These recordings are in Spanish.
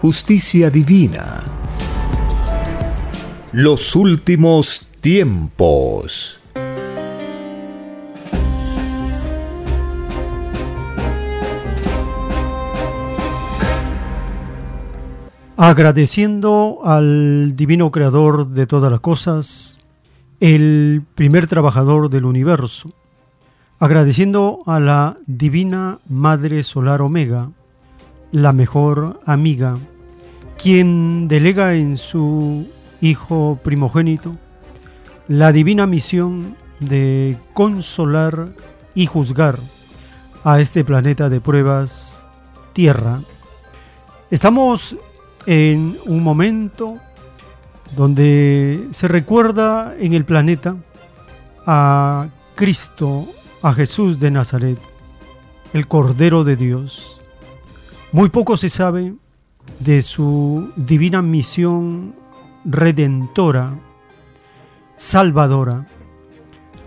justicia divina. Los últimos tiempos. Agradeciendo al divino creador de todas las cosas, el primer trabajador del universo, agradeciendo a la divina Madre Solar Omega, la mejor amiga, quien delega en su Hijo primogénito la divina misión de consolar y juzgar a este planeta de pruebas Tierra. Estamos en un momento donde se recuerda en el planeta a Cristo, a Jesús de Nazaret, el Cordero de Dios, muy poco se sabe de su divina misión redentora, salvadora.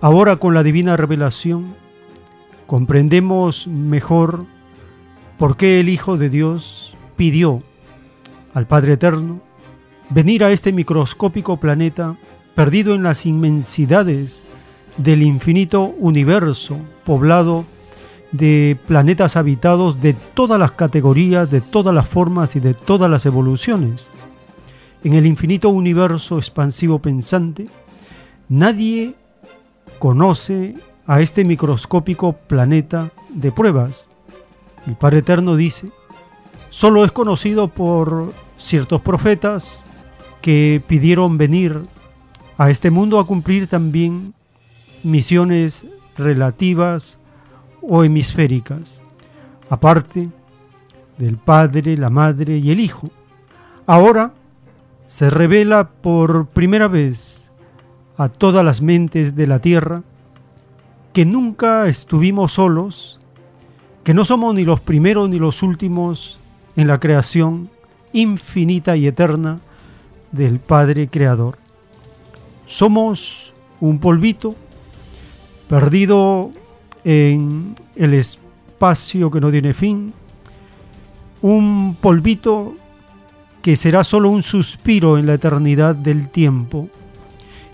Ahora con la divina revelación comprendemos mejor por qué el Hijo de Dios pidió al Padre Eterno venir a este microscópico planeta perdido en las inmensidades del infinito universo poblado de planetas habitados de todas las categorías, de todas las formas y de todas las evoluciones. En el infinito universo expansivo pensante, nadie conoce a este microscópico planeta de pruebas. El Padre Eterno dice, solo es conocido por ciertos profetas que pidieron venir a este mundo a cumplir también misiones relativas o hemisféricas, aparte del Padre, la Madre y el Hijo. Ahora se revela por primera vez a todas las mentes de la tierra que nunca estuvimos solos, que no somos ni los primeros ni los últimos en la creación infinita y eterna del Padre Creador. Somos un polvito perdido en el espacio que no tiene fin, un polvito que será solo un suspiro en la eternidad del tiempo.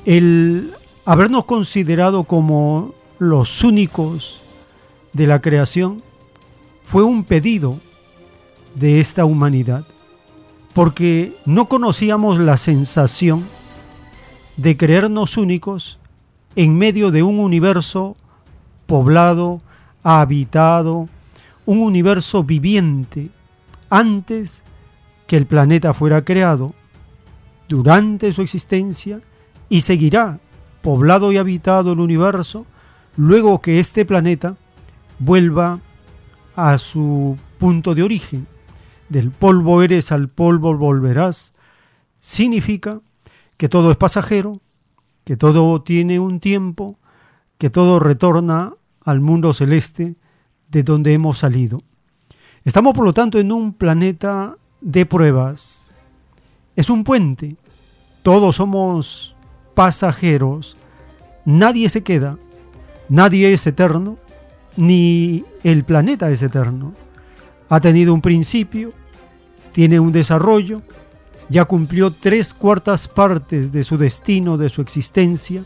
El habernos considerado como los únicos de la creación fue un pedido de esta humanidad, porque no conocíamos la sensación de creernos únicos en medio de un universo poblado, habitado, un universo viviente antes que el planeta fuera creado, durante su existencia y seguirá poblado y habitado el universo luego que este planeta vuelva a su punto de origen. Del polvo eres al polvo volverás. Significa que todo es pasajero, que todo tiene un tiempo, que todo retorna al mundo celeste de donde hemos salido. Estamos por lo tanto en un planeta de pruebas. Es un puente. Todos somos pasajeros. Nadie se queda. Nadie es eterno. Ni el planeta es eterno. Ha tenido un principio. Tiene un desarrollo. Ya cumplió tres cuartas partes de su destino, de su existencia.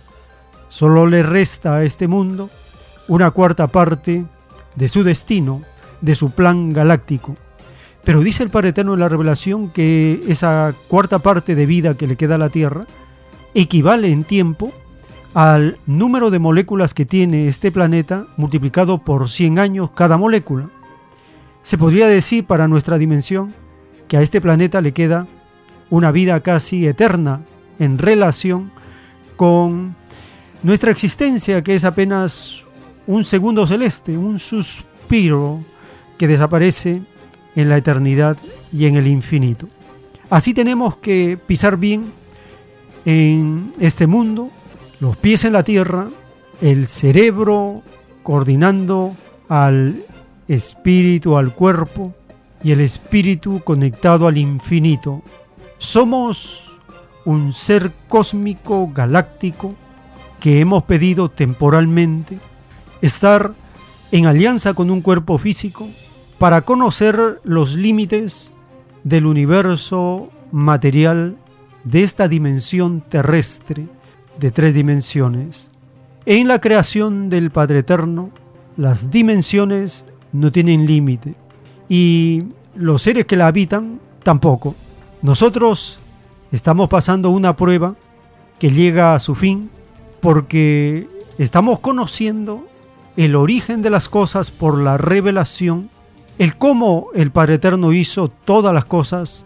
Solo le resta a este mundo una cuarta parte de su destino, de su plan galáctico. Pero dice el Padre Eterno en la revelación que esa cuarta parte de vida que le queda a la Tierra equivale en tiempo al número de moléculas que tiene este planeta multiplicado por 100 años cada molécula. Se podría decir para nuestra dimensión que a este planeta le queda una vida casi eterna en relación con nuestra existencia, que es apenas un segundo celeste, un suspiro que desaparece en la eternidad y en el infinito. Así tenemos que pisar bien en este mundo, los pies en la tierra, el cerebro coordinando al espíritu, al cuerpo y el espíritu conectado al infinito. Somos un ser cósmico galáctico que hemos pedido temporalmente estar en alianza con un cuerpo físico para conocer los límites del universo material de esta dimensión terrestre de tres dimensiones. En la creación del Padre Eterno, las dimensiones no tienen límite y los seres que la habitan tampoco. Nosotros estamos pasando una prueba que llega a su fin porque estamos conociendo el origen de las cosas por la revelación, el cómo el Padre Eterno hizo todas las cosas,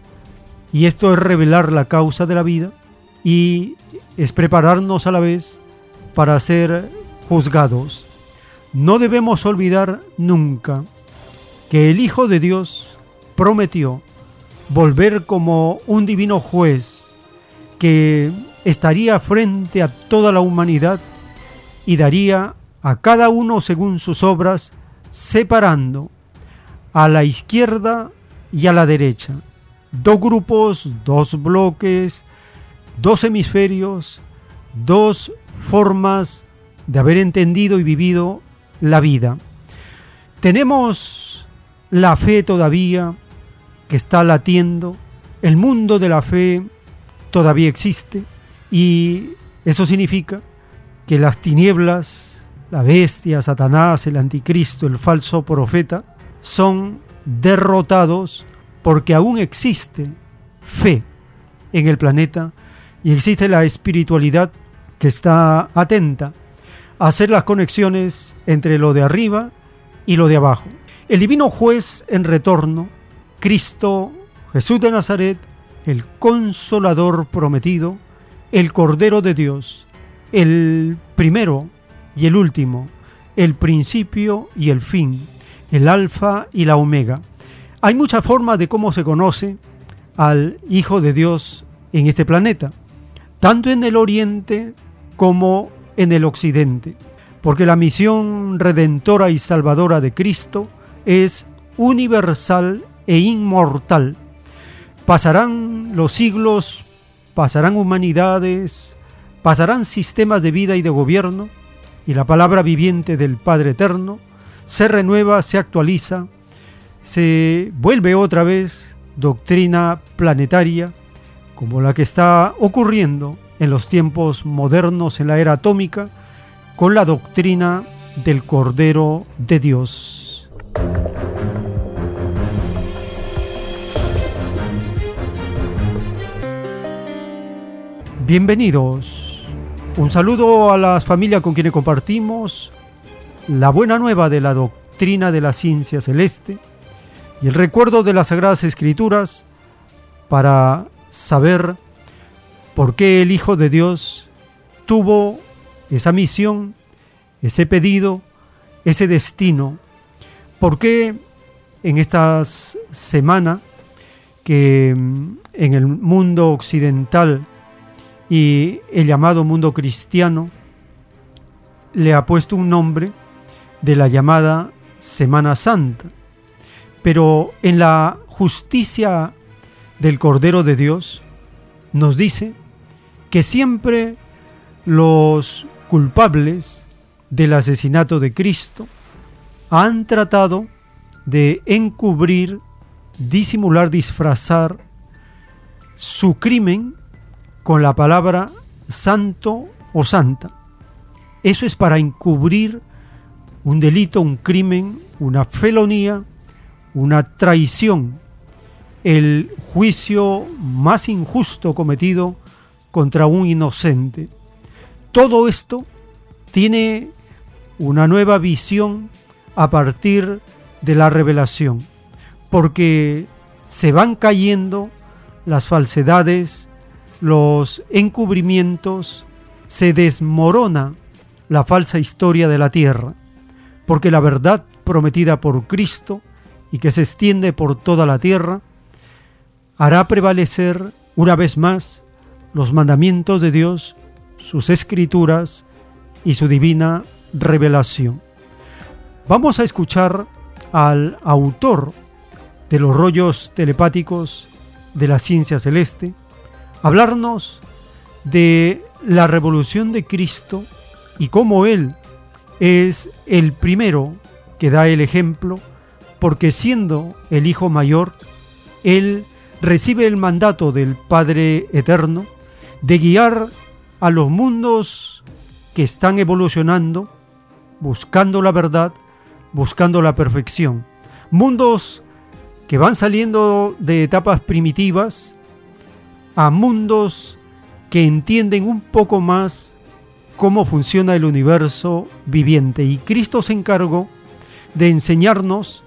y esto es revelar la causa de la vida, y es prepararnos a la vez para ser juzgados. No debemos olvidar nunca que el Hijo de Dios prometió volver como un divino juez que estaría frente a toda la humanidad y daría a cada uno según sus obras, separando a la izquierda y a la derecha. Dos grupos, dos bloques, dos hemisferios, dos formas de haber entendido y vivido la vida. Tenemos la fe todavía que está latiendo, el mundo de la fe todavía existe y eso significa que las tinieblas, la bestia, Satanás, el anticristo, el falso profeta, son derrotados porque aún existe fe en el planeta y existe la espiritualidad que está atenta a hacer las conexiones entre lo de arriba y lo de abajo. El divino juez en retorno, Cristo Jesús de Nazaret, el consolador prometido, el Cordero de Dios, el primero y el último, el principio y el fin, el alfa y la omega. Hay muchas formas de cómo se conoce al Hijo de Dios en este planeta tanto en el oriente como en el occidente, porque la misión redentora y salvadora de Cristo es universal e inmortal. Pasarán los siglos, pasarán humanidades, pasarán sistemas de vida y de gobierno, y la palabra viviente del Padre Eterno se renueva, se actualiza, se vuelve otra vez doctrina planetaria, como la que está ocurriendo en los tiempos modernos en la era atómica con la doctrina del Cordero de Dios. Bienvenidos. Un saludo a las familias con quienes compartimos la buena nueva de la doctrina de la ciencia celeste y el recuerdo de las Sagradas Escrituras para saber por qué el Hijo de Dios tuvo esa misión, ese pedido, ese destino. ¿Por qué en esta semana que mm, en el mundo occidental y el llamado mundo cristiano le ha puesto un nombre de la llamada Semana Santa? Pero en la justicia del Cordero de Dios nos dice que siempre los culpables del asesinato de Cristo han tratado de encubrir, disimular, disfrazar su crimen con la palabra santo o santa. Eso es para encubrir un delito, un crimen, una felonía, una traición el juicio más injusto cometido contra un inocente. Todo esto tiene una nueva visión a partir de la revelación, porque se van cayendo las falsedades, los encubrimientos, se desmorona la falsa historia de la tierra, porque la verdad prometida por Cristo y que se extiende por toda la tierra, hará prevalecer una vez más los mandamientos de Dios, sus escrituras y su divina revelación. Vamos a escuchar al autor de los rollos telepáticos de la ciencia celeste, hablarnos de la revolución de Cristo y cómo Él es el primero que da el ejemplo, porque siendo el Hijo mayor, Él recibe el mandato del Padre Eterno de guiar a los mundos que están evolucionando, buscando la verdad, buscando la perfección. Mundos que van saliendo de etapas primitivas a mundos que entienden un poco más cómo funciona el universo viviente. Y Cristo se encargó de enseñarnos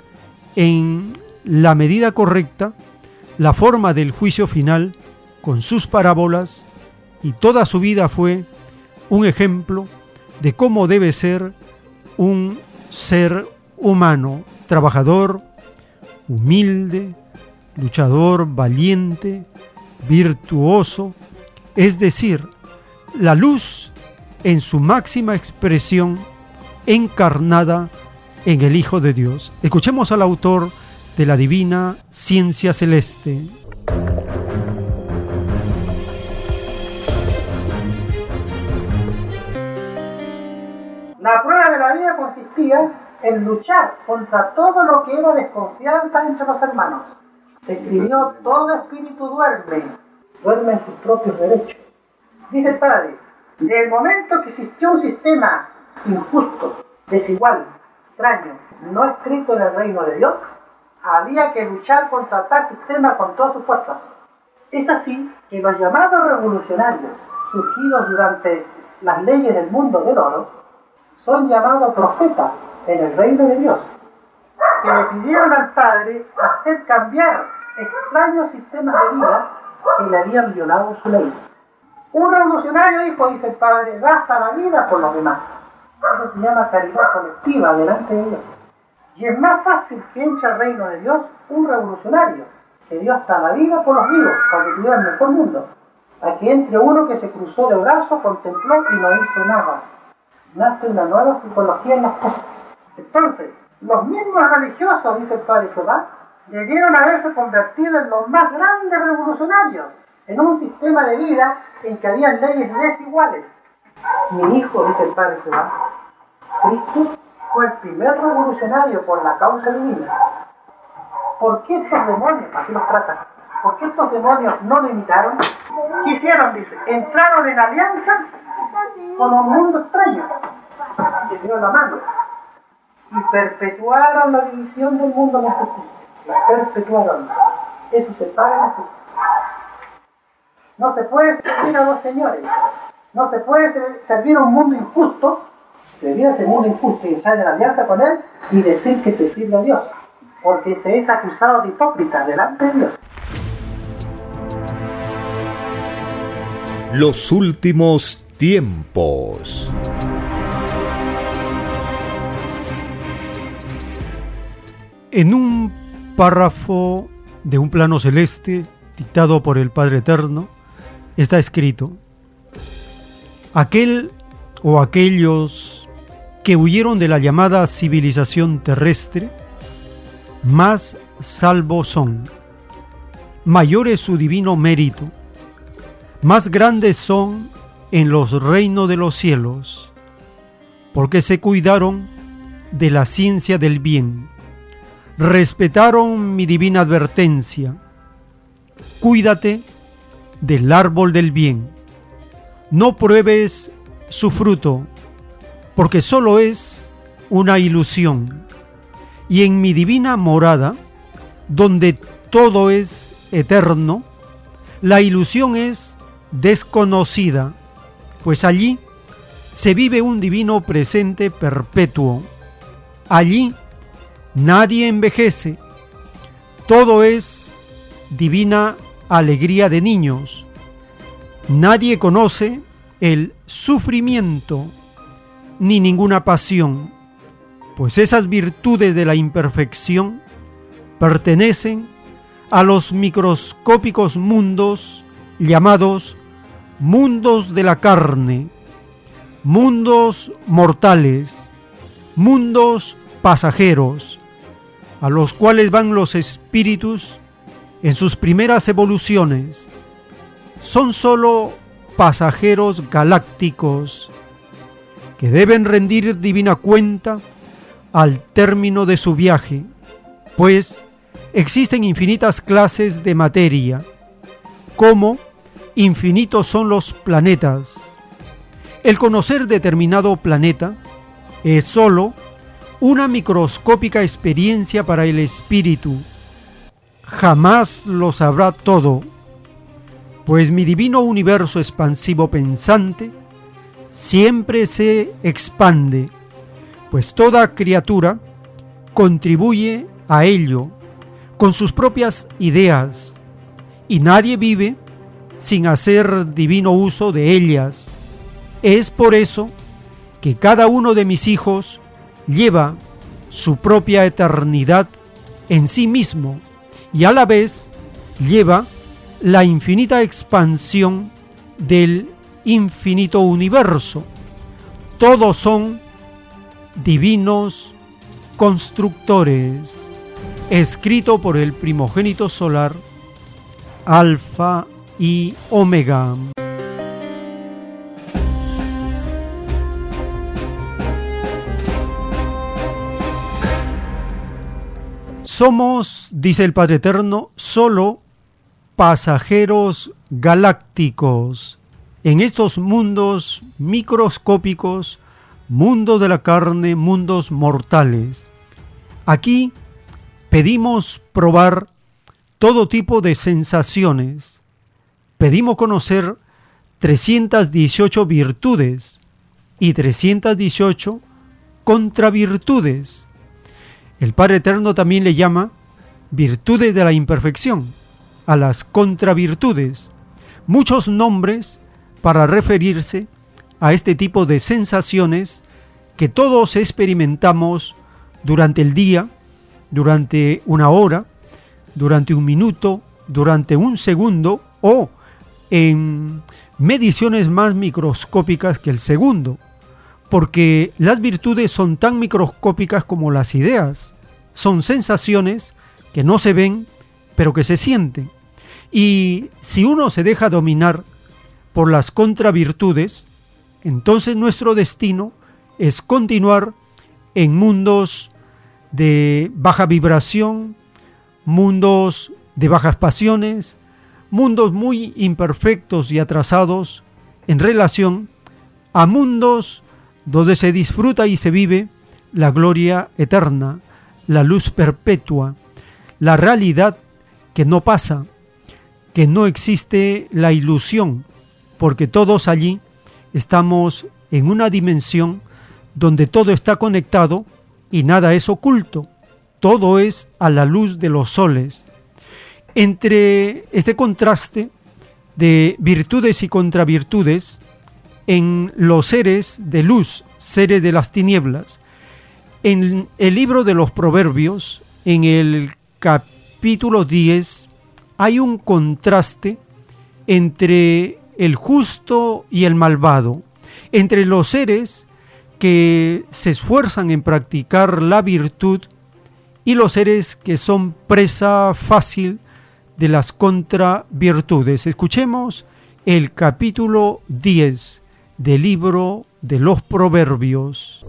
en la medida correcta la forma del juicio final con sus parábolas y toda su vida fue un ejemplo de cómo debe ser un ser humano, trabajador, humilde, luchador, valiente, virtuoso, es decir, la luz en su máxima expresión encarnada en el Hijo de Dios. Escuchemos al autor de la divina ciencia celeste. La prueba de la vida consistía en luchar contra todo lo que era desconfianza entre los hermanos. Escribió, todo espíritu duerme, duerme en sus propios derechos. Dice el Padre, desde el momento que existió un sistema injusto, desigual, extraño, no escrito en el reino de Dios, había que luchar contra tal sistema con todas sus fuerzas. Es así que los llamados revolucionarios, surgidos durante las leyes del mundo del oro, son llamados profetas en el reino de Dios, que le pidieron al Padre hacer cambiar extraños sistemas de vida que le habían violado su ley. Un revolucionario dijo, dice el Padre, gasta la vida por los demás. Eso se llama caridad colectiva delante de Dios. Y es más fácil que entre al reino de Dios un revolucionario, que dio hasta la vida por los vivos, para que tuvieran mejor mundo, a que entre uno que se cruzó de brazo, contempló y no hizo nada. Nace una nueva psicología en las cosas. Entonces, los mismos religiosos, dice el Padre Jehová, debieron haberse convertido en los más grandes revolucionarios, en un sistema de vida en que habían leyes desiguales. Mi hijo, dice el Padre Jehová, Cristo fue el primer revolucionario por la causa divina. ¿Por qué estos demonios, así los tratan, por qué estos demonios no lo imitaron? ¿Qué hicieron? Dice, entraron en alianza con un mundo extraño, que dio la mano, y perpetuaron la división del mundo en la justicia. La perpetuaron. Eso se paga en la justicia. No se puede servir a dos señores. No se puede servir a un mundo injusto Debía ese mundo injusto y entrar en alianza con él y decir que se sirve a Dios, porque se es acusado de hipócrita delante de Dios. Los últimos tiempos. En un párrafo de un plano celeste dictado por el Padre Eterno, está escrito, aquel o aquellos que huyeron de la llamada civilización terrestre, más salvos son, mayor es su divino mérito, más grandes son en los reinos de los cielos, porque se cuidaron de la ciencia del bien, respetaron mi divina advertencia, cuídate del árbol del bien, no pruebes su fruto, porque solo es una ilusión. Y en mi divina morada, donde todo es eterno, la ilusión es desconocida, pues allí se vive un divino presente perpetuo. Allí nadie envejece, todo es divina alegría de niños. Nadie conoce el sufrimiento ni ninguna pasión, pues esas virtudes de la imperfección pertenecen a los microscópicos mundos llamados mundos de la carne, mundos mortales, mundos pasajeros, a los cuales van los espíritus en sus primeras evoluciones. Son sólo pasajeros galácticos que deben rendir divina cuenta al término de su viaje, pues existen infinitas clases de materia, como infinitos son los planetas. El conocer determinado planeta es sólo una microscópica experiencia para el espíritu. Jamás lo sabrá todo, pues mi divino universo expansivo pensante siempre se expande, pues toda criatura contribuye a ello con sus propias ideas y nadie vive sin hacer divino uso de ellas. Es por eso que cada uno de mis hijos lleva su propia eternidad en sí mismo y a la vez lleva la infinita expansión del infinito universo. Todos son divinos constructores. Escrito por el primogénito solar, Alfa y Omega. Somos, dice el Padre Eterno, solo pasajeros galácticos en estos mundos microscópicos, mundos de la carne, mundos mortales. Aquí pedimos probar todo tipo de sensaciones. Pedimos conocer 318 virtudes y 318 contravirtudes el Padre Eterno también le llama virtudes de la imperfección, a las contravirtudes, muchos nombres para referirse a este tipo de sensaciones que todos experimentamos durante el día, durante una hora, durante un minuto, durante un segundo o en mediciones más microscópicas que el segundo porque las virtudes son tan microscópicas como las ideas. Son sensaciones que no se ven, pero que se sienten. Y si uno se deja dominar por las contravirtudes, entonces nuestro destino es continuar en mundos de baja vibración, mundos de bajas pasiones, mundos muy imperfectos y atrasados en relación a mundos donde se disfruta y se vive la gloria eterna, la luz perpetua, la realidad que no pasa, que no existe la ilusión, porque todos allí estamos en una dimensión donde todo está conectado y nada es oculto, todo es a la luz de los soles. Entre este contraste de virtudes y contravirtudes, en los seres de luz, seres de las tinieblas. En el libro de los Proverbios, en el capítulo 10, hay un contraste entre el justo y el malvado, entre los seres que se esfuerzan en practicar la virtud y los seres que son presa fácil de las contravirtudes. Escuchemos el capítulo 10 del libro de los Proverbios.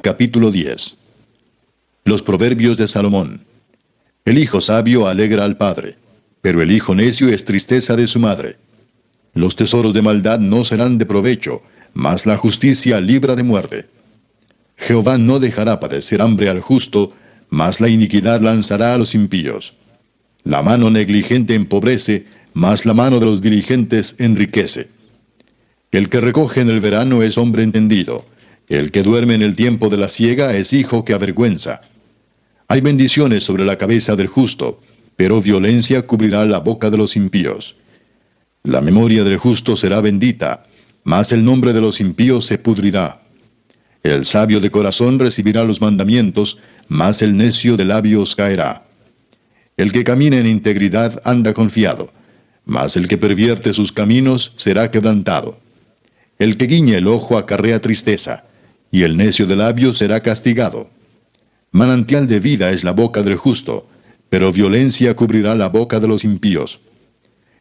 Capítulo 10 Los Proverbios de Salomón El hijo sabio alegra al padre, pero el hijo necio es tristeza de su madre. Los tesoros de maldad no serán de provecho, mas la justicia libra de muerte. Jehová no dejará padecer hambre al justo, mas la iniquidad lanzará a los impíos. La mano negligente empobrece, mas la mano de los diligentes enriquece. El que recoge en el verano es hombre entendido, el que duerme en el tiempo de la siega es hijo que avergüenza. Hay bendiciones sobre la cabeza del justo, pero violencia cubrirá la boca de los impíos. La memoria del justo será bendita, mas el nombre de los impíos se pudrirá. El sabio de corazón recibirá los mandamientos, mas el necio de labios caerá. El que camina en integridad anda confiado, mas el que pervierte sus caminos será quebrantado. El que guiñe el ojo acarrea tristeza, y el necio de labios será castigado. Manantial de vida es la boca del justo, pero violencia cubrirá la boca de los impíos.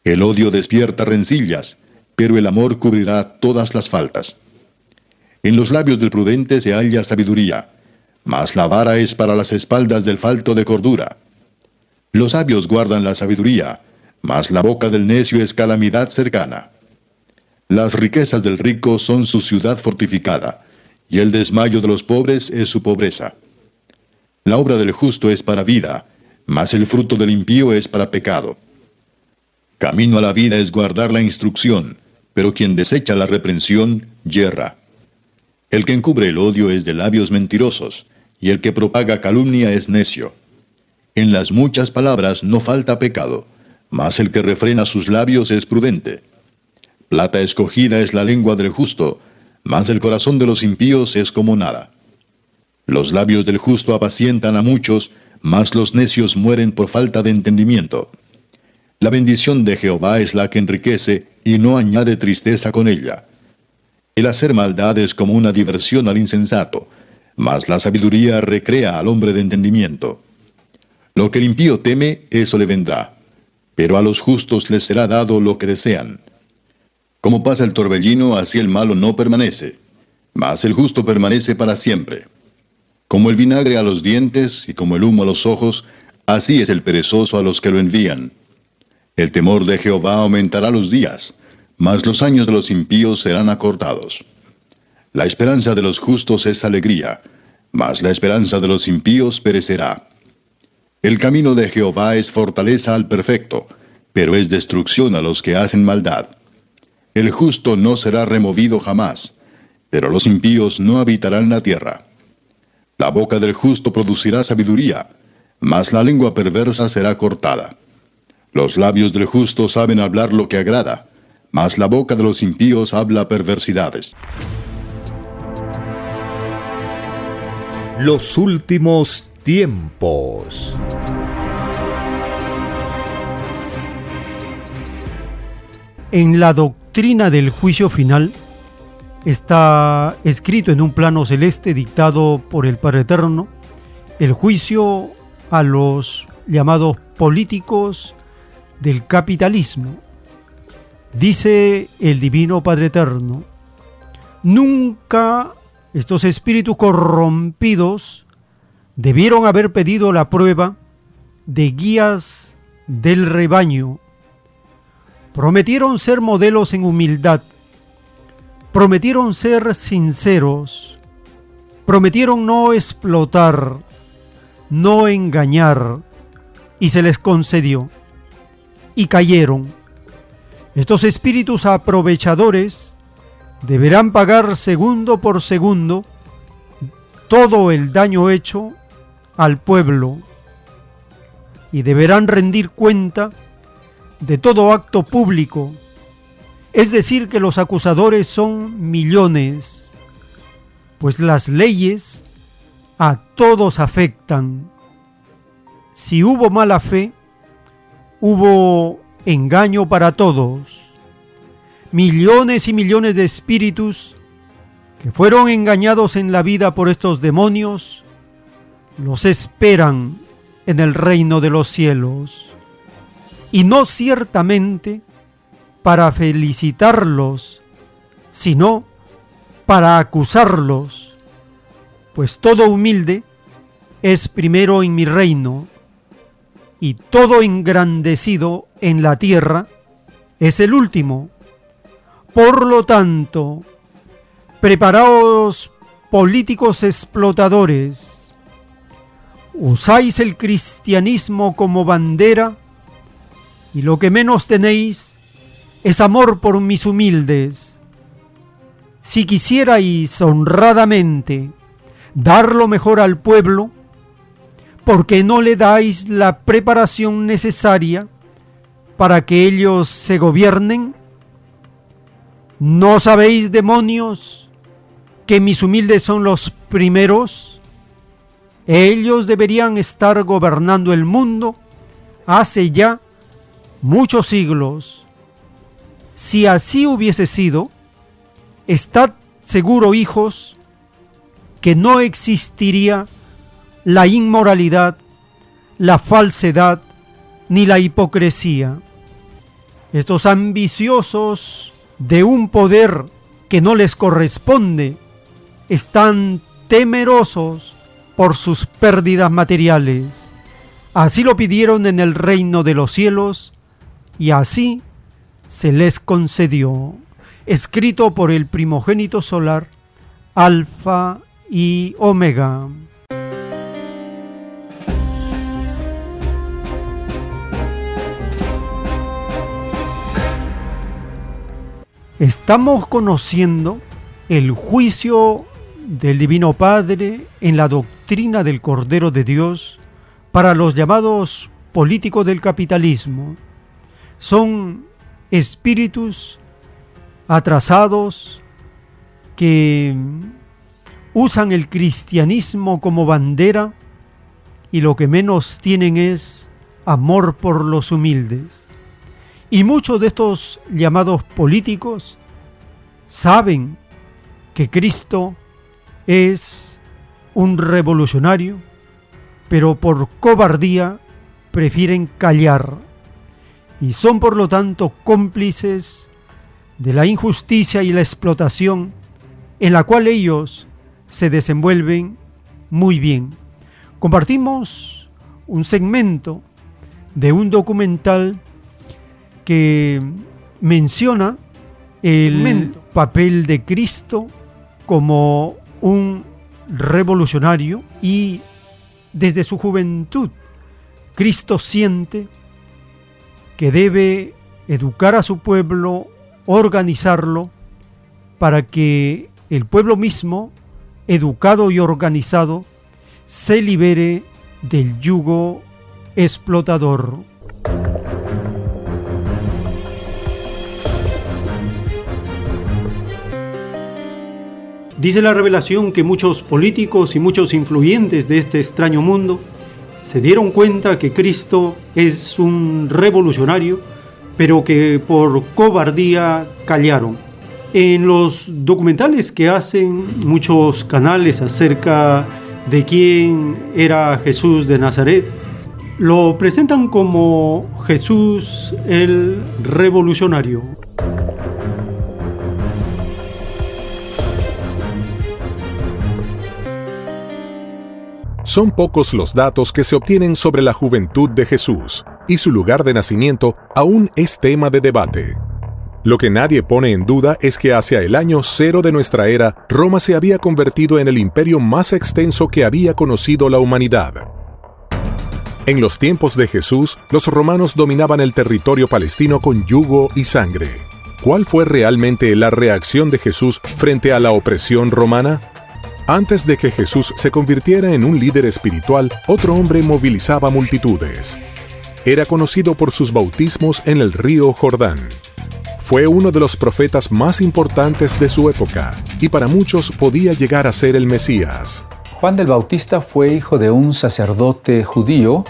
El odio despierta rencillas, pero el amor cubrirá todas las faltas. En los labios del prudente se halla sabiduría, mas la vara es para las espaldas del falto de cordura. Los sabios guardan la sabiduría, mas la boca del necio es calamidad cercana. Las riquezas del rico son su ciudad fortificada, y el desmayo de los pobres es su pobreza. La obra del justo es para vida, mas el fruto del impío es para pecado. Camino a la vida es guardar la instrucción, pero quien desecha la reprensión, yerra. El que encubre el odio es de labios mentirosos, y el que propaga calumnia es necio. En las muchas palabras no falta pecado, mas el que refrena sus labios es prudente. Plata escogida es la lengua del justo, mas el corazón de los impíos es como nada. Los labios del justo apacientan a muchos, mas los necios mueren por falta de entendimiento. La bendición de Jehová es la que enriquece y no añade tristeza con ella. El hacer maldad es como una diversión al insensato, mas la sabiduría recrea al hombre de entendimiento. Lo que el impío teme, eso le vendrá, pero a los justos les será dado lo que desean. Como pasa el torbellino, así el malo no permanece, mas el justo permanece para siempre. Como el vinagre a los dientes y como el humo a los ojos, así es el perezoso a los que lo envían. El temor de Jehová aumentará los días, mas los años de los impíos serán acortados. La esperanza de los justos es alegría, mas la esperanza de los impíos perecerá. El camino de Jehová es fortaleza al perfecto, pero es destrucción a los que hacen maldad. El justo no será removido jamás, pero los impíos no habitarán la tierra. La boca del justo producirá sabiduría, mas la lengua perversa será cortada. Los labios del justo saben hablar lo que agrada, mas la boca de los impíos habla perversidades. Los últimos tiempos. En la doctrina del juicio final está escrito en un plano celeste dictado por el Padre Eterno el juicio a los llamados políticos del capitalismo. Dice el Divino Padre Eterno, nunca estos espíritus corrompidos debieron haber pedido la prueba de guías del rebaño. Prometieron ser modelos en humildad, prometieron ser sinceros, prometieron no explotar, no engañar, y se les concedió y cayeron. Estos espíritus aprovechadores deberán pagar segundo por segundo todo el daño hecho al pueblo y deberán rendir cuenta de todo acto público. Es decir, que los acusadores son millones, pues las leyes a todos afectan. Si hubo mala fe, hubo engaño para todos. Millones y millones de espíritus que fueron engañados en la vida por estos demonios, los esperan en el reino de los cielos. Y no ciertamente para felicitarlos, sino para acusarlos, pues todo humilde es primero en mi reino y todo engrandecido en la tierra es el último. Por lo tanto, Preparaos políticos explotadores. Usáis el cristianismo como bandera y lo que menos tenéis es amor por mis humildes. Si quisierais honradamente dar lo mejor al pueblo, ¿por qué no le dais la preparación necesaria para que ellos se gobiernen? ¿No sabéis, demonios, que mis humildes son los primeros? Ellos deberían estar gobernando el mundo hace ya muchos siglos. Si así hubiese sido, estad seguro, hijos, que no existiría la inmoralidad, la falsedad, ni la hipocresía. Estos ambiciosos de un poder que no les corresponde están temerosos por sus pérdidas materiales. Así lo pidieron en el reino de los cielos y así se les concedió. Escrito por el primogénito solar, Alfa y Omega. Estamos conociendo el juicio del Divino Padre en la doctrina del Cordero de Dios para los llamados políticos del capitalismo. Son espíritus atrasados que usan el cristianismo como bandera y lo que menos tienen es amor por los humildes. Y muchos de estos llamados políticos saben que Cristo es un revolucionario, pero por cobardía prefieren callar y son por lo tanto cómplices de la injusticia y la explotación en la cual ellos se desenvuelven muy bien. Compartimos un segmento de un documental que menciona el papel de Cristo como un revolucionario y desde su juventud Cristo siente que debe educar a su pueblo, organizarlo, para que el pueblo mismo educado y organizado, se libere del yugo explotador. Dice la revelación que muchos políticos y muchos influyentes de este extraño mundo se dieron cuenta que Cristo es un revolucionario, pero que por cobardía callaron en los documentales que hacen muchos canales acerca de quién era Jesús de Nazaret, lo presentan como Jesús el revolucionario. Son pocos los datos que se obtienen sobre la juventud de Jesús, y su lugar de nacimiento aún es tema de debate. Lo que nadie pone en duda es que hacia el año cero de nuestra era, Roma se había convertido en el imperio más extenso que había conocido la humanidad. En los tiempos de Jesús, los romanos dominaban el territorio palestino con yugo y sangre. ¿Cuál fue realmente la reacción de Jesús frente a la opresión romana? Antes de que Jesús se convirtiera en un líder espiritual, otro hombre movilizaba multitudes. Era conocido por sus bautismos en el río Jordán fue uno de los profetas más importantes de su época y para muchos podía llegar a ser el Mesías. Juan del Bautista fue hijo de un sacerdote judío,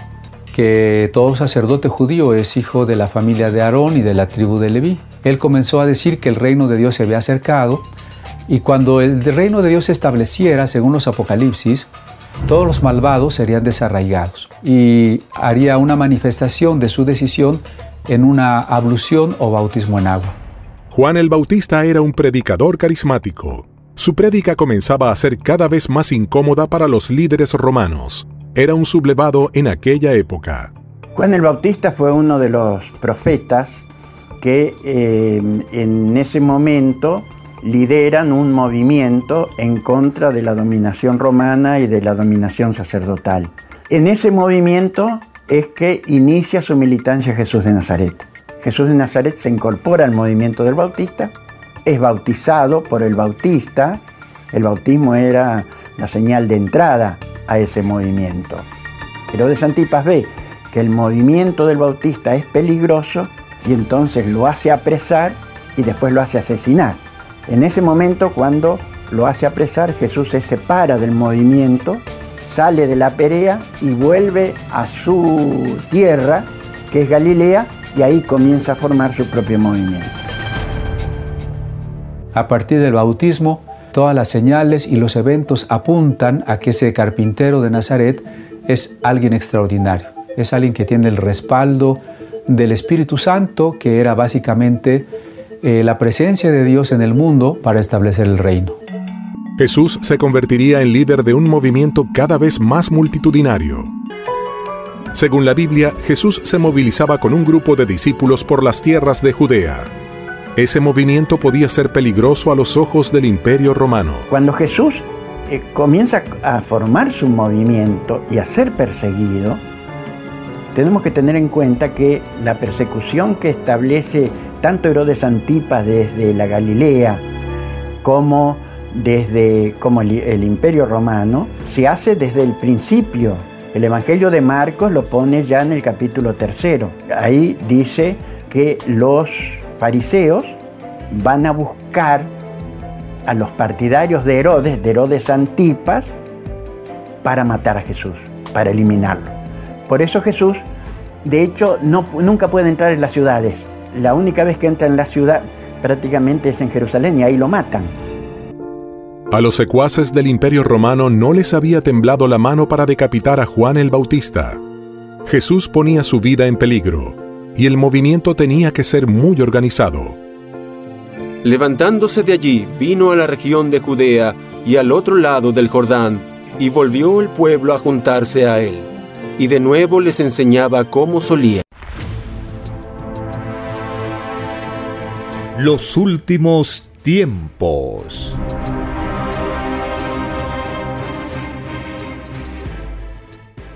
que todo sacerdote judío es hijo de la familia de Aarón y de la tribu de Leví. Él comenzó a decir que el reino de Dios se había acercado y cuando el reino de Dios se estableciera, según los Apocalipsis, todos los malvados serían desarraigados y haría una manifestación de su decisión en una ablución o bautismo en agua. Juan el Bautista era un predicador carismático. Su prédica comenzaba a ser cada vez más incómoda para los líderes romanos. Era un sublevado en aquella época. Juan el Bautista fue uno de los profetas que eh, en ese momento lideran un movimiento en contra de la dominación romana y de la dominación sacerdotal. En ese movimiento es que inicia su militancia Jesús de Nazaret. Jesús de Nazaret se incorpora al movimiento del Bautista, es bautizado por el Bautista, el bautismo era la señal de entrada a ese movimiento. Herodes Antipas ve que el movimiento del Bautista es peligroso y entonces lo hace apresar y después lo hace asesinar. En ese momento, cuando lo hace apresar, Jesús se separa del movimiento, sale de la Perea y vuelve a su tierra, que es Galilea, y ahí comienza a formar su propio movimiento. A partir del bautismo, todas las señales y los eventos apuntan a que ese carpintero de Nazaret es alguien extraordinario, es alguien que tiene el respaldo del Espíritu Santo, que era básicamente eh, la presencia de Dios en el mundo para establecer el reino. Jesús se convertiría en líder de un movimiento cada vez más multitudinario. Según la Biblia, Jesús se movilizaba con un grupo de discípulos por las tierras de Judea. Ese movimiento podía ser peligroso a los ojos del imperio romano. Cuando Jesús eh, comienza a formar su movimiento y a ser perseguido, tenemos que tener en cuenta que la persecución que establece tanto Herodes Antipas desde la Galilea como desde como el, Imperio Romano se hace desde el principio. El Evangelio de Marcos lo pone ya en el capítulo tercero. Ahí dice que los fariseos van a buscar a los partidarios de Herodes, de Herodes Antipas, para matar a Jesús, para eliminarlo. Por eso Jesús, de hecho, no, nunca puede entrar en las ciudades la única vez que entra en la ciudad prácticamente es en Jerusalén y ahí lo matan. A los secuaces del Imperio Romano no les había temblado la mano para decapitar a Juan el Bautista. Jesús ponía su vida en peligro y el movimiento tenía que ser muy organizado. Levantándose de allí, vino a la región de Judea y al otro lado del Jordán, y volvió el pueblo a juntarse a él, y de nuevo les enseñaba cómo solía. Los últimos tiempos.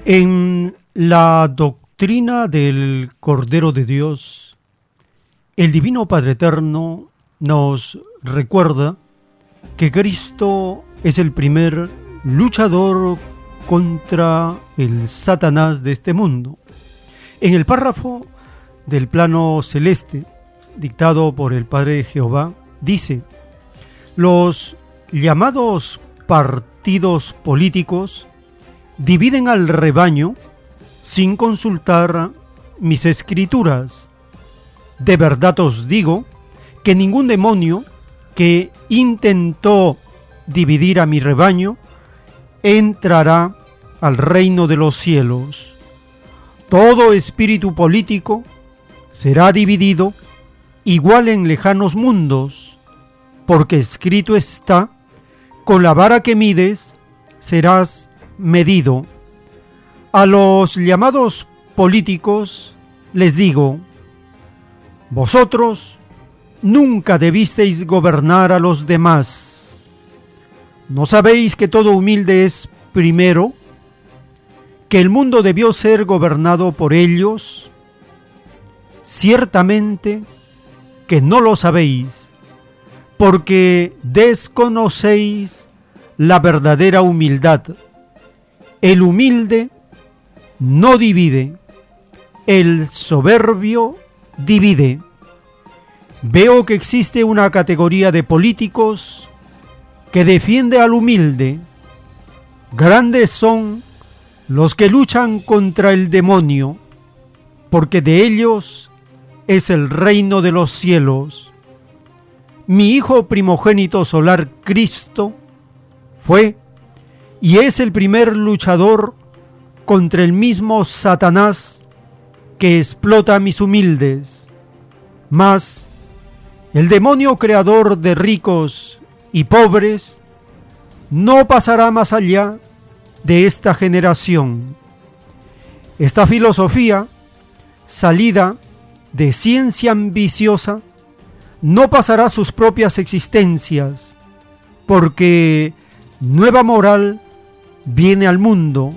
En la doctrina del Cordero de Dios, el Divino Padre Eterno nos recuerda que Cristo es el primer luchador contra el Satanás de este mundo. En el párrafo del plano celeste, dictado por el Padre Jehová, dice, los llamados partidos políticos dividen al rebaño sin consultar mis escrituras. De verdad os digo que ningún demonio que intentó dividir a mi rebaño entrará al reino de los cielos. Todo espíritu político será dividido igual en lejanos mundos, porque escrito está, con la vara que mides serás medido. A los llamados políticos les digo, vosotros nunca debisteis gobernar a los demás. ¿No sabéis que todo humilde es primero? ¿Que el mundo debió ser gobernado por ellos? Ciertamente, que no lo sabéis, porque desconocéis la verdadera humildad. El humilde no divide, el soberbio divide. Veo que existe una categoría de políticos que defiende al humilde. Grandes son los que luchan contra el demonio, porque de ellos es el reino de los cielos. Mi Hijo primogénito solar Cristo fue y es el primer luchador contra el mismo Satanás que explota a mis humildes. Mas el demonio creador de ricos y pobres no pasará más allá de esta generación. Esta filosofía, salida de ciencia ambiciosa no pasará sus propias existencias, porque nueva moral viene al mundo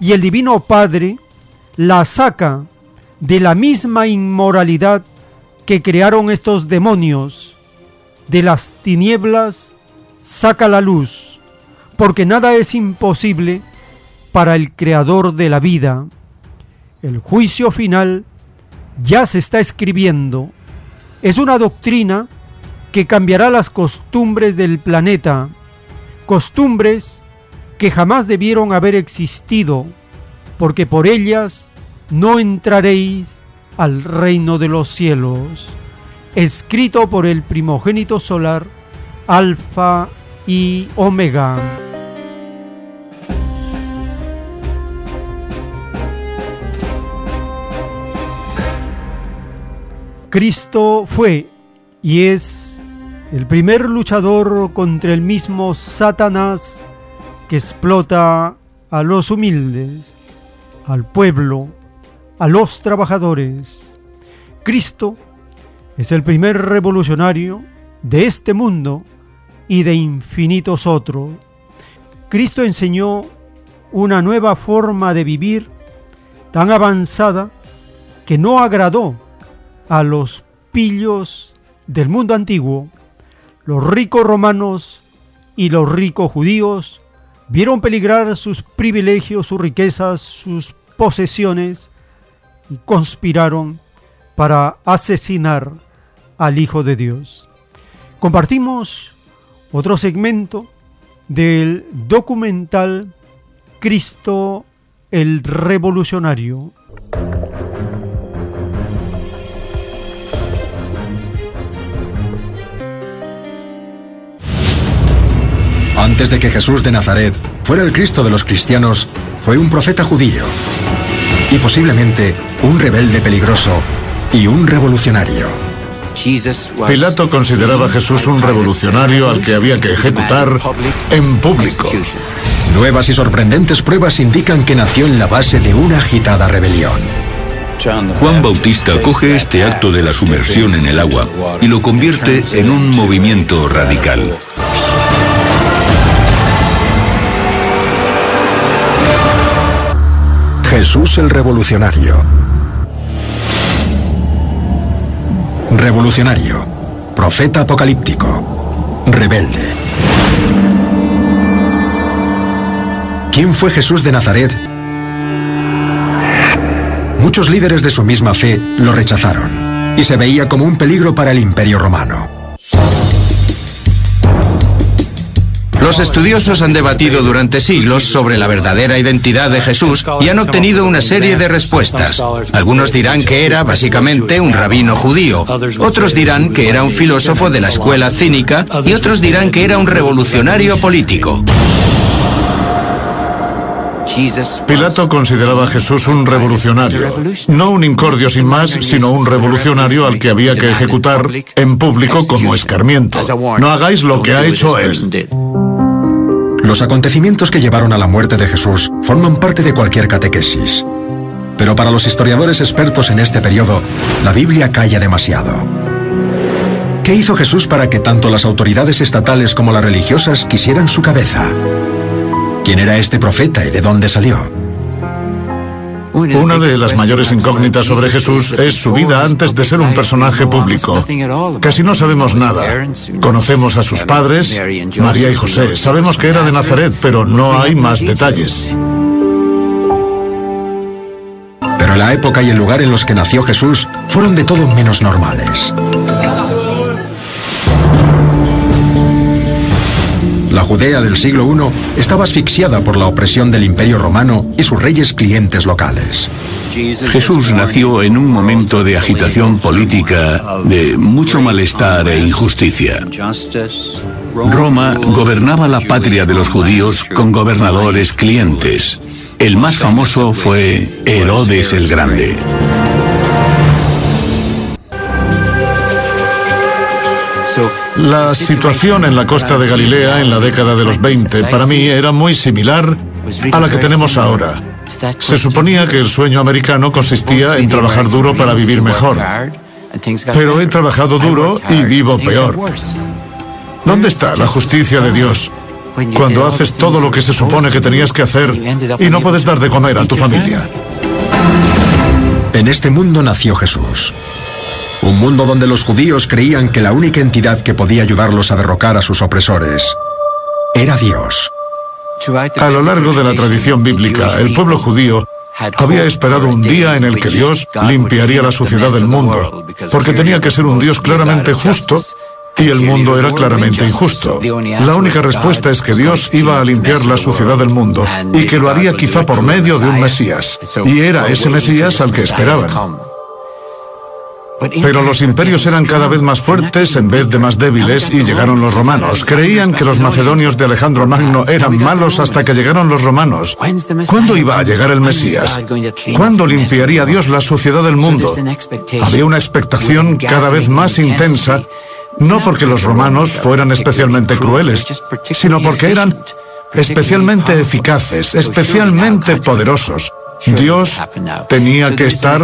y el Divino Padre la saca de la misma inmoralidad que crearon estos demonios. De las tinieblas saca la luz, porque nada es imposible para el Creador de la vida. El juicio final ya se está escribiendo. Es una doctrina que cambiará las costumbres del planeta, costumbres que jamás debieron haber existido, porque por ellas no entraréis al reino de los cielos. Escrito por el primogénito solar, Alfa y Omega. Cristo fue y es el primer luchador contra el mismo Satanás que explota a los humildes, al pueblo, a los trabajadores. Cristo es el primer revolucionario de este mundo y de infinitos otros. Cristo enseñó una nueva forma de vivir tan avanzada que no agradó a los pillos del mundo antiguo, los ricos romanos y los ricos judíos vieron peligrar sus privilegios, sus riquezas, sus posesiones y conspiraron para asesinar al Hijo de Dios. Compartimos otro segmento del documental Cristo el Revolucionario. Antes de que Jesús de Nazaret fuera el Cristo de los cristianos, fue un profeta judío y posiblemente un rebelde peligroso y un revolucionario. Pilato consideraba a Jesús un revolucionario al que había que ejecutar en público. Nuevas y sorprendentes pruebas indican que nació en la base de una agitada rebelión. Juan Bautista coge este acto de la sumersión en el agua y lo convierte en un movimiento radical. Jesús el Revolucionario. Revolucionario, profeta apocalíptico, rebelde. ¿Quién fue Jesús de Nazaret? Muchos líderes de su misma fe lo rechazaron y se veía como un peligro para el imperio romano. Los estudiosos han debatido durante siglos sobre la verdadera identidad de Jesús y han obtenido una serie de respuestas. Algunos dirán que era básicamente un rabino judío, otros dirán que era un filósofo de la escuela cínica y otros dirán que era un revolucionario político. Pilato consideraba a Jesús un revolucionario, no un incordio sin más, sino un revolucionario al que había que ejecutar en público como escarmiento. No hagáis lo que ha hecho él. Los acontecimientos que llevaron a la muerte de Jesús forman parte de cualquier catequesis. Pero para los historiadores expertos en este periodo, la Biblia calla demasiado. ¿Qué hizo Jesús para que tanto las autoridades estatales como las religiosas quisieran su cabeza? ¿Quién era este profeta y de dónde salió? Una de las mayores incógnitas sobre Jesús es su vida antes de ser un personaje público. Casi no sabemos nada. Conocemos a sus padres, María y José. Sabemos que era de Nazaret, pero no hay más detalles. Pero la época y el lugar en los que nació Jesús fueron de todo menos normales. La Judea del siglo I estaba asfixiada por la opresión del Imperio Romano y sus reyes clientes locales. Jesús nació en un momento de agitación política, de mucho malestar e injusticia. Roma gobernaba la patria de los judíos con gobernadores clientes. El más famoso fue Herodes el Grande. La situación en la costa de Galilea en la década de los 20 para mí era muy similar a la que tenemos ahora. Se suponía que el sueño americano consistía en trabajar duro para vivir mejor. Pero he trabajado duro y vivo peor. ¿Dónde está la justicia de Dios? Cuando haces todo lo que se supone que tenías que hacer y no puedes dar de comer a tu familia. En este mundo nació Jesús. Un mundo donde los judíos creían que la única entidad que podía ayudarlos a derrocar a sus opresores era Dios. A lo largo de la tradición bíblica, el pueblo judío había esperado un día en el que Dios limpiaría la suciedad del mundo, porque tenía que ser un Dios claramente justo y el mundo era claramente injusto. La única respuesta es que Dios iba a limpiar la suciedad del mundo y que lo haría quizá por medio de un Mesías. Y era ese Mesías al que esperaban. Pero los imperios eran cada vez más fuertes en vez de más débiles y llegaron los romanos. Creían que los macedonios de Alejandro Magno eran malos hasta que llegaron los romanos. ¿Cuándo iba a llegar el Mesías? ¿Cuándo limpiaría Dios la suciedad del mundo? Había una expectación cada vez más intensa, no porque los romanos fueran especialmente crueles, sino porque eran especialmente eficaces, especialmente poderosos. Dios tenía que estar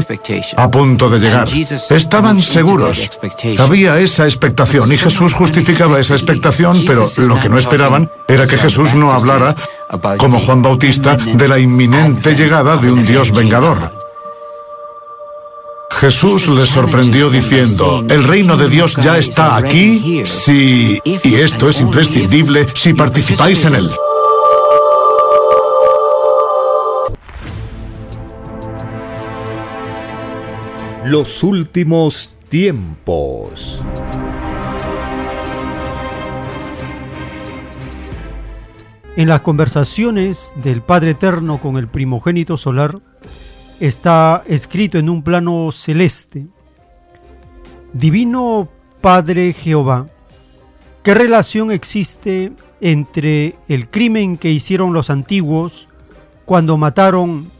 a punto de llegar. Estaban seguros. Había esa expectación. Y Jesús justificaba esa expectación, pero lo que no esperaban era que Jesús no hablara, como Juan Bautista, de la inminente llegada de un Dios vengador. Jesús les sorprendió diciendo, el reino de Dios ya está aquí. si, y esto es imprescindible, si participáis en él. Los últimos tiempos. En las conversaciones del Padre Eterno con el primogénito solar está escrito en un plano celeste. Divino Padre Jehová, ¿qué relación existe entre el crimen que hicieron los antiguos cuando mataron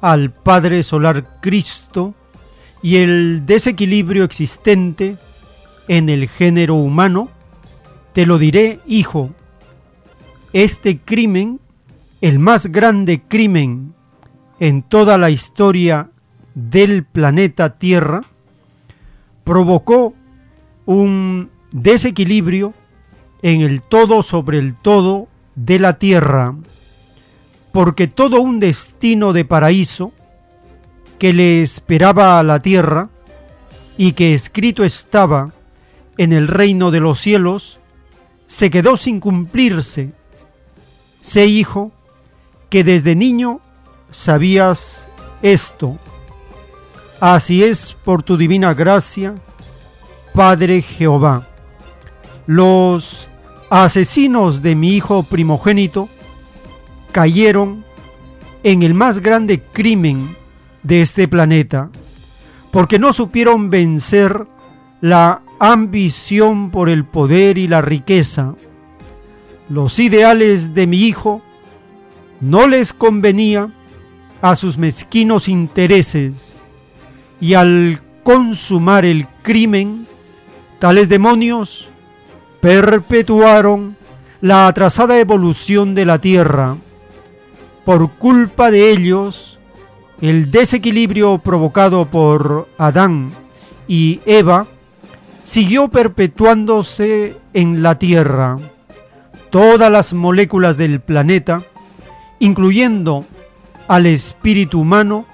al Padre Solar Cristo y el desequilibrio existente en el género humano, te lo diré, hijo, este crimen, el más grande crimen en toda la historia del planeta Tierra, provocó un desequilibrio en el todo sobre el todo de la Tierra, porque todo un destino de paraíso que le esperaba a la tierra y que escrito estaba en el reino de los cielos, se quedó sin cumplirse. Sé hijo que desde niño sabías esto. Así es por tu divina gracia, Padre Jehová. Los asesinos de mi hijo primogénito cayeron en el más grande crimen de este planeta, porque no supieron vencer la ambición por el poder y la riqueza. Los ideales de mi hijo no les convenía a sus mezquinos intereses y al consumar el crimen, tales demonios perpetuaron la atrasada evolución de la tierra. Por culpa de ellos, el desequilibrio provocado por Adán y Eva siguió perpetuándose en la Tierra. Todas las moléculas del planeta, incluyendo al espíritu humano,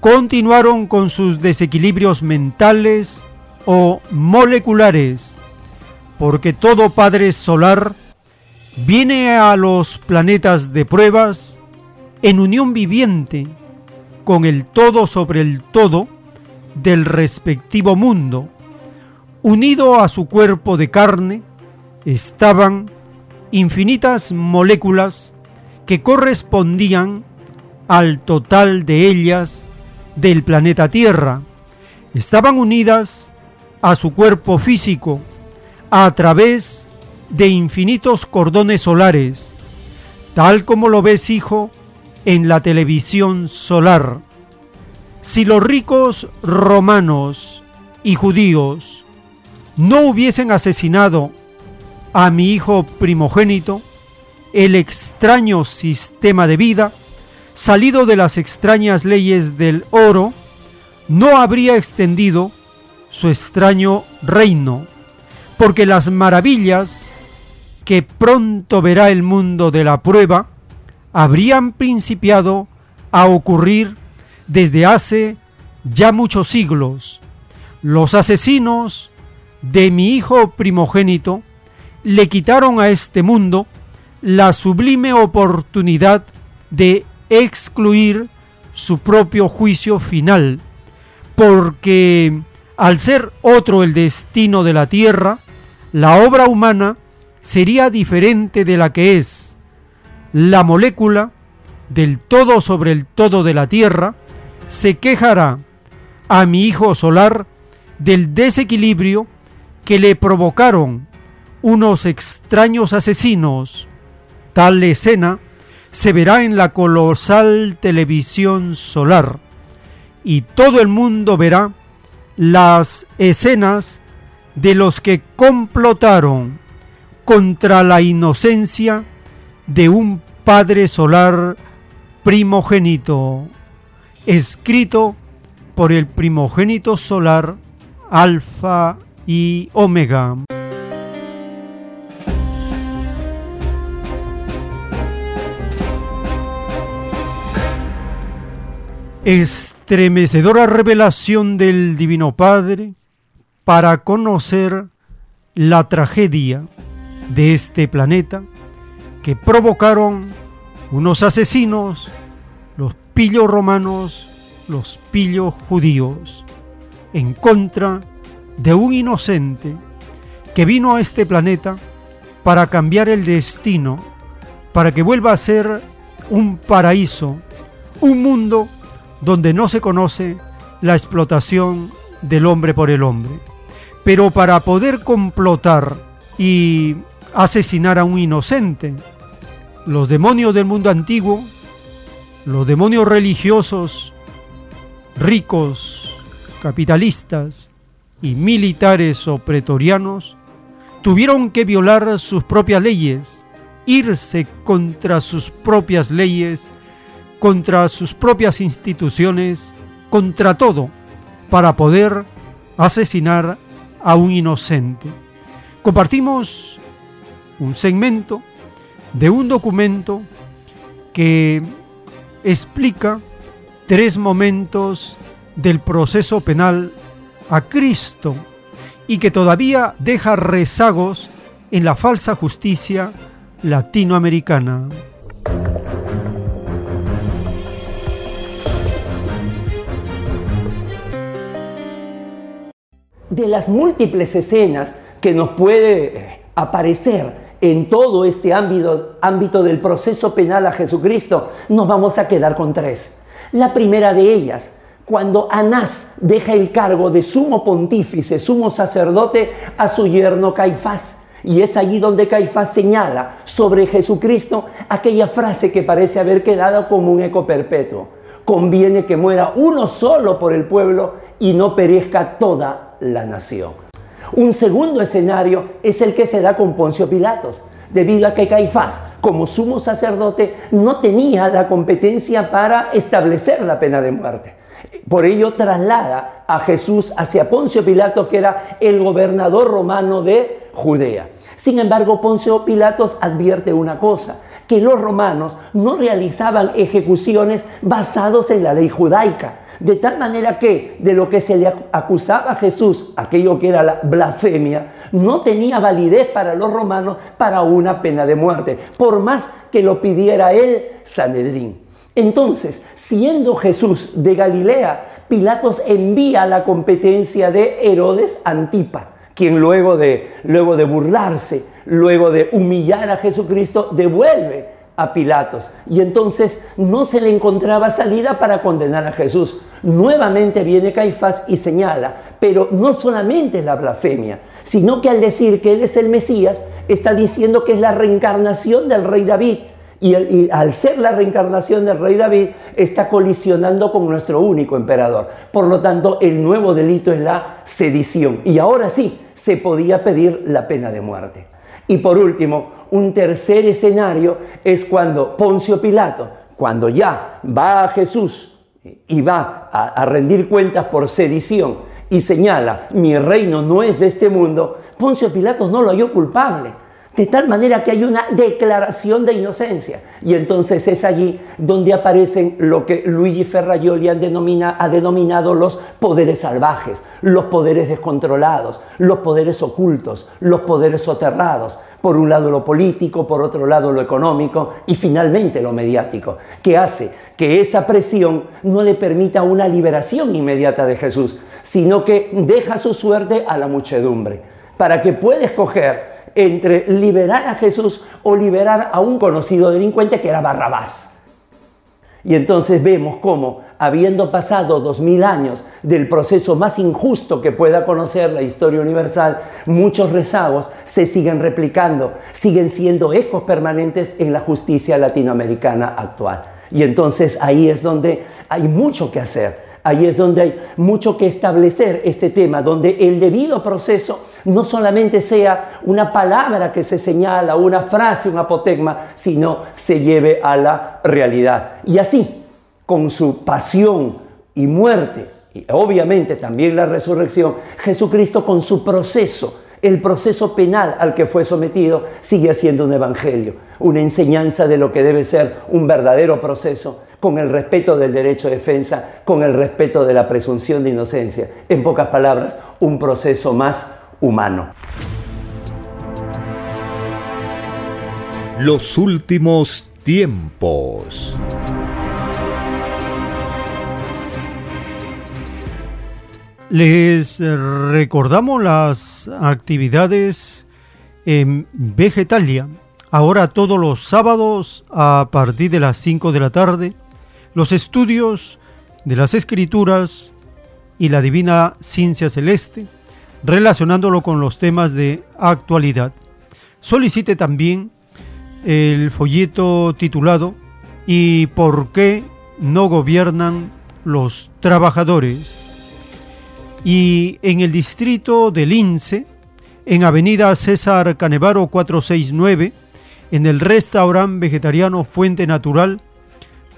continuaron con sus desequilibrios mentales o moleculares, porque todo Padre Solar viene a los planetas de pruebas en unión viviente con el todo sobre el todo del respectivo mundo. Unido a su cuerpo de carne estaban infinitas moléculas que correspondían al total de ellas del planeta Tierra. Estaban unidas a su cuerpo físico a través de infinitos cordones solares, tal como lo ves, hijo, en la televisión solar. Si los ricos romanos y judíos no hubiesen asesinado a mi hijo primogénito, el extraño sistema de vida, salido de las extrañas leyes del oro, no habría extendido su extraño reino, porque las maravillas que pronto verá el mundo de la prueba habrían principiado a ocurrir desde hace ya muchos siglos. Los asesinos de mi hijo primogénito le quitaron a este mundo la sublime oportunidad de excluir su propio juicio final, porque al ser otro el destino de la tierra, la obra humana sería diferente de la que es. La molécula del todo sobre el todo de la tierra se quejará a mi hijo solar del desequilibrio que le provocaron unos extraños asesinos. Tal escena se verá en la colosal televisión solar y todo el mundo verá las escenas de los que complotaron contra la inocencia de un Padre Solar primogénito, escrito por el primogénito solar Alfa y Omega. estremecedora revelación del Divino Padre para conocer la tragedia de este planeta que provocaron unos asesinos, los pillos romanos, los pillos judíos, en contra de un inocente que vino a este planeta para cambiar el destino, para que vuelva a ser un paraíso, un mundo donde no se conoce la explotación del hombre por el hombre. Pero para poder complotar y asesinar a un inocente, los demonios del mundo antiguo, los demonios religiosos, ricos, capitalistas y militares o pretorianos, tuvieron que violar sus propias leyes, irse contra sus propias leyes contra sus propias instituciones, contra todo, para poder asesinar a un inocente. Compartimos un segmento de un documento que explica tres momentos del proceso penal a Cristo y que todavía deja rezagos en la falsa justicia latinoamericana. de las múltiples escenas que nos puede eh, aparecer en todo este ámbito, del proceso penal a Jesucristo, nos vamos a quedar con tres. La primera de ellas, cuando Anás deja el cargo de sumo pontífice, sumo sacerdote, a su yerno Caifás. Y es allí donde Caifás señala sobre Jesucristo aquella frase que parece haber quedado como un eco perpetuo. Conviene que muera uno solo por el pueblo y no perezca toda la nación. Un segundo escenario es el que se da con Poncio Pilatos, debido a que Caifás, como sumo sacerdote, no tenía la competencia para establecer la pena de muerte. Por ello traslada a Jesús hacia Poncio Pilatos, que era el gobernador romano de Judea. Sin embargo, Poncio Pilatos advierte una cosa, que los romanos no realizaban ejecuciones basados en la ley judaica, de tal manera que de lo que se le acusaba a Jesús, aquello que era la blasfemia, no tenía validez para los romanos para una pena de muerte, por más que lo pidiera él, Sanedrín. Entonces, siendo Jesús de Galilea, Pilatos envía la competencia de Herodes Antipa, quien luego de, luego de burlarse, luego de humillar a Jesucristo, devuelve a Pilatos. Y entonces no se le encontraba salida para condenar a Jesús. Nuevamente viene Caifás y señala, pero no solamente es la blasfemia, sino que al decir que Él es el Mesías, está diciendo que es la reencarnación del rey David. Y, y, al ser la reencarnación del rey David, está colisionando con nuestro único emperador. Por lo tanto, el nuevo delito es la sedición. Y ahora sí, se podía pedir la pena de muerte. Y por último, un tercer escenario es cuando Poncio Pilato, cuando ya va a Jesús y va a, rendir cuentas por sedición y señala, mi reino no es de este mundo, Poncio Pilatos no lo halló culpable. De tal manera que hay una declaración de inocencia. Y entonces es allí donde aparecen lo que Luigi Ferraioli ha denominado los poderes salvajes, los poderes descontrolados, los poderes ocultos, los poderes soterrados. Por un lado lo político, por otro lado lo económico y finalmente lo mediático, que hace que esa presión no le permita una liberación inmediata de Jesús, sino que deja su suerte a la muchedumbre, para que pueda escoger entre liberar a Jesús o liberar a un conocido delincuente que era Barrabás. Y entonces vemos cómo, habiendo pasado dos mil años del proceso más injusto que pueda conocer la historia universal, muchos rezagos se siguen replicando, siguen siendo ecos permanentes en la justicia latinoamericana actual. Y entonces ahí es donde hay mucho que hacer, ahí es donde hay mucho que establecer este tema, donde el debido proceso no solamente sea una palabra que se señala, una frase, un apotegma, sino se lleve a la realidad. Y así, con su pasión y muerte, y obviamente también la resurrección, Jesucristo con su proceso, el proceso penal al que fue sometido, sigue siendo un evangelio, una enseñanza de lo que debe ser un verdadero proceso con el respeto del derecho de defensa, con el respeto de la presunción de inocencia. En pocas palabras, un proceso más humano. Los últimos tiempos. Les recordamos las actividades en Vegetalia. Ahora todos los sábados a partir de las 5 de la tarde, los estudios de las escrituras y la divina ciencia celeste relacionándolo con los temas de actualidad. Solicite también el folleto titulado ¿Y por qué no gobiernan los trabajadores? Y en el distrito de Lince, en Avenida César Canevaro 469, en el restaurante vegetariano Fuente Natural,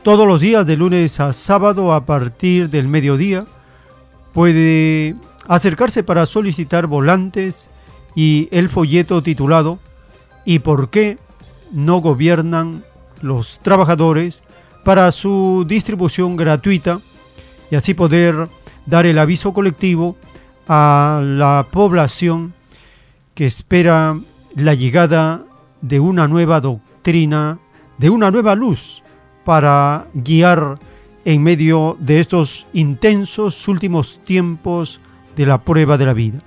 todos los días de lunes a sábado a partir del mediodía, puede acercarse para solicitar volantes y el folleto titulado ¿Y por qué no gobiernan los trabajadores? para su distribución gratuita y así poder dar el aviso colectivo a la población que espera la llegada de una nueva doctrina, de una nueva luz para guiar en medio de estos intensos últimos tiempos de la prueba de la vida.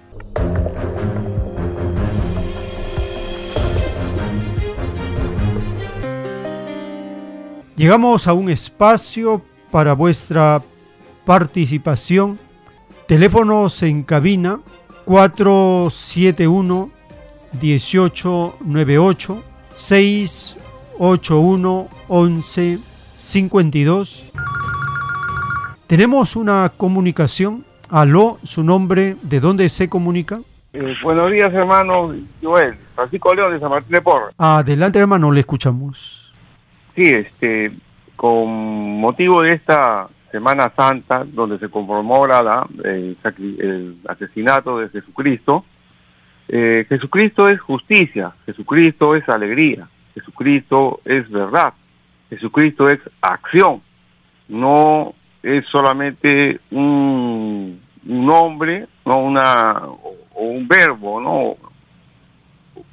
Llegamos a un espacio para vuestra participación. Teléfonos en cabina 471 1898 681 11 52. Tenemos una comunicación Aló, su nombre, ¿de dónde se comunica? Eh, buenos días, hermano Joel. Francisco León de San Martín de Porres. Adelante, hermano, le escuchamos. Sí, este, con motivo de esta Semana Santa, donde se conmemora el, el, asesinato de Jesucristo, eh, Jesucristo es justicia, Jesucristo es alegría, Jesucristo es verdad, Jesucristo es acción, no es solamente un, nombre, no una o, un verbo, no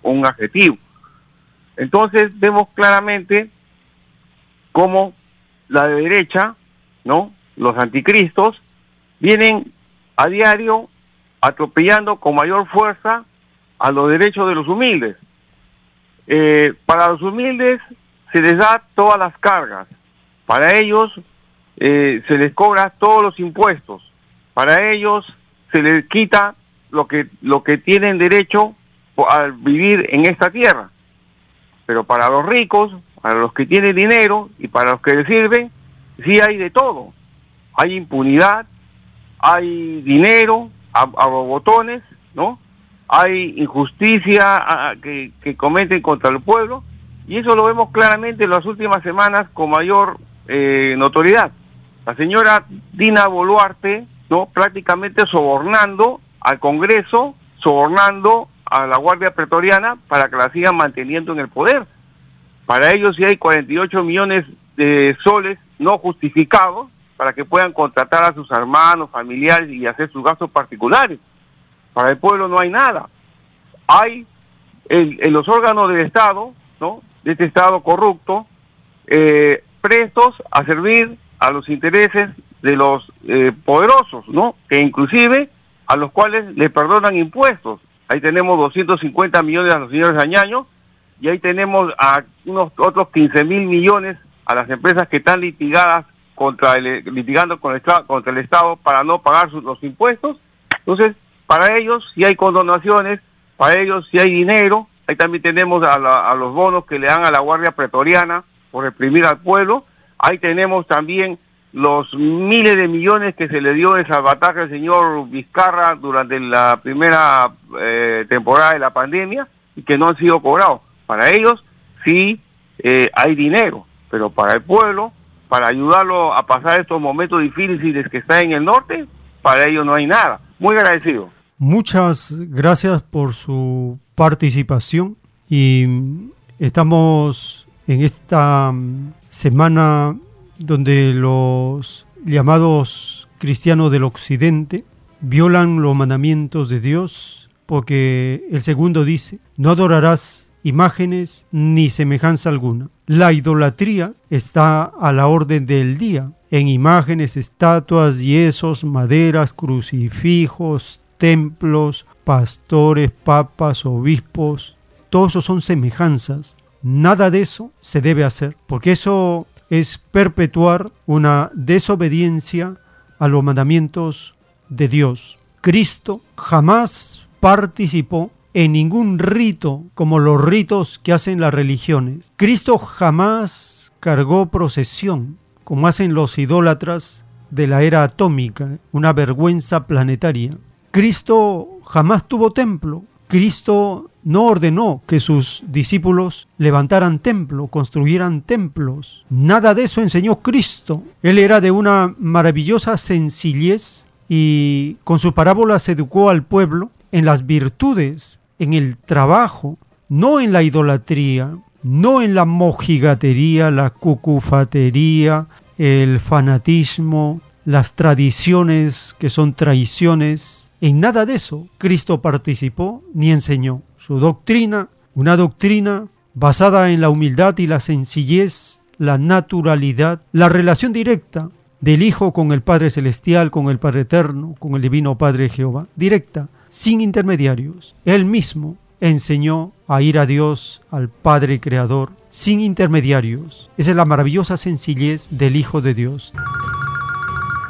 o un adjetivo. Entonces vemos claramente cómo la derecha, ¿no? Los anticristos vienen a diario atropellando con mayor fuerza a los derechos de los humildes. Eh, para los humildes se les da todas las cargas. Para ellos eh, se les cobra todos los impuestos. Para ellos se les quita lo que, lo que tienen derecho al vivir en esta tierra. Pero para los ricos, para los que tienen dinero y para los que les sirven, sí hay de todo. Hay impunidad, hay dinero a, botones, ¿no? Hay injusticia que, que cometen contra el pueblo y eso lo vemos claramente en las últimas semanas con mayor eh, notoriedad. La señora Dina Boluarte ¿no? Prácticamente sobornando al Congreso, sobornando a la Guardia Pretoriana para que la sigan manteniendo en el poder. Para ellos sí hay 48 millones de soles no justificados para que puedan contratar a sus hermanos, familiares y hacer sus gastos particulares. Para el pueblo no hay nada. Hay en, los órganos del Estado, ¿no? de este Estado corrupto, eh, prestos a servir a los intereses de los eh, poderosos, ¿no? Que inclusive a los cuales le perdonan impuestos. Ahí tenemos 250 millones a los señores Añaño y ahí tenemos a unos otros 15 mil millones a las empresas que están litigadas contra el, litigando con el, contra el Estado para no pagar sus, los impuestos. Entonces, para ellos si hay condonaciones, para ellos si hay dinero, ahí también tenemos a, a los bonos que le dan a la Guardia Pretoriana por reprimir al pueblo, ahí tenemos también los miles de millones que se le dio de salvataje al señor Vizcarra durante la primera eh, temporada de la pandemia y que no han sido cobrados. Para ellos sí eh, hay dinero, pero para el pueblo, para ayudarlo a pasar estos momentos difíciles que está en el norte, para ellos no hay nada. Muy agradecido. Muchas gracias por su participación y estamos en esta mm, semana donde los llamados cristianos del occidente violan los mandamientos de Dios, porque el segundo dice, no adorarás imágenes ni semejanza alguna. La idolatría está a la orden del día, en imágenes, estatuas, yesos, maderas, crucifijos, templos, pastores, papas, obispos, todos esos son semejanzas. Nada de eso se debe hacer, porque eso es perpetuar una desobediencia a los mandamientos de Dios. Cristo jamás participó en ningún rito como los ritos que hacen las religiones. Cristo jamás cargó procesión como hacen los idólatras de la era atómica, una vergüenza planetaria. Cristo jamás tuvo templo. Cristo no ordenó que sus discípulos levantaran templo, construyeran templos. Nada de eso enseñó Cristo. Él era de una maravillosa sencillez y con su parábolas educó al pueblo en las virtudes, en el trabajo, no en la idolatría, no en la mojigatería, la cucufatería, el fanatismo, las tradiciones que son traiciones. En nada de eso Cristo participó ni enseñó su doctrina, una doctrina basada en la humildad y la sencillez, la naturalidad, la relación directa del Hijo con el Padre Celestial, con el Padre Eterno, con el Divino Padre Jehová, directa, sin intermediarios. Él mismo enseñó a ir a Dios, al Padre Creador, sin intermediarios. Esa es la maravillosa sencillez del Hijo de Dios.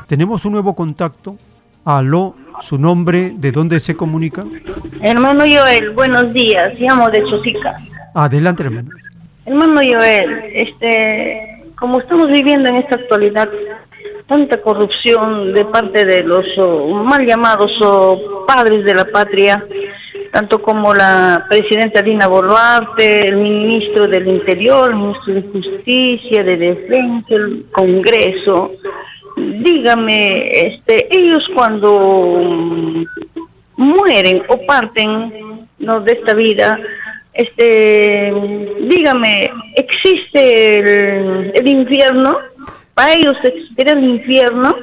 Tenemos un nuevo contacto. Aló, su nombre, de dónde se comunica. Hermano Joel, buenos días, llamo de Chosica. Adelante, hermano. Hermano Joel, este, como estamos viviendo en esta actualidad tanta corrupción de parte de los mal llamados padres de la patria, tanto como la presidenta Dina Boluarte, el ministro del Interior, el ministro de Justicia, de Defensa, el Congreso, dígame, este, ellos cuando mueren o parten ¿no? de esta vida, este, dígame, ¿existe el, infierno? ¿Para ellos existirá el infierno?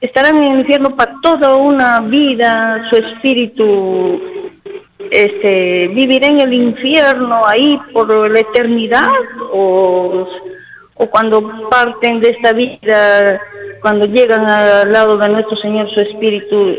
¿Estarán en el infierno para toda una vida? ¿Su espíritu este, vivirá en el infierno ahí por la eternidad? ¿O, o cuando parten de esta vida cuando llegan al lado de nuestro Señor su espíritu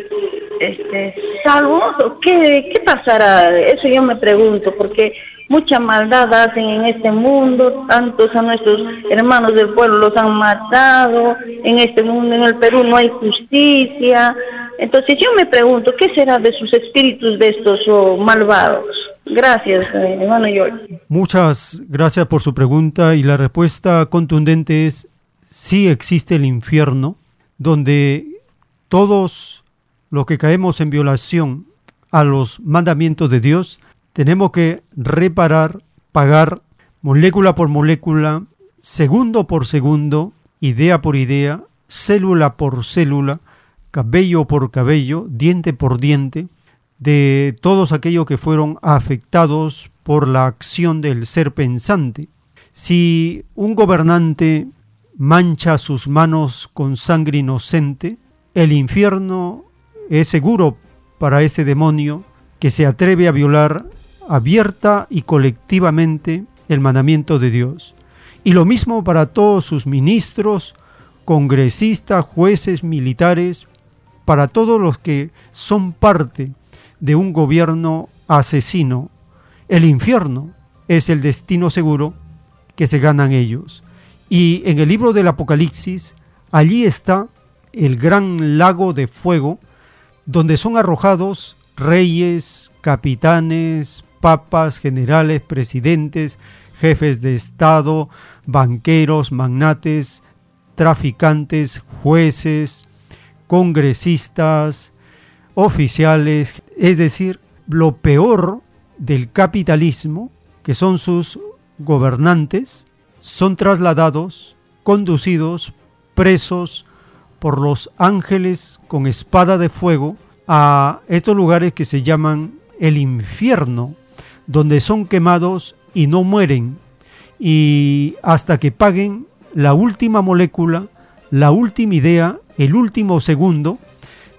este, salvos? ¿Qué, ¿Qué pasará? Eso yo me pregunto, porque mucha maldad hacen en este mundo, tantos a nuestros hermanos del pueblo los han matado, en este mundo, en el Perú no hay justicia. Entonces yo me pregunto, ¿qué será de sus espíritus de estos oh, malvados? Gracias, eh, hermano George. Muchas gracias por su pregunta y la respuesta contundente es sí existe el infierno, donde todos los que caemos en violación a los mandamientos de Dios, tenemos que reparar, pagar molécula por molécula, segundo por segundo, idea por idea, célula por célula, cabello por cabello, diente por diente, de todos aquellos que fueron afectados por la acción del ser pensante. Si un gobernante mancha sus manos con sangre inocente, el infierno es seguro para ese demonio que se atreve a violar abierta y colectivamente el mandamiento de Dios. Y lo mismo para todos sus ministros, congresistas, jueces, militares, para todos los que son parte de un gobierno asesino. El infierno es el destino seguro que se ganan ellos. Y en el libro del Apocalipsis, allí está el gran lago de fuego, donde son arrojados reyes, capitanes, papas, generales, presidentes, jefes de Estado, banqueros, magnates, traficantes, jueces, congresistas, oficiales, es decir, lo peor del capitalismo, que son sus gobernantes, son trasladados, conducidos, presos por los ángeles con espada de fuego a estos lugares que se llaman el infierno, donde son quemados y no mueren, y hasta que paguen la última molécula, la última idea, el último segundo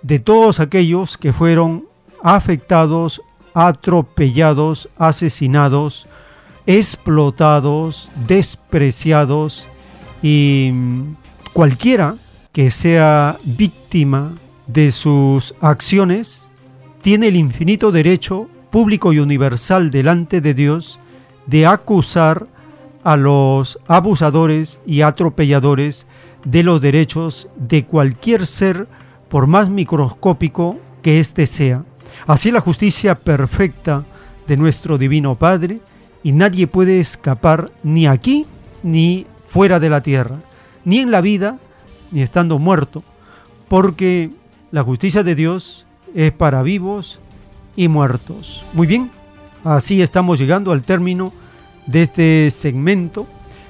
de todos aquellos que fueron afectados, atropellados, asesinados, explotados, despreciados y mm, cualquiera que sea víctima de sus acciones tiene el infinito derecho público y universal delante de Dios de acusar a los abusadores y atropelladores de los derechos de cualquier ser, por más microscópico que éste sea. Así la justicia perfecta de nuestro Divino Padre, y nadie puede escapar ni aquí ni fuera de la tierra, ni en la vida ni estando muerto, porque la justicia de Dios es para vivos y muertos. Muy bien, así estamos llegando al término de este segmento.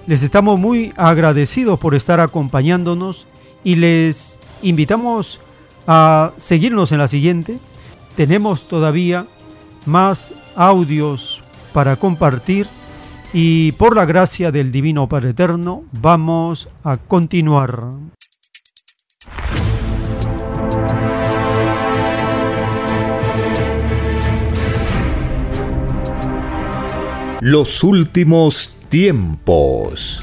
Les estamos muy agradecidos por estar acompañándonos y les invitamos a seguirnos en la siguiente. Tenemos todavía más audios para compartir y por la gracia del Divino Padre Eterno vamos a continuar. Los últimos tiempos.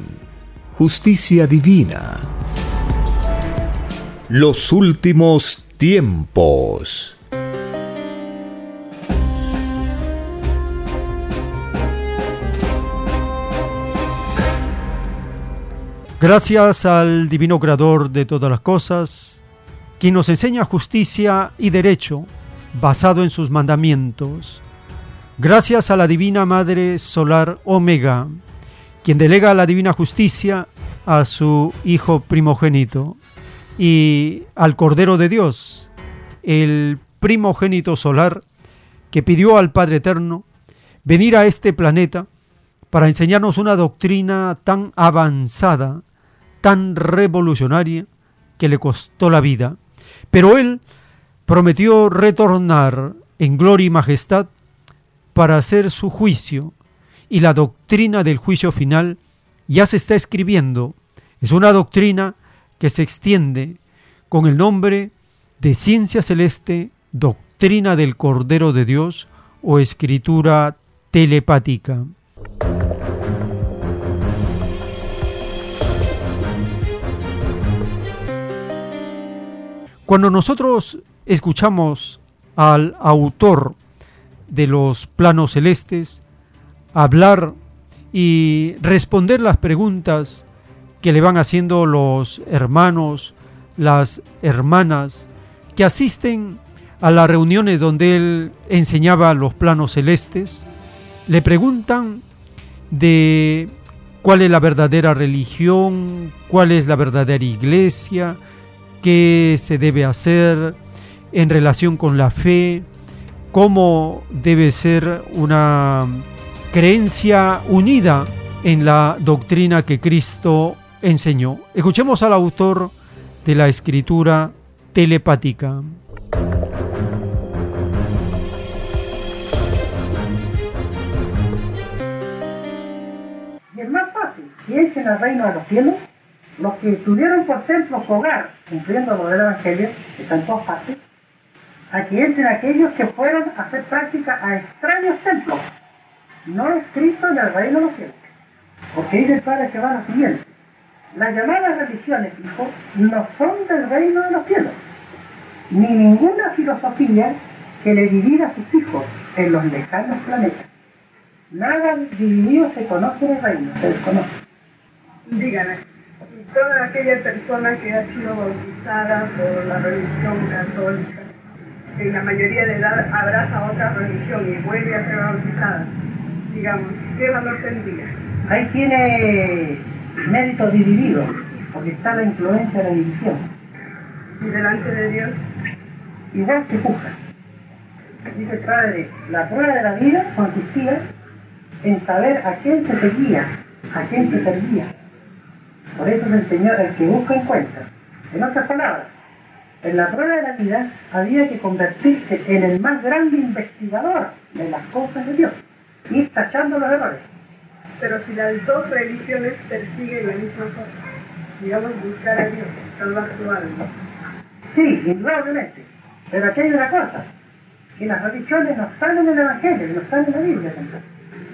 justicia divina. Los últimos tiempos. Gracias al Divino Creador de todas las cosas, quien nos enseña justicia y derecho basado en sus mandamientos. Gracias a la Divina Madre Solar Omega, quien delega la divina justicia a su Hijo primogénito, y al Cordero de Dios, el primogénito solar, que pidió al Padre Eterno venir a este planeta para enseñarnos una doctrina tan avanzada tan revolucionaria que le costó la vida. Pero él prometió retornar en gloria y majestad para hacer su juicio y la doctrina del juicio final ya se está escribiendo. Es una doctrina que se extiende con el nombre de ciencia celeste, doctrina del Cordero de Dios o escritura telepática. Cuando nosotros escuchamos al autor de los planos celestes hablar y responder las preguntas que le van haciendo los hermanos, las hermanas que asisten a las reuniones donde él enseñaba los planos celestes, le preguntan de cuál es la verdadera religión, cuál es la verdadera iglesia, qué se debe hacer en relación con la fe, cómo debe ser una creencia unida en la doctrina que Cristo enseñó. Escuchemos al autor de la escritura telepática. Y es más fácil que echen al reino de los cielos los que tuvieron por templo su hogar, cumpliendo lo del Evangelio, que está en todas a que entren aquellos que fueron a hacer práctica a extraños templos, no escritos en el reino de los cielos. Porque dice el Padre que va a lo siguiente. Las llamadas religiones, hijos, no son del reino de los cielos, ni ninguna filosofía que le divida a sus hijos en los lejanos planetas. Nada dividido se conoce en el reino, se desconoce. Dígame toda aquella persona que ha sido bautizada por la religión católica, en la mayoría de edad abraza otra religión y vuelve a ser bautizada, digamos, ¿qué valor tendría? Ahí tiene méritos divididos, porque está la influencia de la división. ¿Y delante de Dios? Igual que juzga. Dice el Padre, la prueba de la vida consistía en saber a quién se seguía, a quién se servía. Por eso el Señor, el que busca encuentra. En otras palabras, en la prueba de la vida había que convertirse en el más grande investigador de las cosas de Dios, ir tachando los errores. Pero si las dos religiones persiguen la misma cosa, digamos buscar a Dios, salvar su alma. Sí, indudablemente. Pero aquí hay una cosa, que las religiones no están en el Evangelio, no están en la Biblia tampoco.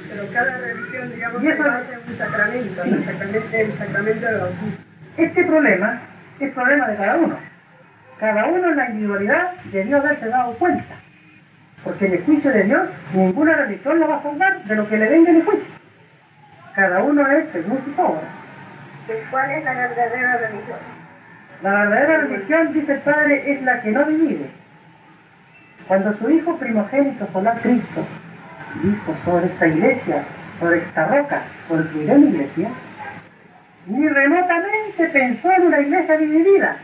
Pero cada religión, digamos, Y eso- hace un sacramento, el sacramento, el sacramento del bautismo. Este problema es problema de cada uno. Cada uno en la individualidad debió haberse dado cuenta. Porque en el juicio de Dios ninguna religión la va a salvar de lo que le venga en el juicio. Cada uno es según su obra. ¿Cuál es la verdadera religión? La verdadera religión, dice el Padre, es la que no divide. Cuando su Hijo primogénito solar Cristo dijo sobre esta iglesia, sobre esta roca, construiré mi iglesia, ni remotamente pensó en una iglesia dividida.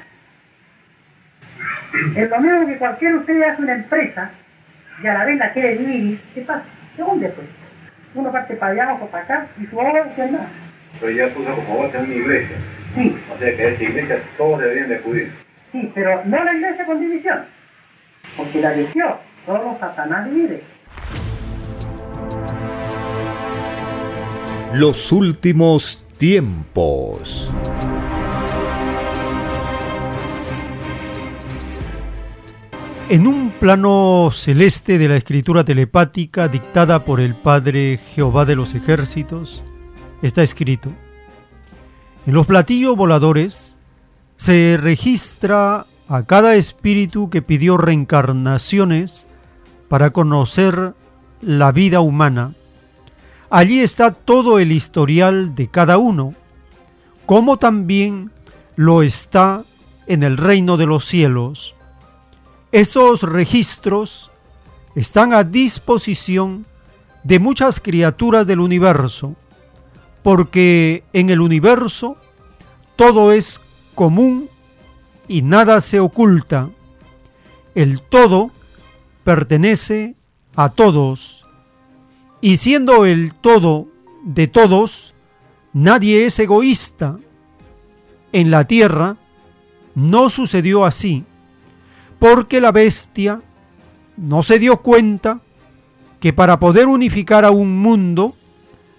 Es lo mismo que cualquiera de ustedes hace una empresa y a la vez la quiere dividir, ¿qué pasa? Se hunde pues. Uno parte para allá, otro para acá, y su obra no nada. Pero ya puso como vos en una iglesia. Sí. O sea que esta iglesia todos deberían de acudir. Sí, pero no la iglesia con división. Porque la división, solo Satanás divide. Los últimos tiempos. En un plano celeste de la escritura telepática dictada por el Padre Jehová de los ejércitos, está escrito, en los platillos voladores se registra a cada espíritu que pidió reencarnaciones para conocer la vida humana. Allí está todo el historial de cada uno, como también lo está en el reino de los cielos. Estos registros están a disposición de muchas criaturas del universo, porque en el universo todo es común y nada se oculta. El todo pertenece a todos, y siendo el todo de todos, nadie es egoísta. En la tierra no sucedió así porque la bestia no se dio cuenta que para poder unificar a un mundo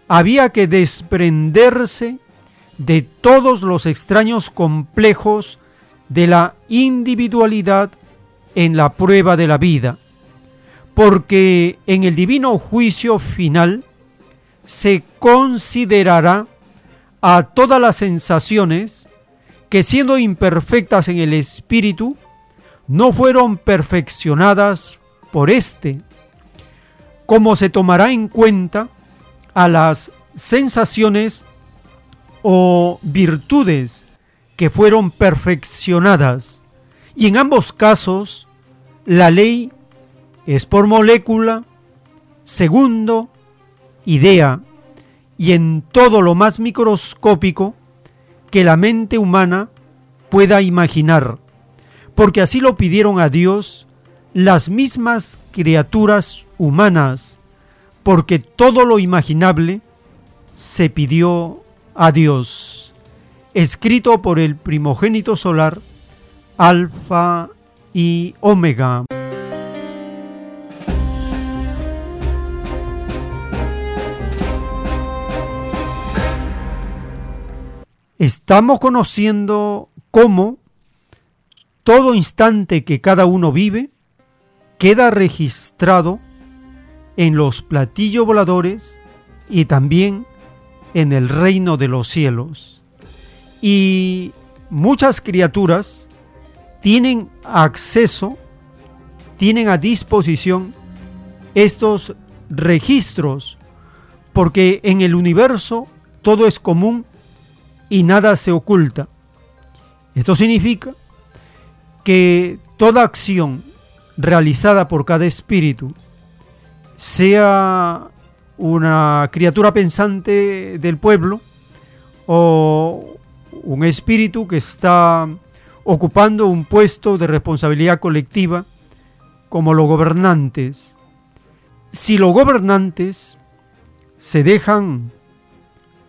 había que desprenderse de todos los extraños complejos de la individualidad en la prueba de la vida, porque en el divino juicio final se considerará a todas las sensaciones que siendo imperfectas en el espíritu, no fueron perfeccionadas por éste, como se tomará en cuenta a las sensaciones o virtudes que fueron perfeccionadas. Y en ambos casos, la ley es por molécula, segundo, idea, y en todo lo más microscópico que la mente humana pueda imaginar porque así lo pidieron a Dios las mismas criaturas humanas, porque todo lo imaginable se pidió a Dios. Escrito por el primogénito solar, Alfa y Omega. Estamos conociendo cómo todo instante que cada uno vive queda registrado en los platillos voladores y también en el reino de los cielos. Y muchas criaturas tienen acceso, tienen a disposición estos registros, porque en el universo todo es común y nada se oculta. Esto significa que toda acción realizada por cada espíritu, sea una criatura pensante del pueblo o un espíritu que está ocupando un puesto de responsabilidad colectiva como los gobernantes. Si los gobernantes se dejan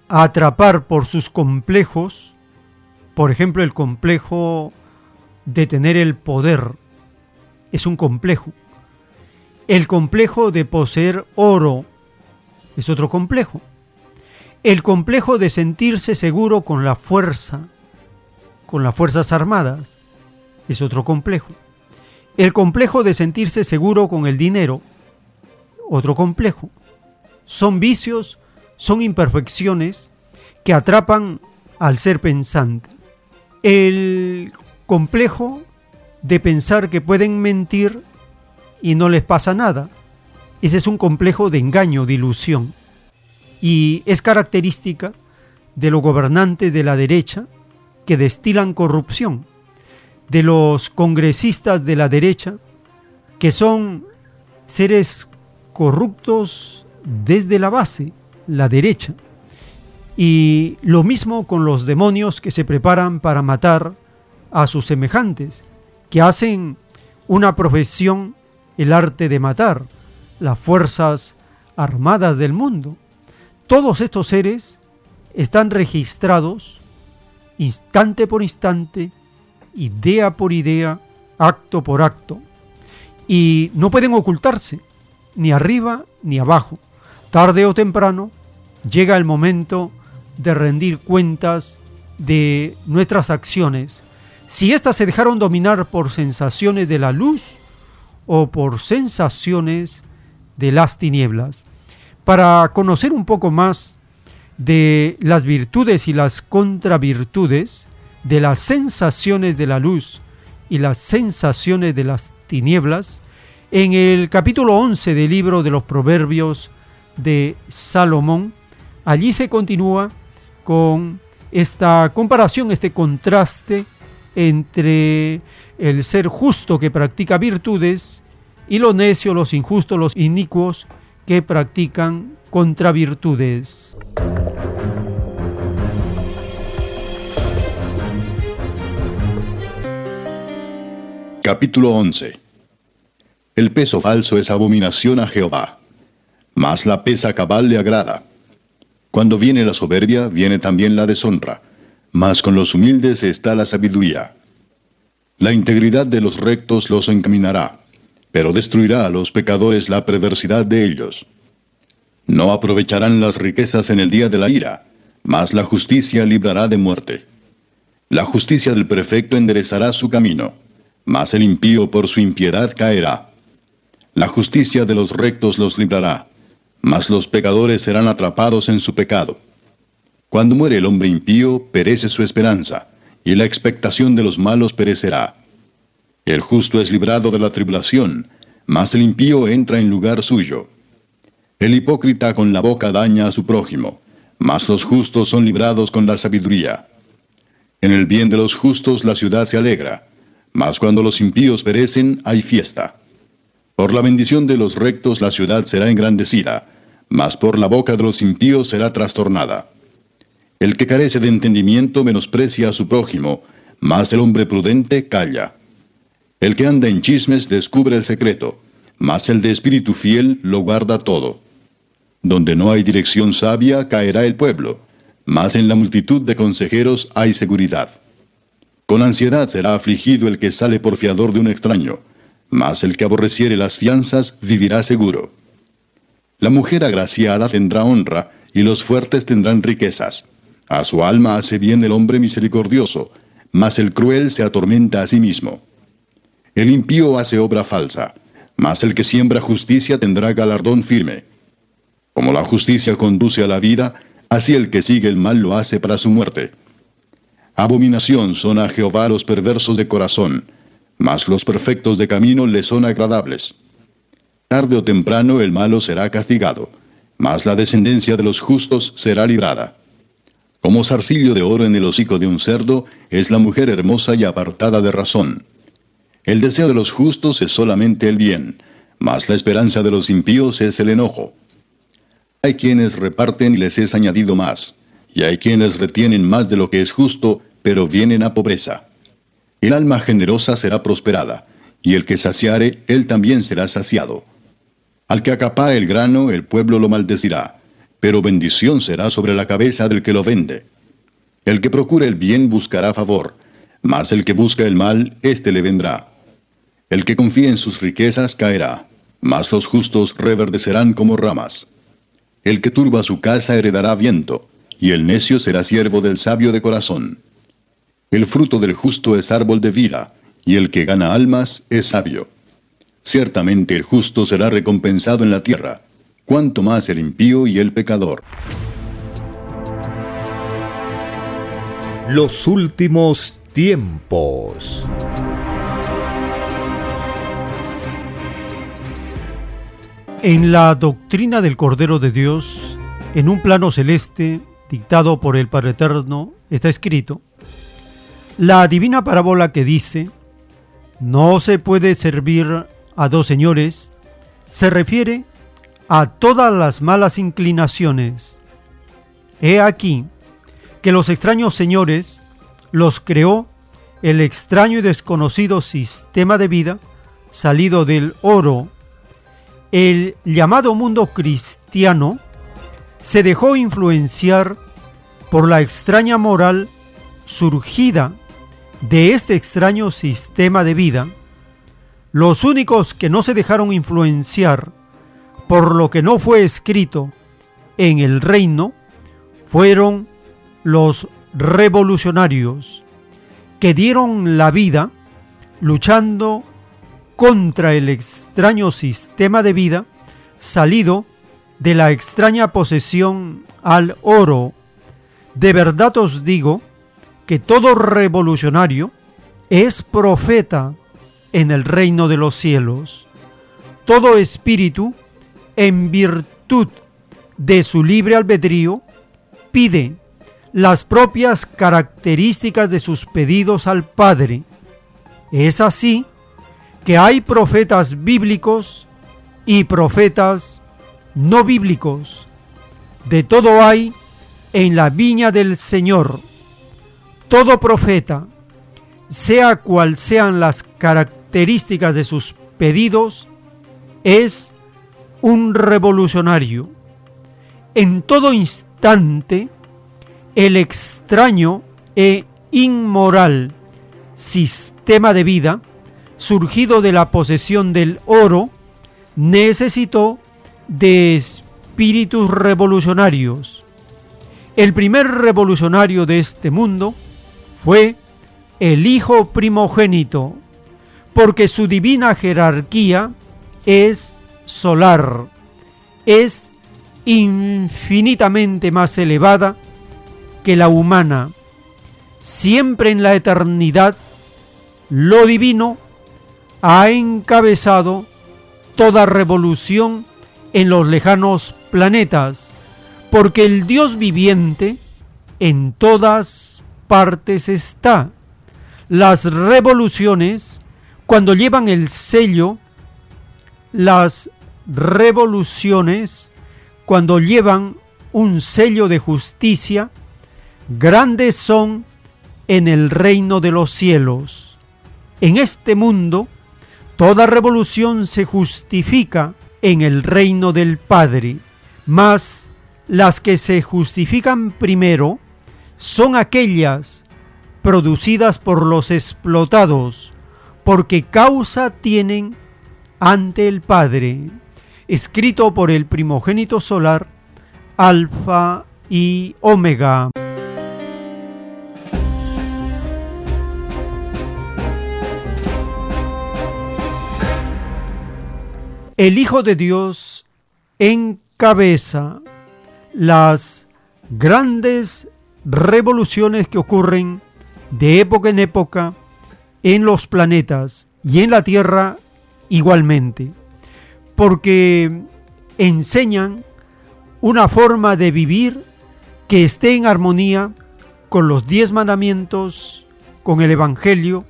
atrapar por sus complejos, por ejemplo el complejo de tener el poder es un complejo. El complejo de poseer oro es otro complejo. El complejo de sentirse seguro con la fuerza, con las Fuerzas Armadas, es otro complejo. El complejo de sentirse seguro con el dinero, otro complejo. Son vicios, son imperfecciones que atrapan al ser pensante. El complejo de pensar que pueden mentir y no les pasa nada. Ese es un complejo de engaño, de ilusión. Y es característica de los gobernantes de la derecha que destilan corrupción, de los congresistas de la derecha que son seres corruptos desde la base, la derecha. Y lo mismo con los demonios que se preparan para matar a sus semejantes, que hacen una profesión el arte de matar, las fuerzas armadas del mundo. Todos estos seres están registrados instante por instante, idea por idea, acto por acto, y no pueden ocultarse, ni arriba ni abajo. Tarde o temprano llega el momento de rendir cuentas de nuestras acciones, si éstas se dejaron dominar por sensaciones de la luz o por sensaciones de las tinieblas. Para conocer un poco más de las virtudes y las contravirtudes, de las sensaciones de la luz y las sensaciones de las tinieblas, en el capítulo 11 del libro de los Proverbios de Salomón, allí se continúa con esta comparación, este contraste entre el ser justo que practica virtudes y los necios, los injustos, los inicuos que practican contravirtudes. Capítulo 11 El peso falso es abominación a Jehová, mas la pesa cabal le agrada. Cuando viene la soberbia, viene también la deshonra, mas con los humildes está la sabiduría. La integridad de los rectos los encaminará, pero destruirá a los pecadores la perversidad de ellos. No aprovecharán las riquezas en el día de la ira, mas la justicia librará de muerte. La justicia del perfecto enderezará su camino, mas el impío por su impiedad caerá. La justicia de los rectos los librará, mas los pecadores serán atrapados en su pecado. Cuando muere el hombre impío, perece su esperanza, y la expectación de los malos perecerá. El justo es librado de la tribulación, mas el impío entra en lugar suyo. El hipócrita con la boca daña a su prójimo, mas los justos son librados con la sabiduría. En el bien de los justos la ciudad se alegra, mas cuando los impíos perecen hay fiesta. Por la bendición de los rectos la ciudad será engrandecida, mas por la boca de los impíos será trastornada. El que carece de entendimiento menosprecia a su prójimo, mas el hombre prudente calla. El que anda en chismes descubre el secreto, mas el de espíritu fiel lo guarda todo. Donde no hay dirección sabia, caerá el pueblo, mas en la multitud de consejeros hay seguridad. Con ansiedad será afligido el que sale por fiador de un extraño, mas el que aborreciere las fianzas vivirá seguro. La mujer agraciada tendrá honra, y los fuertes tendrán riquezas. A su alma hace bien el hombre misericordioso, mas el cruel se atormenta a sí mismo. El impío hace obra falsa, mas el que siembra justicia tendrá galardón firme. Como la justicia conduce a la vida, así el que sigue el mal lo hace para su muerte. Abominación son a Jehová los perversos de corazón, mas los perfectos de camino le son agradables. Tarde o temprano el malo será castigado, mas la descendencia de los justos será librada. Como zarcillo de oro en el hocico de un cerdo, es la mujer hermosa y apartada de razón. El deseo de los justos es solamente el bien, mas la esperanza de los impíos es el enojo. Hay quienes reparten y les es añadido más, y hay quienes retienen más de lo que es justo, pero vienen a pobreza. El alma generosa será prosperada, y el que saciare, él también será saciado. Al que acapare el grano, el pueblo lo maldecirá, pero bendición será sobre la cabeza del que lo vende. El que procura el bien buscará favor, mas el que busca el mal, éste le vendrá. El que confía en sus riquezas caerá, mas los justos reverdecerán como ramas. El que turba su casa heredará viento, y el necio será siervo del sabio de corazón. El fruto del justo es árbol de vida, y el que gana almas es sabio. Ciertamente el justo será recompensado en la tierra, cuanto más el impío y el pecador. Los últimos tiempos. En la doctrina del Cordero de Dios, en un plano celeste, dictado por el Padre Eterno, está escrito, la divina parábola que dice, no se puede servir a dos señores, se refiere a todas las malas inclinaciones. He aquí que los extraños señores los creó el extraño y desconocido sistema de vida salido del oro, el llamado mundo cristiano se dejó influenciar por la extraña moral surgida de este extraño sistema de vida. Los únicos que no se dejaron influenciar por lo que no fue escrito en el reino fueron los revolucionarios que dieron la vida luchando contra el extraño sistema de vida salido de la extraña posesión al oro. De verdad os digo que todo revolucionario es profeta en el reino de los cielos. Todo espíritu, en virtud de su libre albedrío, pide las propias características de sus pedidos al Padre. Es así que hay profetas bíblicos y profetas no bíblicos. De todo hay en la viña del Señor. Todo profeta, sea cual sean las características de sus pedidos, es un revolucionario. En todo instante, el extraño e inmoral sistema de vida surgido de la posesión del oro, necesitó de espíritus revolucionarios. El primer revolucionario de este mundo fue el Hijo primogénito, porque su divina jerarquía es solar, es infinitamente más elevada que la humana. Siempre en la eternidad, lo divino ha encabezado toda revolución en los lejanos planetas, porque el Dios viviente en todas partes está. Las revoluciones, cuando llevan el sello, las revoluciones, cuando llevan un sello de justicia, grandes son en el reino de los cielos. En este mundo, Toda revolución se justifica en el reino del Padre, mas las que se justifican primero son aquellas producidas por los explotados, porque causa tienen ante el Padre, escrito por el primogénito solar, Alfa y Omega. el Hijo de Dios encabeza las grandes revoluciones que ocurren de época en época en los planetas y en la Tierra igualmente, porque enseñan una forma de vivir que esté en armonía con los diez mandamientos, con el Evangelio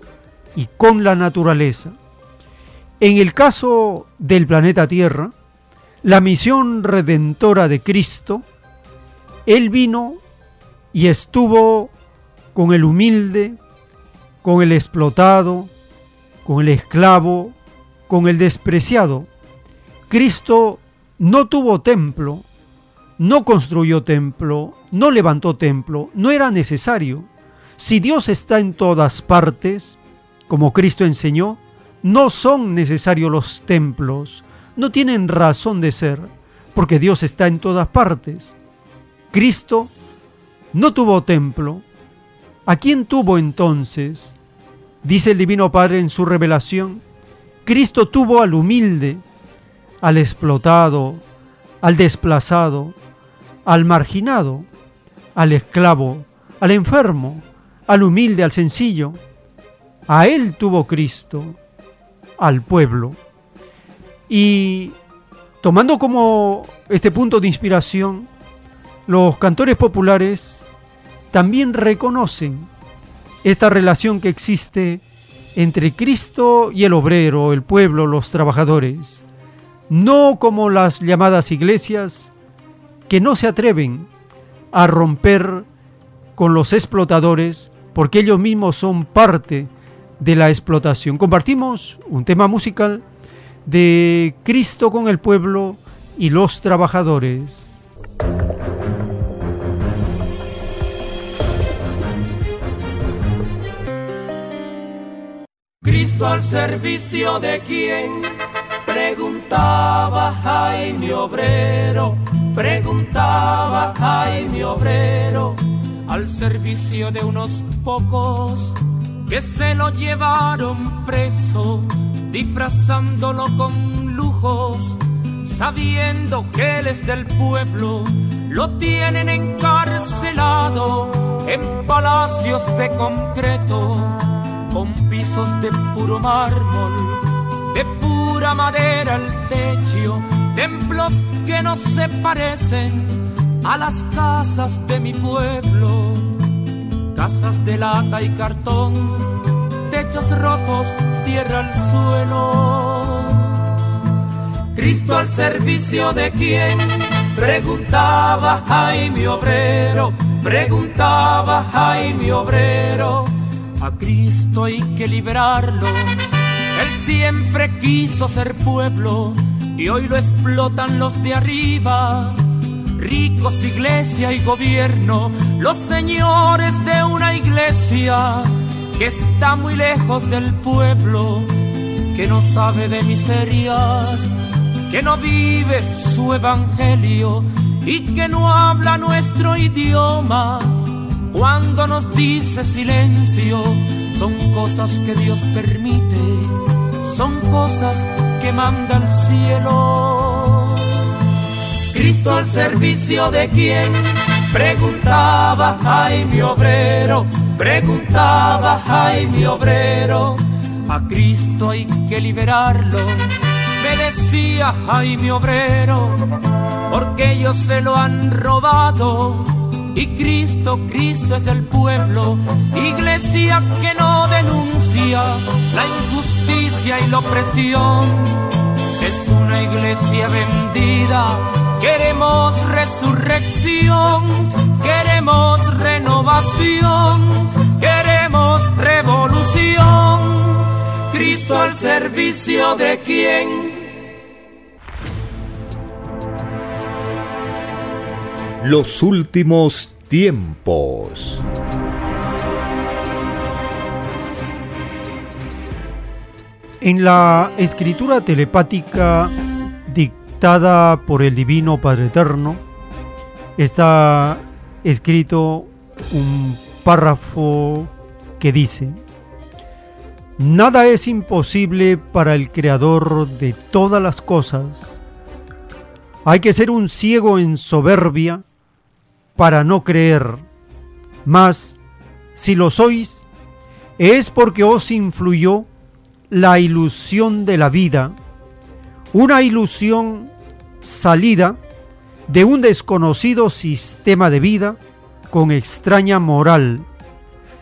y con la naturaleza. En el caso del planeta Tierra, la misión redentora de Cristo, Él vino y estuvo con el humilde, con el explotado, con el esclavo, con el despreciado. Cristo no tuvo templo, no construyó templo, no levantó templo, no era necesario. Si Dios está en todas partes, como Cristo enseñó, no son necesarios los templos, no tienen razón de ser, porque Dios está en todas partes. Cristo no tuvo templo. ¿A quién tuvo entonces? Dice el Divino Padre en su revelación. Cristo tuvo al humilde, al explotado, al desplazado, al marginado, al esclavo, al enfermo, al humilde, al sencillo. A Él tuvo Cristo al pueblo. Y tomando como este punto de inspiración, los cantores populares también reconocen esta relación que existe entre Cristo y el obrero, el pueblo, los trabajadores, no como las llamadas iglesias que no se atreven a romper con los explotadores porque ellos mismos son parte de la explotación. Compartimos un tema musical de Cristo con el pueblo y los trabajadores. Cristo al servicio de quién? Preguntaba Jaime Obrero, preguntaba Jaime Obrero, al servicio de unos pocos que se lo llevaron preso, disfrazándolo con lujos, sabiendo que él es del pueblo, lo tienen encarcelado en palacios de concreto, con pisos de puro mármol, de pura madera el techo, templos que no se parecen a las casas de mi pueblo casas de lata y cartón, techos rojos, tierra al suelo. Cristo al servicio de quién? Preguntaba Jaime Obrero, preguntaba Jaime Obrero. A Cristo hay que liberarlo. Él siempre quiso ser pueblo y hoy lo explotan los de arriba ricos, iglesia y gobierno, los señores de una iglesia que está muy lejos del pueblo, que no sabe de miserias, que no vive su evangelio y que no habla nuestro idioma. Cuando nos dice silencio, son cosas que Dios permite, son cosas que manda el cielo. Cristo al servicio de quién? Preguntaba Jaime Obrero, preguntaba Jaime Obrero. A Cristo hay que liberarlo, me decía Jaime Obrero, porque ellos se lo han robado. Y Cristo, Cristo es del pueblo, iglesia que no denuncia la injusticia y la opresión. Es una iglesia vendida Queremos resurrección, queremos renovación, queremos revolución. Cristo al servicio de quién? Los últimos tiempos. En la escritura telepática dictada por el Divino Padre Eterno, está escrito un párrafo que dice, Nada es imposible para el Creador de todas las cosas. Hay que ser un ciego en soberbia para no creer. Mas, si lo sois, es porque os influyó la ilusión de la vida una ilusión salida de un desconocido sistema de vida con extraña moral.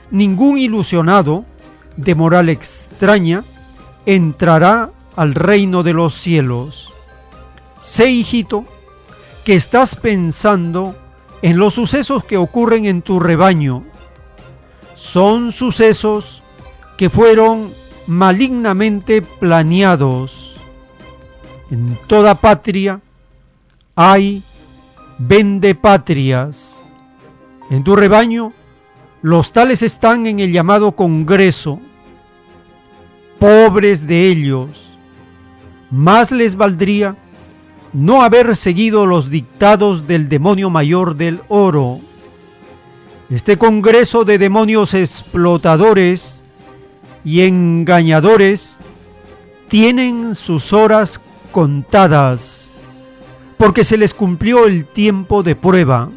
Ningún ilusionado de moral extraña entrará al reino de los cielos. Sé, hijito, que estás pensando en los sucesos que ocurren en tu rebaño. Son sucesos que fueron malignamente planeados en toda patria hay vende patrias. En tu rebaño los tales están en el llamado Congreso. Pobres de ellos, más les valdría no haber seguido los dictados del demonio mayor del oro. Este Congreso de demonios explotadores y engañadores tienen sus horas contadas, porque se les cumplió el tiempo de prueba.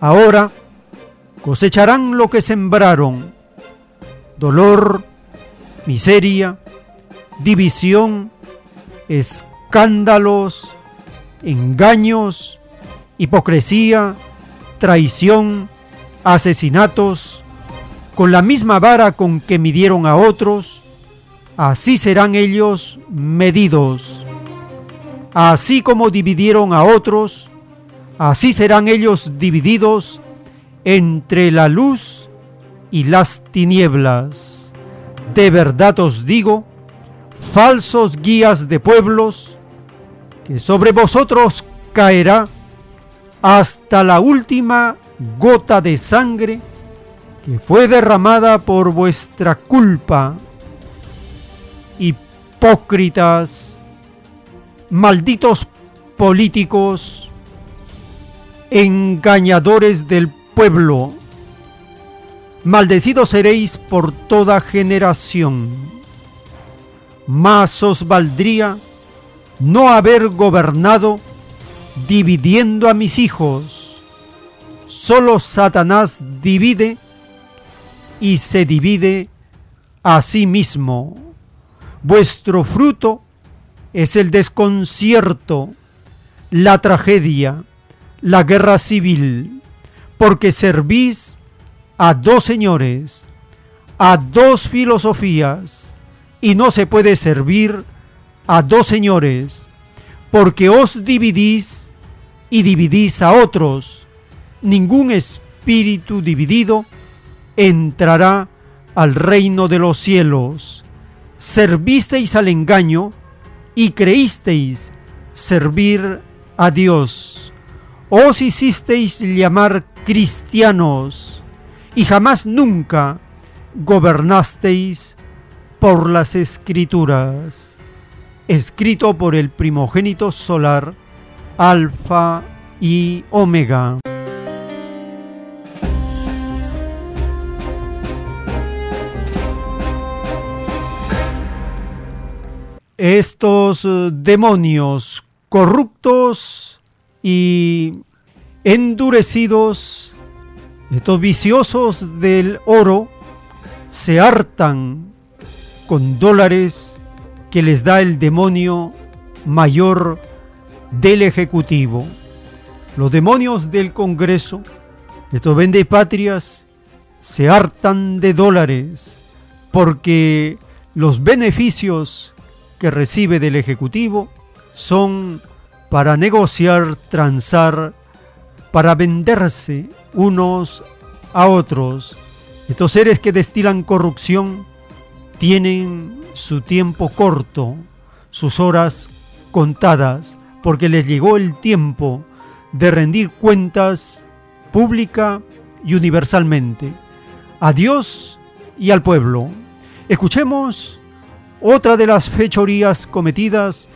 Ahora cosecharán lo que sembraron, dolor, miseria, división, escándalos, engaños, hipocresía, traición, asesinatos, con la misma vara con que midieron a otros, así serán ellos medidos. Así como dividieron a otros, así serán ellos divididos entre la luz y las tinieblas. De verdad os digo, falsos guías de pueblos, que sobre vosotros caerá hasta la última gota de sangre que fue derramada por vuestra culpa. Hipócritas, malditos políticos, engañadores del pueblo, maldecidos seréis por toda generación. Más os valdría no haber gobernado dividiendo a mis hijos. Solo Satanás divide y se divide a sí mismo. Vuestro fruto es el desconcierto, la tragedia, la guerra civil, porque servís a dos señores, a dos filosofías, y no se puede servir a dos señores, porque os dividís y dividís a otros. Ningún espíritu dividido entrará al reino de los cielos. Servisteis al engaño y creísteis servir a Dios. Os hicisteis llamar cristianos y jamás nunca gobernasteis por las escrituras. Escrito por el primogénito solar, Alfa y Omega. estos eh, demonios corruptos y endurecidos, estos viciosos del oro, se hartan con dólares que les da el demonio mayor del Ejecutivo. Los demonios del Congreso, estos patrias, se hartan de dólares porque los beneficios que recibe del Ejecutivo son para negociar, transar, para venderse unos a otros. Estos seres que destilan corrupción tienen su tiempo corto, sus horas contadas, porque les llegó el tiempo de rendir cuentas pública y universalmente a Dios y al pueblo. Escuchemos otra de las fechorías cometidas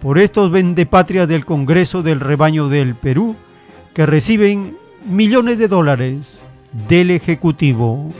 por estos vendepatrias del Congreso del Rebaño del Perú que reciben millones de dólares del Ejecutivo.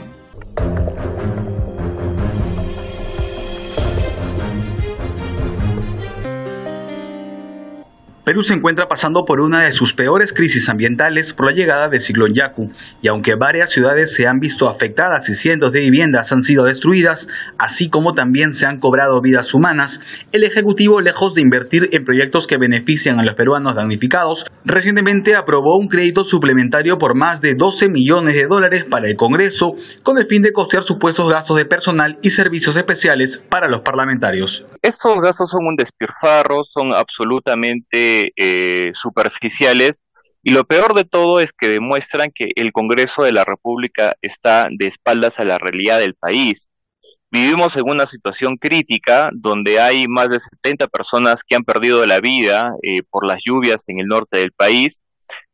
Perú se encuentra pasando por una de sus peores crisis ambientales por la llegada del ciclón Yaku, y aunque varias ciudades se han visto afectadas y cientos de viviendas han sido destruidas, así como también se han cobrado vidas humanas, el Ejecutivo, lejos de invertir en proyectos que benefician a los peruanos damnificados, recientemente aprobó un crédito suplementario por más de 12 millones de dólares para el Congreso, con el fin de costear supuestos gastos de personal y servicios especiales para los parlamentarios. Estos gastos son un despilfarro, son absolutamente eh, superficiales y lo peor de todo es que demuestran que el Congreso de la República está de espaldas a la realidad del país. Vivimos en una situación crítica donde hay más de 70 personas que han perdido la vida eh, por las lluvias en el norte del país.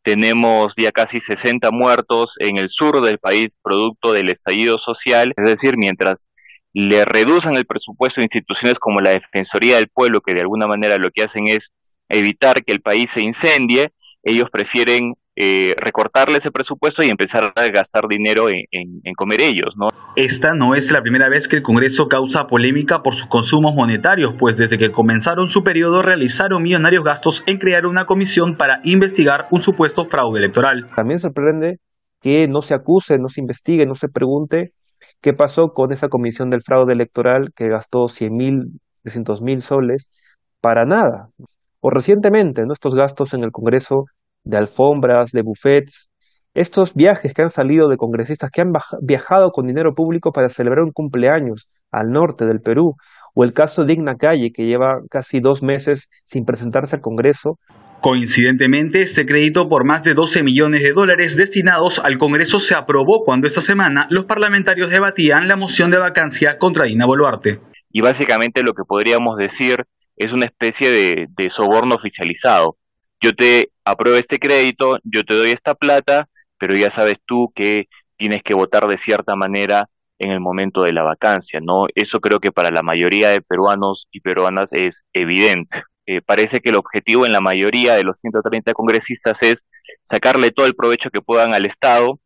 Tenemos ya casi 60 muertos en el sur del país producto del estallido social. Es decir, mientras le reducen el presupuesto a instituciones como la Defensoría del Pueblo, que de alguna manera lo que hacen es evitar que el país se incendie, ellos prefieren eh, recortarle ese presupuesto y empezar a gastar dinero en, comer ellos, ¿no? Esta no es la primera vez que el Congreso causa polémica por sus consumos monetarios, pues desde que comenzaron su periodo realizaron millonarios gastos en crear una comisión para investigar un supuesto fraude electoral. También sorprende que no se acuse, no se investigue, no se pregunte qué pasó con esa comisión del fraude electoral que gastó 100 mil, 300 mil soles para nada o recientemente estos gastos en el Congreso de alfombras, de buffets, estos viajes que han salido de congresistas que han viajado con dinero público para celebrar un cumpleaños al norte del Perú, o el caso de Digna Calle, que lleva casi dos meses sin presentarse al Congreso, Coincidentemente, este crédito por más de 12 millones de dólares destinados al Congreso se aprobó cuando esta semana los parlamentarios debatían la moción de vacancia contra Dina Boluarte. Y básicamente lo que podríamos decir es una especie de, soborno oficializado. Yo te apruebo este crédito, yo te doy esta plata, pero ya sabes tú que tienes que votar de cierta manera en el momento de la vacancia, ¿no? Eso creo que para la mayoría de peruanos y peruanas es evidente. Eh, parece que el objetivo en la mayoría de los 130 congresistas es sacarle todo el provecho que puedan al Estado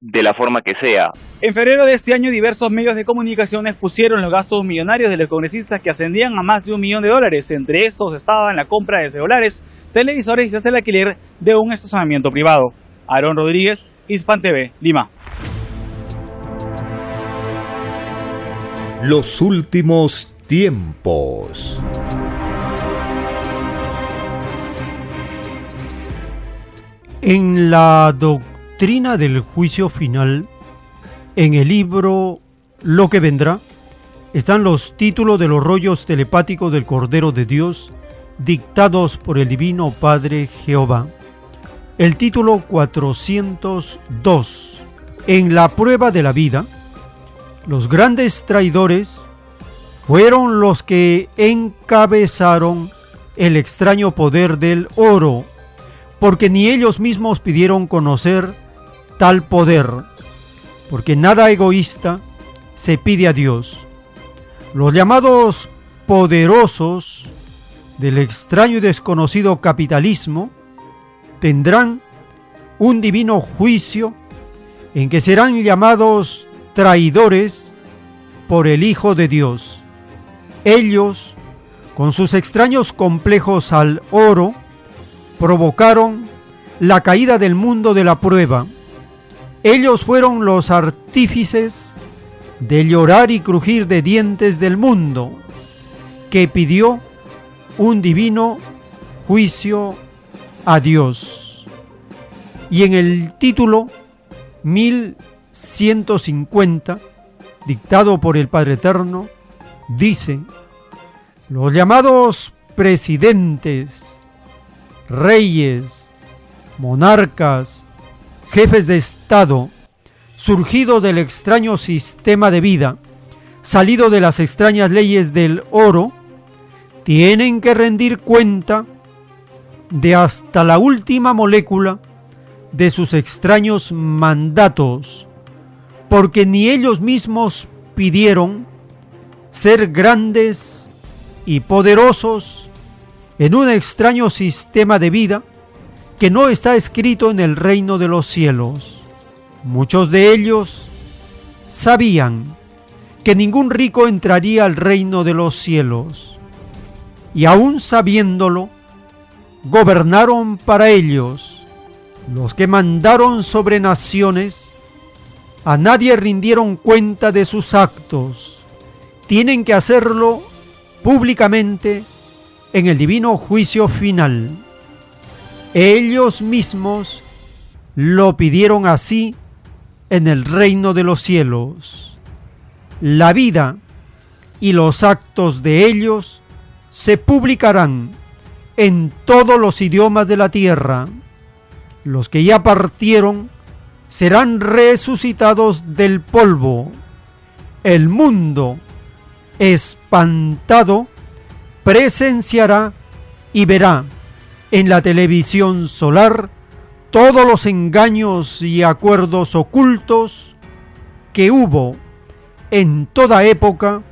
de la forma que sea. En febrero de este año, diversos medios de comunicación expusieron los gastos millonarios de los congresistas que ascendían a más de un millón de dólares. Entre estos estaban la compra de celulares, televisores y el alquiler de un estacionamiento privado. Aaron Rodríguez, Hispan TV, Lima. Los últimos tiempos. En la doctrina del juicio final, en el libro Lo que vendrá, están los títulos de los rollos telepáticos del Cordero de Dios dictados por el Divino Padre Jehová. El título 402. En la prueba de la vida, los grandes traidores fueron los que encabezaron el extraño poder del oro porque ni ellos mismos pidieron conocer tal poder, porque nada egoísta se pide a Dios. Los llamados poderosos del extraño y desconocido capitalismo tendrán un divino juicio en que serán llamados traidores por el Hijo de Dios. Ellos, con sus extraños complejos al oro, provocaron la caída del mundo de la prueba. Ellos fueron los artífices del llorar y crujir de dientes del mundo, que pidió un divino juicio a Dios. Y en el título 1150, dictado por el Padre Eterno, dice, los llamados presidentes, reyes, monarcas, jefes de Estado, surgido del extraño sistema de vida, salido de las extrañas leyes del oro, tienen que rendir cuenta de hasta la última molécula de sus extraños mandatos, porque ni ellos mismos pidieron ser grandes y poderosos en un extraño sistema de vida que no está escrito en el reino de los cielos. Muchos de ellos sabían que ningún rico entraría al reino de los cielos, y aún sabiéndolo, gobernaron para ellos, los que mandaron sobre naciones, a nadie rindieron cuenta de sus actos, tienen que hacerlo públicamente en el divino juicio final. Ellos mismos lo pidieron así en el reino de los cielos. La vida y los actos de ellos se publicarán en todos los idiomas de la tierra. Los que ya partieron serán resucitados del polvo. El mundo, espantado, presenciará y verá en la televisión solar todos los engaños y acuerdos ocultos que hubo en toda época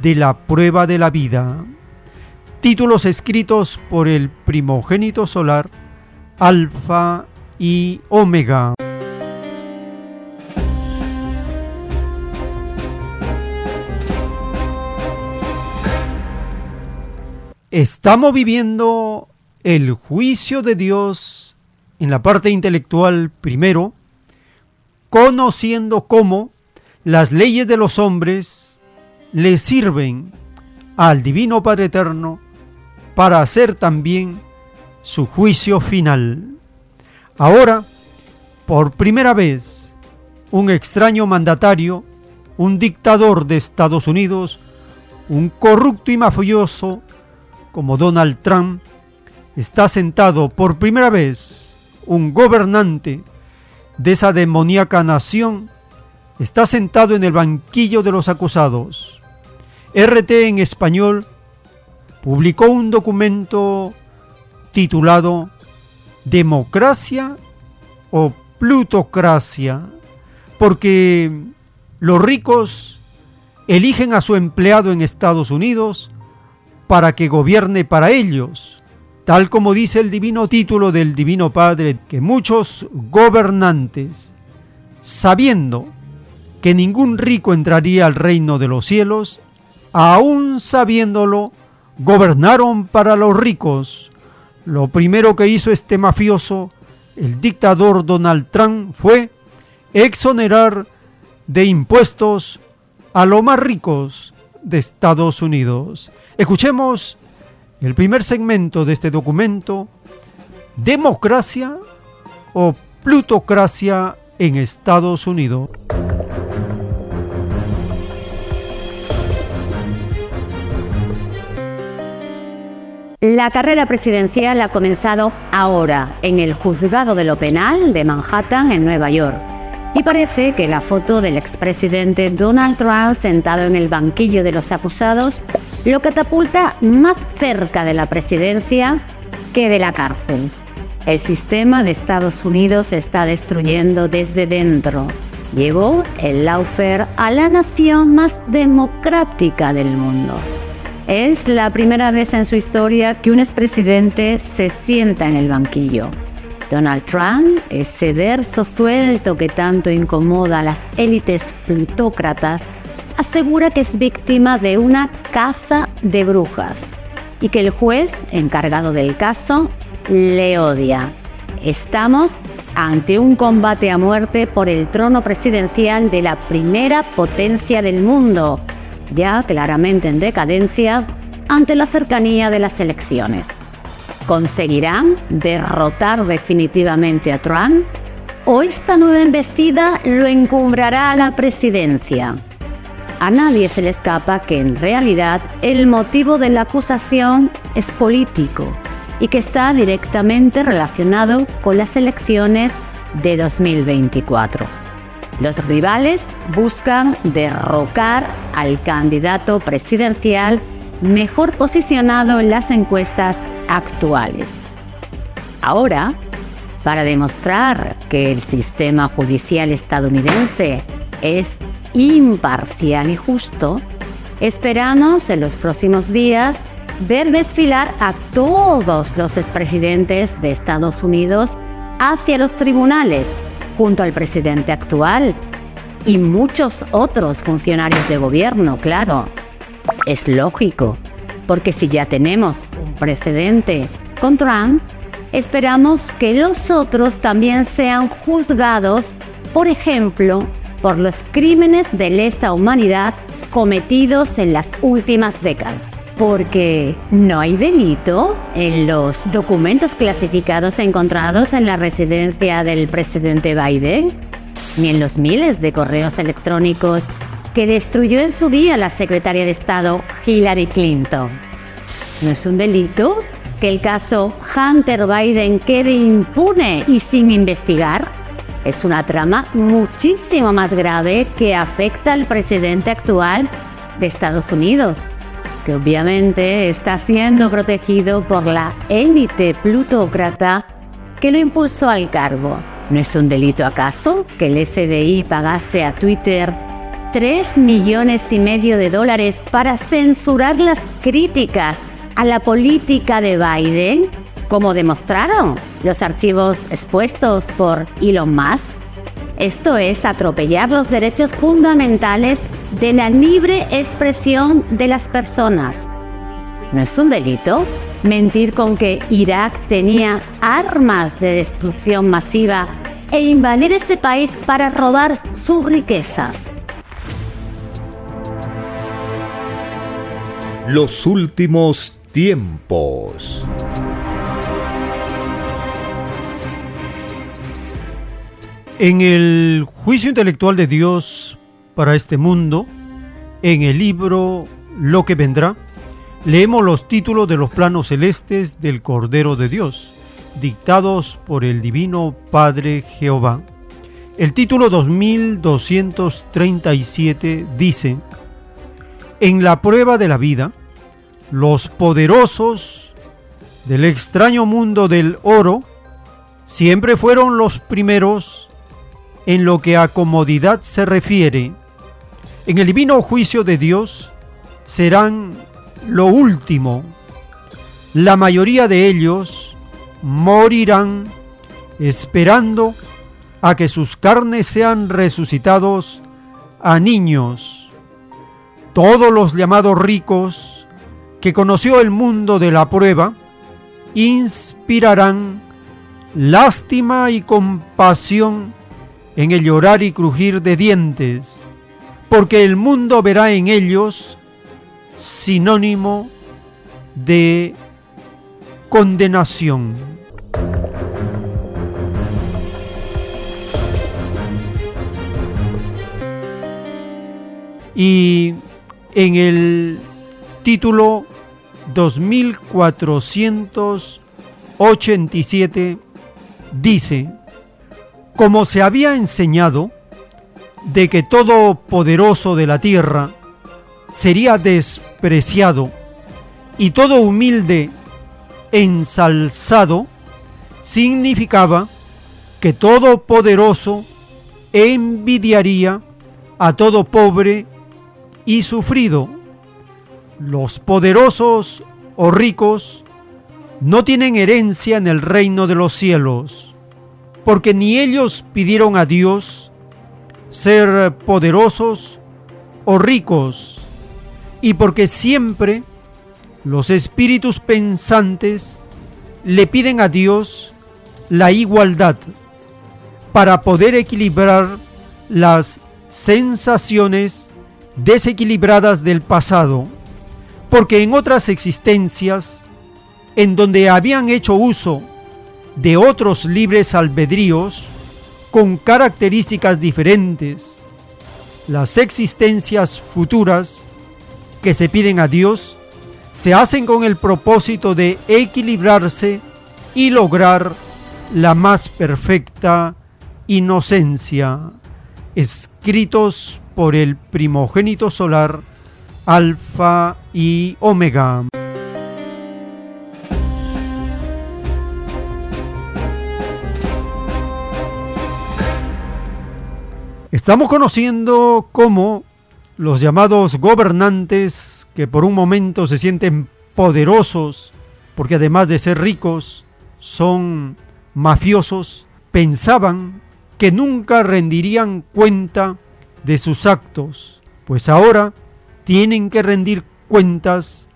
de la prueba de la vida. Títulos escritos por el primogénito solar, Alfa y Omega. Estamos viviendo el juicio de Dios en la parte intelectual primero, conociendo cómo las leyes de los hombres le sirven al Divino Padre Eterno para hacer también su juicio final. Ahora, por primera vez, un extraño mandatario, un dictador de Estados Unidos, un corrupto y mafioso como Donald Trump, está sentado por primera vez un gobernante de esa demoníaca nación, está sentado en el banquillo de los acusados. RT en español publicó un documento titulado Democracia o Plutocracia, porque los ricos eligen a su empleado en Estados Unidos para que gobierne para ellos, tal como dice el divino título del Divino Padre, que muchos gobernantes, sabiendo que ningún rico entraría al reino de los cielos, aún sabiéndolo, gobernaron para los ricos. Lo primero que hizo este mafioso, el dictador Donald Trump, fue exonerar de impuestos a los más ricos de Estados Unidos. Escuchemos el primer segmento de este documento, Democracia o Plutocracia en Estados Unidos. La carrera presidencial ha comenzado ahora en el juzgado de lo penal de Manhattan, en Nueva York. Y parece que la foto del expresidente Donald Trump sentado en el banquillo de los acusados lo catapulta más cerca de la presidencia que de la cárcel. El sistema de Estados Unidos está destruyendo desde dentro. Llegó el lawfare a la nación más democrática del mundo. Es la primera vez en su historia que un expresidente se sienta en el banquillo. Donald Trump, ese verso suelto que tanto incomoda a las élites plutócratas, asegura que es víctima de una caza de brujas y que el juez encargado del caso le odia. Estamos ante un combate a muerte por el trono presidencial de la primera potencia del mundo, ya claramente en decadencia ante la cercanía de las elecciones. ¿Conseguirán derrotar definitivamente a Trump? ¿O esta nueva embestida lo encumbrará a la presidencia? A nadie se le escapa que en realidad el motivo de la acusación es político y que está directamente relacionado con las elecciones de 2024. Los rivales buscan derrocar al candidato presidencial mejor posicionado en las encuestas actuales. Ahora, para demostrar que el sistema judicial estadounidense es imparcial y justo, esperamos en los próximos días ver desfilar a todos los expresidentes de Estados Unidos hacia los tribunales, junto al presidente actual y muchos otros funcionarios de gobierno, claro. Es lógico, porque si ya tenemos un precedente con Trump, esperamos que los otros también sean juzgados, por ejemplo, por los crímenes de lesa humanidad cometidos en las últimas décadas. Porque no hay delito en los documentos clasificados encontrados en la residencia del presidente Biden, ni en los miles de correos electrónicos que destruyó en su día la secretaria de Estado Hillary Clinton. ¿No es un delito que el caso Hunter Biden quede impune y sin investigar? Es una trama muchísimo más grave que afecta al presidente actual de Estados Unidos, que obviamente está siendo protegido por la élite plutócrata que lo impulsó al cargo. ¿No es un delito acaso que el FBI pagase a Twitter 3 millones y medio de dólares para censurar las críticas a la política de Biden, como demostraron los archivos expuestos por Elon Musk. Esto es atropellar los derechos fundamentales de la libre expresión de las personas. ¿No es un delito mentir con que Irak tenía armas de destrucción masiva e invadir ese país para robar sus riquezas? Los últimos tiempos. En el juicio intelectual de Dios para este mundo, en el libro Lo que vendrá, leemos los títulos de los planos celestes del Cordero de Dios, dictados por el Divino Padre Jehová. El título 2237 dice, En la prueba de la vida, los poderosos del extraño mundo del oro siempre fueron los primeros en lo que a comodidad se refiere. En el divino juicio de Dios serán lo último. La mayoría de ellos morirán esperando a que sus carnes sean resucitados a niños. Todos los llamados ricos que conoció el mundo de la prueba inspirarán lástima y compasión en el llorar y crujir de dientes, porque el mundo verá en ellos sinónimo de condenación. Y en el título 2487 dice, como se había enseñado de que todo poderoso de la tierra sería despreciado y todo humilde ensalzado, significaba que todo poderoso envidiaría a todo pobre y sufrido. Los poderosos o ricos no tienen herencia en el reino de los cielos, porque ni ellos pidieron a Dios ser poderosos o ricos, y porque siempre los espíritus pensantes le piden a Dios la igualdad para poder equilibrar las sensaciones desequilibradas del pasado, porque en otras existencias, en donde habían hecho uso de otros libres albedríos con características diferentes, las existencias futuras que se piden a Dios se hacen con el propósito de equilibrarse y lograr la más perfecta inocencia, escritos por el primogénito solar, Alfa y Omega. Estamos conociendo cómo los llamados gobernantes que por un momento se sienten poderosos, porque además de ser ricos, son mafiosos, pensaban que nunca rendirían cuenta de sus actos, pues ahora tienen que rendir cuentas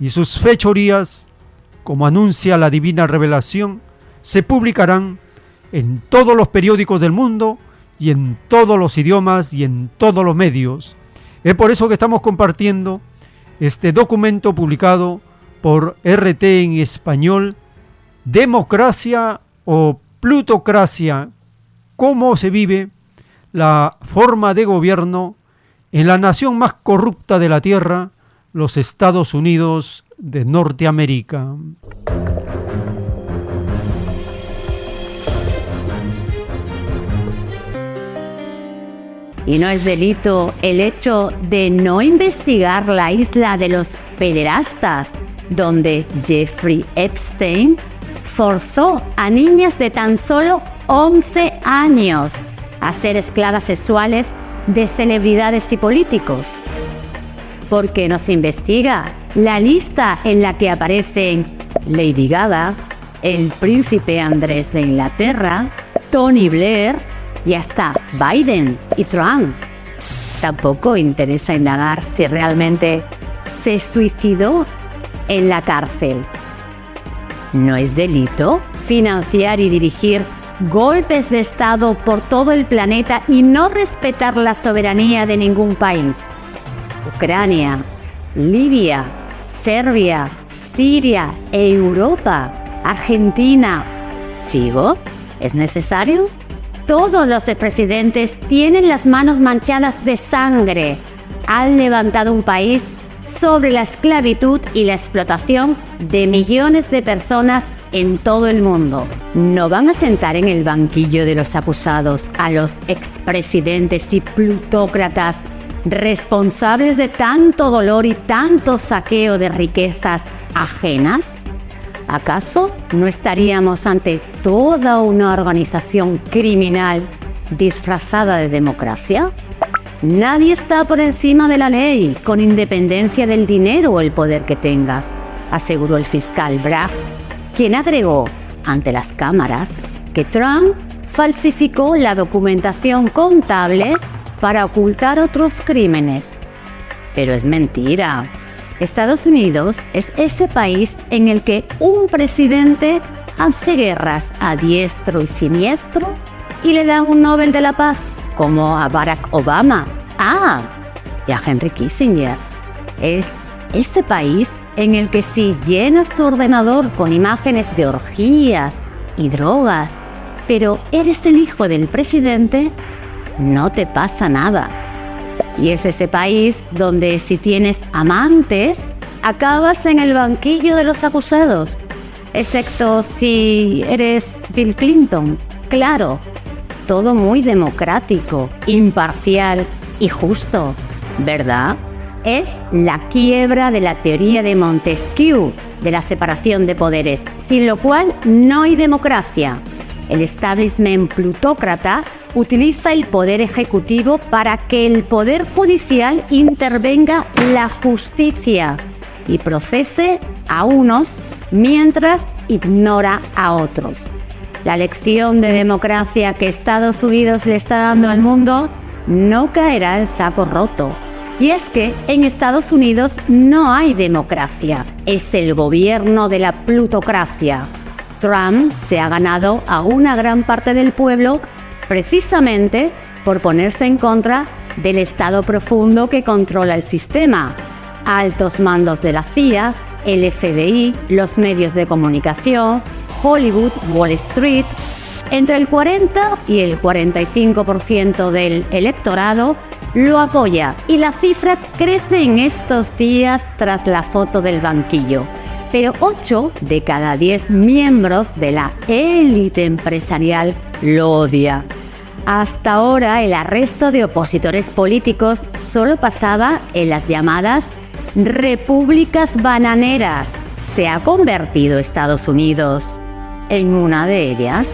y sus fechorías, como anuncia la divina revelación, se publicarán en todos los periódicos del mundo y en todos los idiomas y en todos los medios es por eso que estamos compartiendo este documento publicado por RT en español, Democracia o Plutocracia, cómo se vive la forma de gobierno en la nación más corrupta de la Tierra, los Estados Unidos de Norteamérica. Y no es delito el hecho de no investigar la isla de los pederastas, donde Jeffrey Epstein forzó a niñas de tan solo 11 años a ser esclavas sexuales de celebridades y políticos. Porque nos investiga la lista en la que aparecen Lady Gaga, el príncipe Andrés de Inglaterra, Tony Blair, y hasta Biden y Trump. Tampoco interesa indagar si realmente se suicidó en la cárcel. ¿No es delito financiar y dirigir golpes de Estado por todo el planeta y no respetar la soberanía de ningún país? Ucrania, Libia, Serbia, Siria, Europa, Argentina. ¿Sigo? ¿Es necesario? Todos los presidentes tienen las manos manchadas de sangre. Han levantado un país sobre la esclavitud y la explotación de millones de personas en todo el mundo. No van a sentar en el banquillo de los acusados a los expresidentes y plutócratas responsables de tanto dolor y tanto saqueo de riquezas ajenas? ¿Acaso no estaríamos ante toda una organización criminal disfrazada de democracia? Nadie está por encima de la ley, con independencia del dinero o el poder que tengas, aseguró el fiscal Bragg, quien agregó ante las cámaras que Trump falsificó la documentación contable para ocultar otros crímenes. Pero es mentira. Estados Unidos es ese país en el que un presidente hace guerras a diestro y siniestro y le da un Nobel de la Paz como a Barack Obama. Ah, y a Henry Kissinger. Es ese país en el que si llenas tu ordenador con imágenes de orgías y drogas, pero eres el hijo del presidente, no te pasa nada. Y es ese país donde si tienes amantes, acabas en el banquillo de los acusados, excepto si eres Bill Clinton. Claro, todo muy democrático, imparcial y justo, ¿verdad? Es la quiebra de la teoría de Montesquieu de la separación de poderes, sin lo cual no hay democracia. El establishment plutócrata utiliza el poder ejecutivo para que el poder judicial intervenga la justicia y procese a unos mientras ignora a otros. La lección de democracia que Estados Unidos le está dando al mundo no caerá en saco roto. Y es que en Estados Unidos no hay democracia, es el gobierno de la plutocracia. Trump se ha ganado a una gran parte del pueblo precisamente por ponerse en contra del Estado profundo que controla el sistema. Altos mandos de la CIA, el FBI, los medios de comunicación, Hollywood, Wall Street. Entre el 40 y el 45% del electorado lo apoya y la cifra crece en estos días tras la foto del banquillo. Pero 8 de cada 10 miembros de la élite empresarial lo odia. Hasta ahora el arresto de opositores políticos solo pasaba en las llamadas repúblicas bananeras. ¿Se ha convertido Estados Unidos en una de ellas?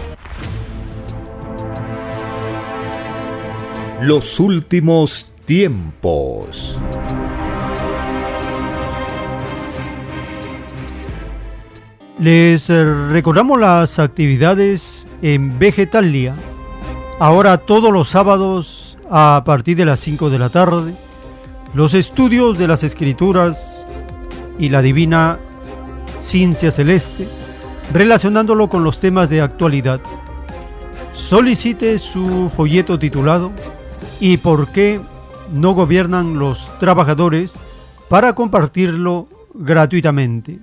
Los últimos tiempos. Les eh, recordamos las actividades en Vegetalia. Ahora todos los sábados a partir de las 5 de la tarde, los estudios de las escrituras y la divina ciencia celeste, relacionándolo con los temas de actualidad. Solicite su folleto titulado ¿Y por qué no gobiernan los trabajadores? para compartirlo gratuitamente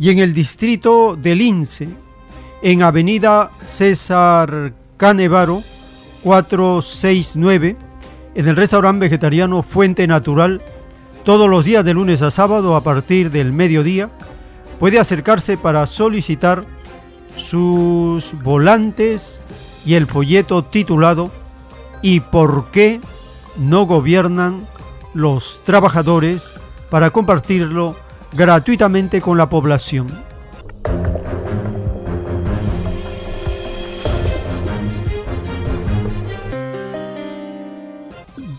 y en el distrito de Lince, en Avenida César Canevaro 469, en el restaurante vegetariano Fuente Natural, todos los días de lunes a sábado a partir del mediodía, puede acercarse para solicitar sus volantes y el folleto titulado ¿Y por qué no gobiernan los trabajadores? para compartirlo gratuitamente con la población.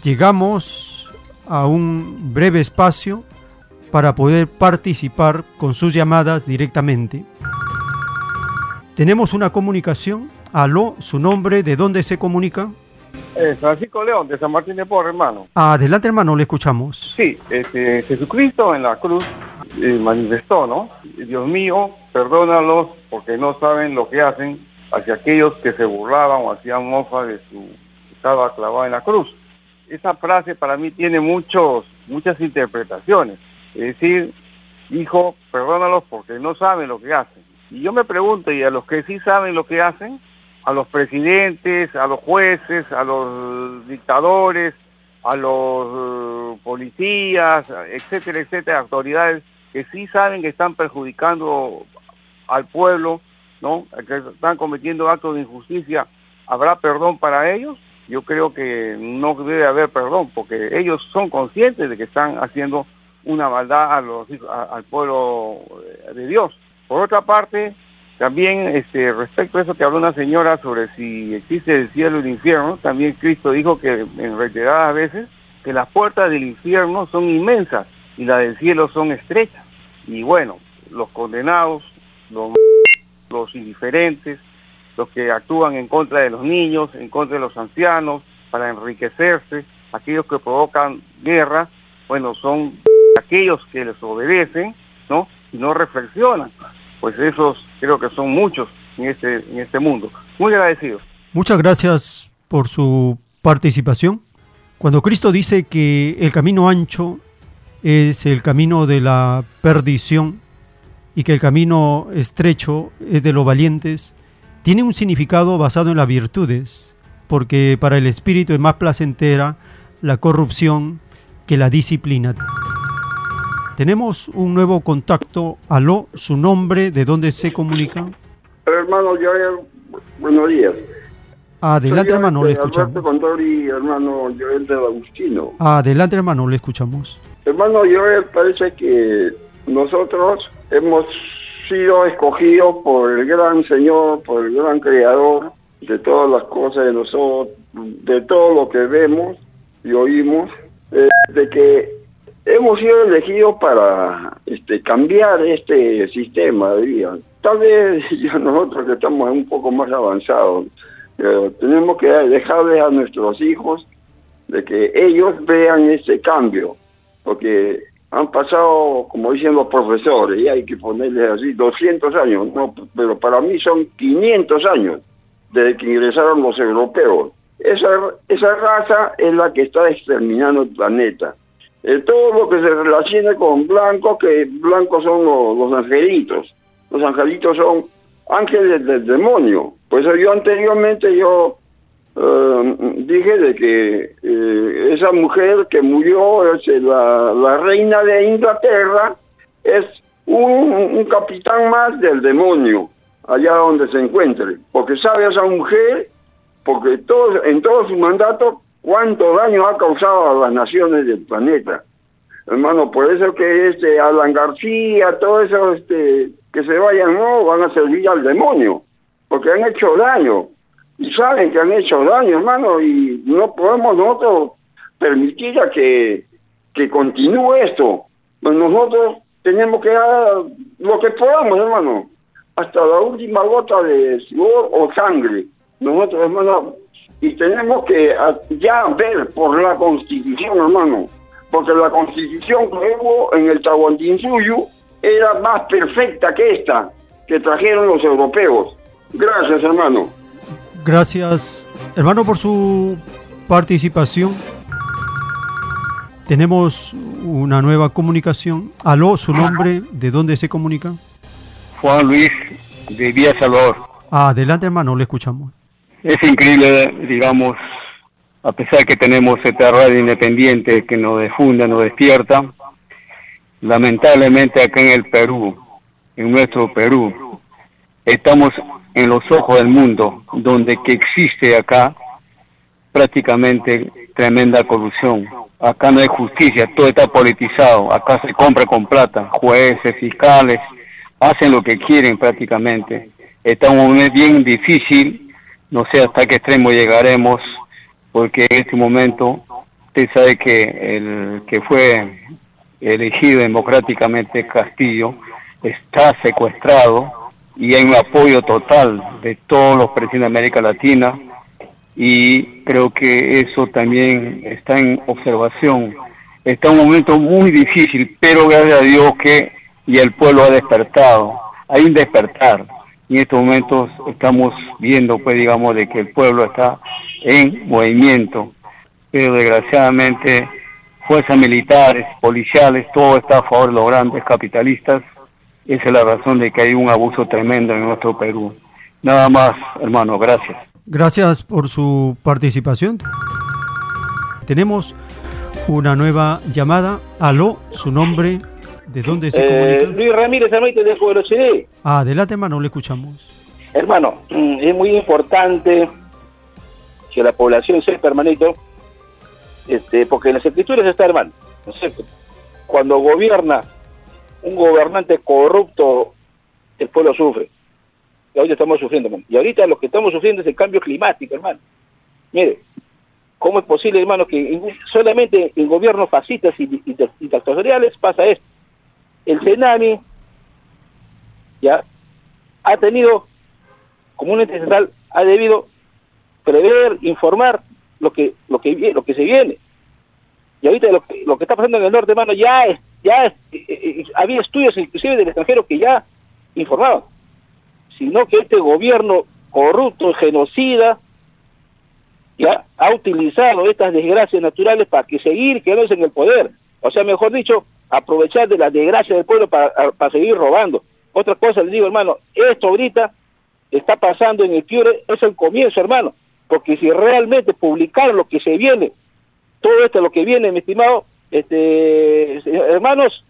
Llegamos a un breve espacio para poder participar con sus llamadas directamente. Tenemos una comunicación. Aló, su nombre, ¿de dónde se comunica? Eh, Francisco León, de San Martín de Porres, hermano. Adelante, hermano, le escuchamos. Sí, este, Jesucristo en la cruz eh, manifestó, ¿no? Dios mío, perdónalos porque no saben lo que hacen hacia aquellos que se burlaban o hacían mofa de su estaba clavado en la cruz. Esa frase para mí tiene muchos, muchas interpretaciones. Es decir, hijo, perdónalos porque no saben lo que hacen. Y yo me pregunto, y a los que sí saben lo que hacen, a los presidentes, a los jueces, a los dictadores, a los eh, policías, etcétera, etcétera, autoridades que sí saben que están perjudicando al pueblo, ¿no? Que están cometiendo actos de injusticia, ¿habrá perdón para ellos? Yo creo que no debe haber perdón, porque ellos son conscientes de que están haciendo una maldad a los, al pueblo de Dios. Por otra parte, también este, respecto a eso que habló una señora sobre si existe el cielo y el infierno, también Cristo dijo que en reiteradas veces que las puertas del infierno son inmensas y las del cielo son estrechas. Y bueno, los condenados, los, los indiferentes, los que actúan en contra de los niños, en contra de los ancianos, para enriquecerse, aquellos que provocan guerra, bueno, son aquellos que les obedecen, ¿no? Y no reflexionan. Pues esos creo que son muchos en este, en este mundo. Muy agradecidos. Muchas gracias por su participación. Cuando Cristo dice que el camino ancho es el camino de la perdición y que el camino estrecho es de los valientes, tiene un significado basado en las virtudes, porque para el espíritu es más placentera la corrupción que la disciplina. Tenemos un nuevo contacto. Aló, su nombre, de dónde se comunica. Hermano Joel, buenos días. Adelante, Soy hermano, le este, escuchamos. Contori, hermano Joel del Agustino. Adelante, hermano, le escuchamos. Hermano Joel, parece que nosotros hemos sido escogidos por el gran Señor, por el gran Creador de todas las cosas de nosotros, de todo lo que vemos y oímos, eh, de que hemos sido elegidos para este, cambiar este sistema vida. Tal vez ya nosotros que estamos un poco más avanzados, eh, tenemos que dejarles a nuestros hijos de que ellos vean ese cambio, porque han pasado, como dicen los profesores, y hay que ponerles así, 200 años, no, pero para mí son 500 años desde que ingresaron los europeos. Esa, esa raza es la que está exterminando el planeta. Eh, todo lo que se relaciona con blancos, que blancos son los, los angelitos. Los angelitos son ángeles del demonio. Pues yo anteriormente yo eh, dije de que eh, esa mujer que murió, es la, la reina de Inglaterra, es un, capitán más del demonio, allá donde se encuentre. Porque sabe esa mujer, porque todo, en todo su mandato, cuánto daño ha causado a las naciones del planeta. Hermano, por eso que este Alan García, todo eso este, que se vayan, no, van a servir al demonio, porque han hecho daño saben que han hecho daño, hermano, y no podemos nosotros permitir a que, que continúe esto. Pues nosotros tenemos que dar lo que podamos, hermano, hasta la última gota de sudor o sangre. Nosotros, hermano, y tenemos que ya ver por la constitución, hermano, porque la constitución que hubo en el Tahuantinsuyo era más perfecta que esta que trajeron los europeos. Gracias, hermano. Gracias, hermano, por su participación. Tenemos una nueva comunicación. Aló, su nombre, ¿de dónde se comunica? Juan Luis de Vía Salvador. Adelante, hermano, le escuchamos. Es increíble, digamos, a pesar que tenemos esta radio independiente que nos difunda, nos despierta, lamentablemente acá en el Perú, en nuestro Perú, estamos en los ojos del mundo, donde que existe acá prácticamente tremenda corrupción. Acá no hay justicia, todo está politizado, acá se compra con plata, jueces, fiscales, hacen lo que quieren prácticamente. Está un momento bien difícil, no sé hasta qué extremo llegaremos, porque en este momento usted sabe que el que fue elegido democráticamente Castillo está secuestrado y hay un apoyo total de todos los presidentes de América Latina y creo que eso también está en observación. Está un momento muy difícil, pero gracias a Dios que y el pueblo ha despertado. Hay un despertar y en estos momentos estamos viendo, pues digamos, de que el pueblo está en movimiento, pero desgraciadamente fuerzas militares, policiales, todo está a favor de los grandes capitalistas. Esa es la razón de que hay un abuso tremendo en nuestro Perú. Nada más, hermano, gracias. Gracias por su participación. Tenemos una nueva llamada. Aló, su nombre, ¿de dónde se Eh, comunica? Luis Ramírez, hermanito de CD. Ah, adelante, hermano, le escuchamos. Hermano, mm, es muy importante que la población sepa, hermanito, este, porque en las escrituras está, hermano, ¿no es cierto? Cuando gobierna un gobernante corrupto, el pueblo sufre. Y ahorita estamos sufriendo. Y ahorita lo que estamos sufriendo es el cambio climático, hermano. Mire, ¿cómo es posible, hermano, que en- solamente en gobiernos fascistas y, y- dictatoriales pasa esto? El Senami, ya, ha tenido como un estatal ha debido prever, informar lo que lo que lo que se viene. Y ahorita lo lo que está pasando en el norte, hermano, ya es, ya es- eh, eh, había estudios inclusive del extranjero que ya informaban, sino que este gobierno corrupto, genocida, ya ha utilizado estas desgracias naturales para que seguir quedándose en el poder. O sea, mejor dicho, aprovechar de la desgracia del pueblo para, para seguir robando. Otra cosa les digo, hermano, esto ahorita está pasando en el Piure es el comienzo, hermano, porque si realmente publicar lo que se viene, todo esto lo que viene, mi estimado, este, hermanos,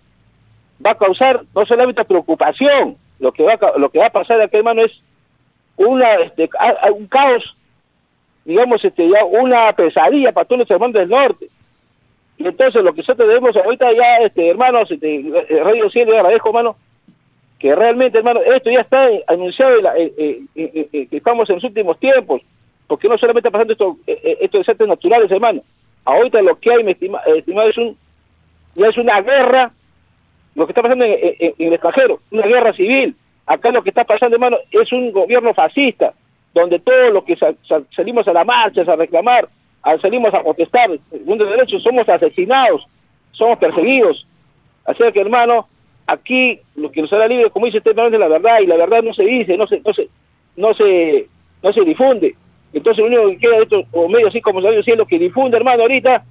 va a causar no solamente preocupación, lo que va a, pasar de aquí, hermano, es este, un caos, digamos, este, una pesadilla para todos los hermanos del norte. Y entonces lo que nosotros debemos ahorita ya, este, hermanos, este, Radio Cielo, agradezco, hermano, que realmente, hermano, esto ya está anunciado eh, eh, eh, que estamos en los últimos tiempos, porque no solamente está pasando esto, estos desastres naturales, hermano. Ahorita lo que hay, mi estima- eh, estimado, es un, ya es una guerra, lo que está pasando en, el extranjero, una guerra civil. Acá lo que está pasando, hermano, es un gobierno fascista, donde todos los que sa- sa- salimos a la marcha, a reclamar, salimos a protestar, según de derechos, somos asesinados, somos perseguidos. Así que, hermano, aquí lo que nos hará libre, como dice usted, hermano, es la verdad, y la verdad no se dice, no se, no se, no se, no se difunde. Entonces lo único que queda de estos o medios así como Radio Cielo que difunde, hermano, ahorita,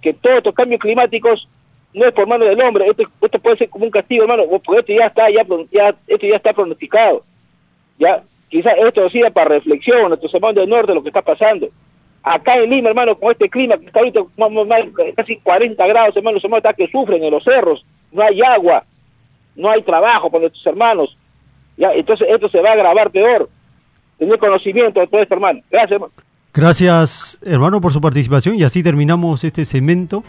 que todos estos cambios climáticos no es por mano del hombre, esto, puede ser como un castigo, hermano, porque esto ya está, ya, esto ya está pronosticado. Ya, quizás esto sirva para reflexión nuestros hermanos del norte lo que está pasando. Acá en Lima, hermano, con este clima que está ahorita casi 40 grados, hermano, los hermanos están que sufren en los cerros, no hay agua, no hay trabajo para nuestros hermanos. Ya, entonces esto se va a agravar peor. Tener conocimiento de todo esto, hermano. Gracias, hermano. Gracias, hermano, por su participación y así terminamos este segmento.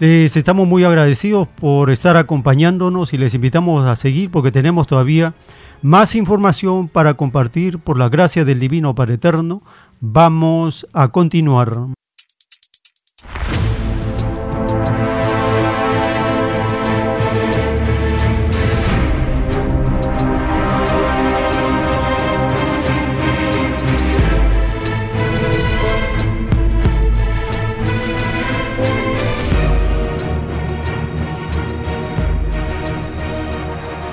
Les estamos muy agradecidos por estar acompañándonos y les invitamos a seguir porque tenemos todavía más información para compartir por la gracia del Divino Padre Eterno. Vamos a continuar.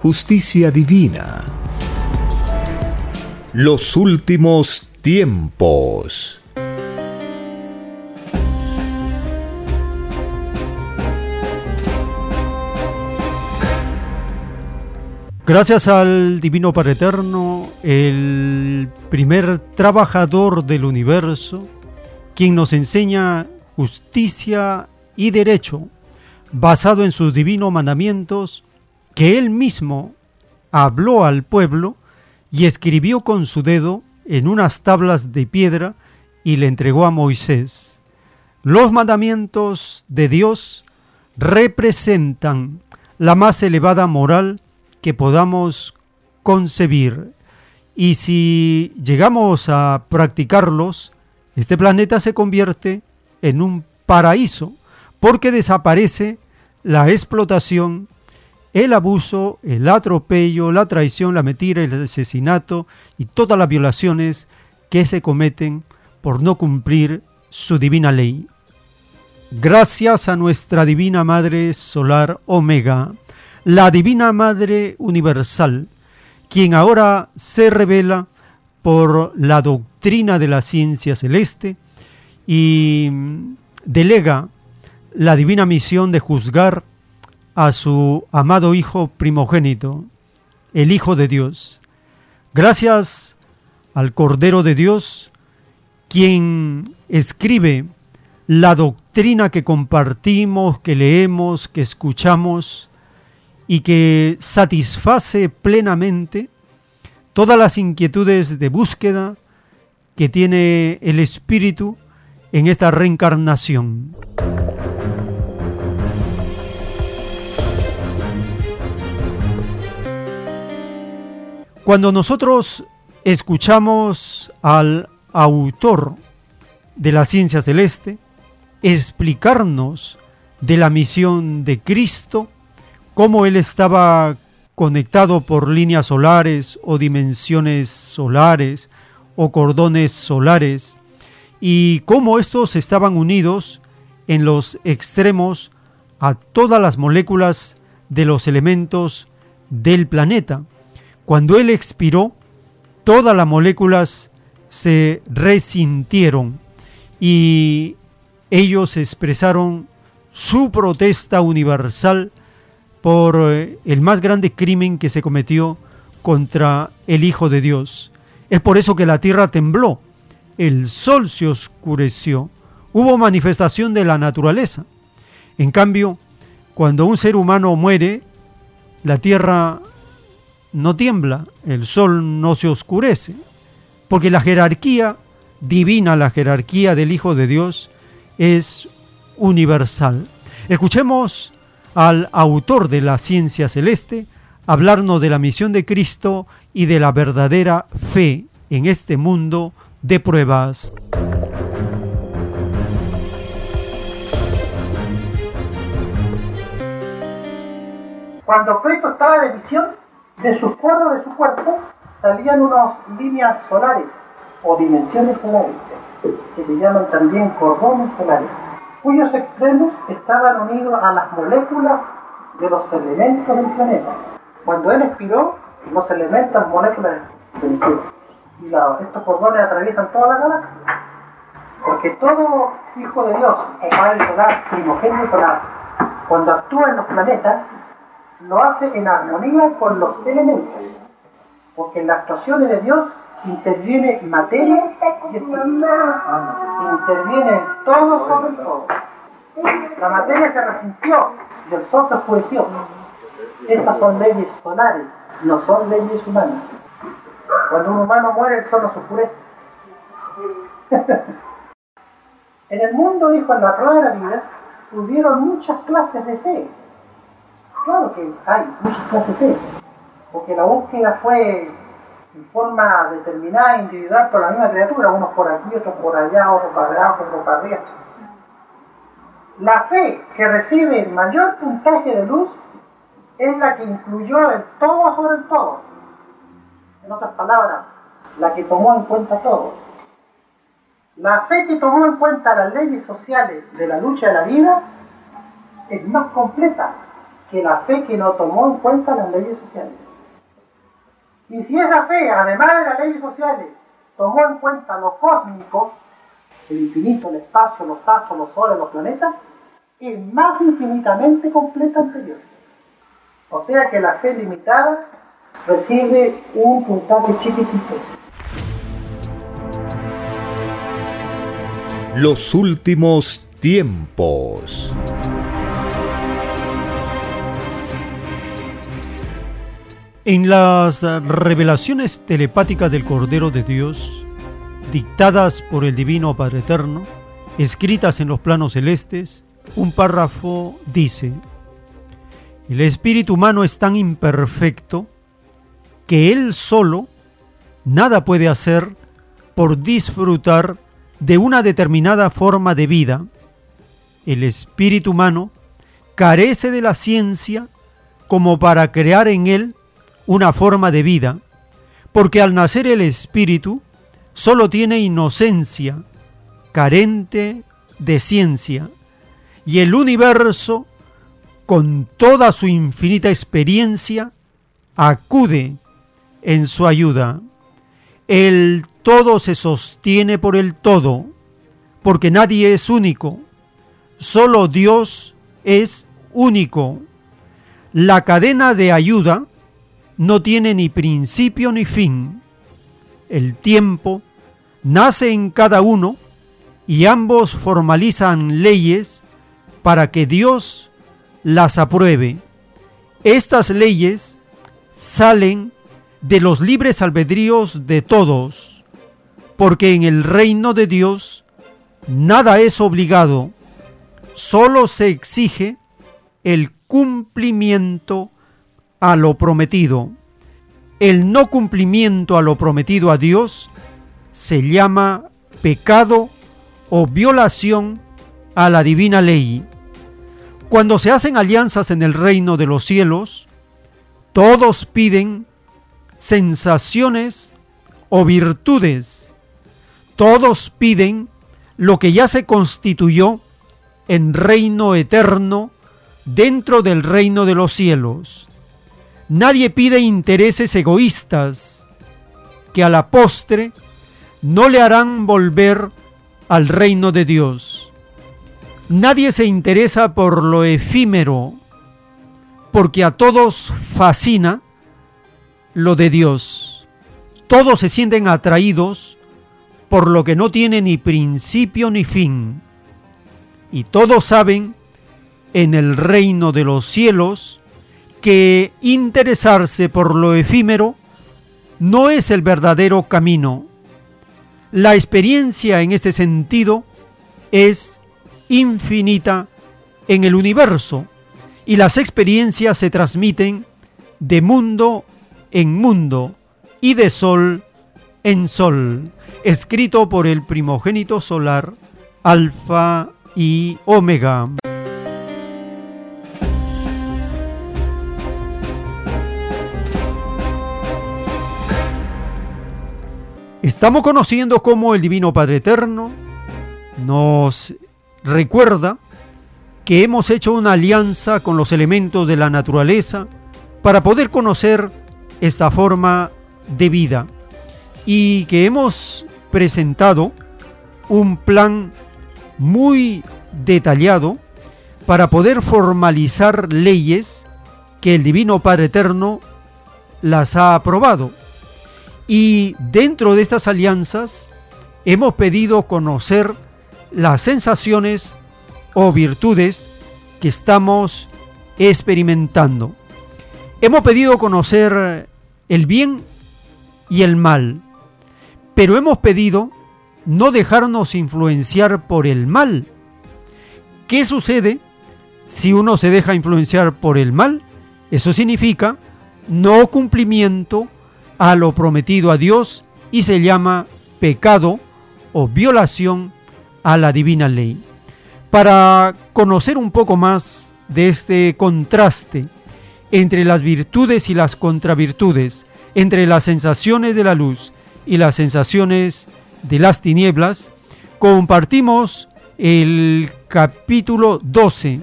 justicia divina. Los últimos tiempos. Gracias al Divino Padre Eterno, el primer trabajador del universo, quien nos enseña justicia y derecho, basado en sus divinos mandamientos, que él mismo habló al pueblo y escribió con su dedo en unas tablas de piedra y le entregó a Moisés. Los mandamientos de Dios representan la más elevada moral que podamos concebir. Y si llegamos a practicarlos, este planeta se convierte en un paraíso porque desaparece la explotación, el abuso, el atropello, la traición, la mentira, el asesinato y todas las violaciones que se cometen por no cumplir su divina ley. Gracias a nuestra Divina Madre Solar Omega, la Divina Madre Universal, quien ahora se revela por la doctrina de la ciencia celeste y delega la divina misión de juzgar a su amado Hijo primogénito, el Hijo de Dios. Gracias al Cordero de Dios, quien escribe la doctrina que compartimos, que leemos, que escuchamos y que satisface plenamente todas las inquietudes de búsqueda que tiene el Espíritu en esta reencarnación. Cuando nosotros escuchamos al autor de la ciencia celeste explicarnos de la misión de Cristo, cómo él estaba conectado por líneas solares o dimensiones solares o cordones solares, y cómo estos estaban unidos en los extremos a todas las moléculas de los elementos del planeta. Cuando él expiró, todas las moléculas se resintieron y ellos expresaron su protesta universal por eh, el más grande crimen que se cometió contra el Hijo de Dios. Es por eso que la tierra tembló, el sol se oscureció, hubo manifestación de la naturaleza. En cambio, cuando un ser humano muere, la tierra no tiembla, el sol no se oscurece, porque la jerarquía divina, la jerarquía del Hijo de Dios, es universal. Escuchemos al autor de la ciencia celeste hablarnos de la misión de Cristo y de la verdadera fe en este mundo de pruebas. Cuando Cristo estaba de visión, de sus poros de su cuerpo salían unas líneas solares o dimensiones solares, que se llaman también cordones solares, cuyos extremos estaban unidos a las moléculas de los elementos del planeta. Cuando él expiró, los elementos, moléculas del. Y estos cordones atraviesan toda la galaxia. Porque todo hijo de Dios, o padre solar, primogénito solar, cuando actúa en los planetas, lo hace en armonía con los elementos. Porque en las actuaciones de Dios interviene materia y. Interviene todo sobre todo. La materia se resintió y el sol se oscureció. Estas son leyes solares, no son leyes humanas. Cuando un humano muere, el sol se oscurece. en el mundo, dijo, en la prueba de vida, hubieron muchas clases de fe. Claro que hay muchas clases de porque la búsqueda fue en forma determinada, individual, por la misma criatura, unos por aquí, otros por allá, otros para allá, otros para arriba. La fe que recibe el mayor puntaje de luz es la que incluyó el todo sobre el todo. En otras palabras, la que tomó en cuenta todo. La fe que tomó en cuenta las leyes sociales de la lucha de la vida es más completa que la fe que no tomó en cuenta las leyes sociales. Y si esa fe, además de las leyes sociales, tomó en cuenta lo cósmico, el infinito, el espacio, los astros, los soles, los planetas, es más infinitamente completa anterior. O sea que la fe limitada recibe un puntaje chiquitito. Los últimos tiempos. En las revelaciones telepáticas del Cordero de Dios, dictadas por el Divino Padre Eterno, escritas en los planos celestes, un párrafo dice, el espíritu humano es tan imperfecto que él solo nada puede hacer por disfrutar de una determinada forma de vida. El espíritu humano carece de la ciencia como para crear en él una forma de vida, porque al nacer el espíritu solo tiene inocencia, carente de ciencia, y el universo, con toda su infinita experiencia, acude en su ayuda. El todo se sostiene por el todo, porque nadie es único, solo Dios es único. La cadena de ayuda no tiene ni principio ni fin. El tiempo nace en cada uno y ambos formalizan leyes para que Dios las apruebe. Estas leyes salen de los libres albedríos de todos, porque en el reino de Dios nada es obligado, solo se exige el cumplimiento a lo prometido. El no cumplimiento a lo prometido a Dios se llama pecado o violación a la divina ley. Cuando se hacen alianzas en el reino de los cielos, todos piden sensaciones o virtudes. Todos piden lo que ya se constituyó en reino eterno dentro del reino de los cielos. Nadie pide intereses egoístas que a la postre no le harán volver al reino de Dios. Nadie se interesa por lo efímero, porque a todos fascina lo de Dios. Todos se sienten atraídos por lo que no tiene ni principio ni fin. Y todos saben en el reino de los cielos que interesarse por lo efímero no es el verdadero camino. La experiencia en este sentido es infinita en el universo y las experiencias se transmiten de mundo en mundo y de sol en sol, escrito por el primogénito solar, Alfa y Omega. Estamos conociendo cómo el Divino Padre Eterno nos recuerda que hemos hecho una alianza con los elementos de la naturaleza para poder conocer esta forma de vida y que hemos presentado un plan muy detallado para poder formalizar leyes que el Divino Padre Eterno las ha aprobado. Y dentro de estas alianzas hemos pedido conocer las sensaciones o virtudes que estamos experimentando. Hemos pedido conocer el bien y el mal, pero hemos pedido no dejarnos influenciar por el mal. ¿Qué sucede si uno se deja influenciar por el mal? Eso significa no cumplimiento a lo prometido a Dios y se llama pecado o violación a la divina ley. Para conocer un poco más de este contraste entre las virtudes y las contravirtudes, entre las sensaciones de la luz y las sensaciones de las tinieblas, compartimos el capítulo 12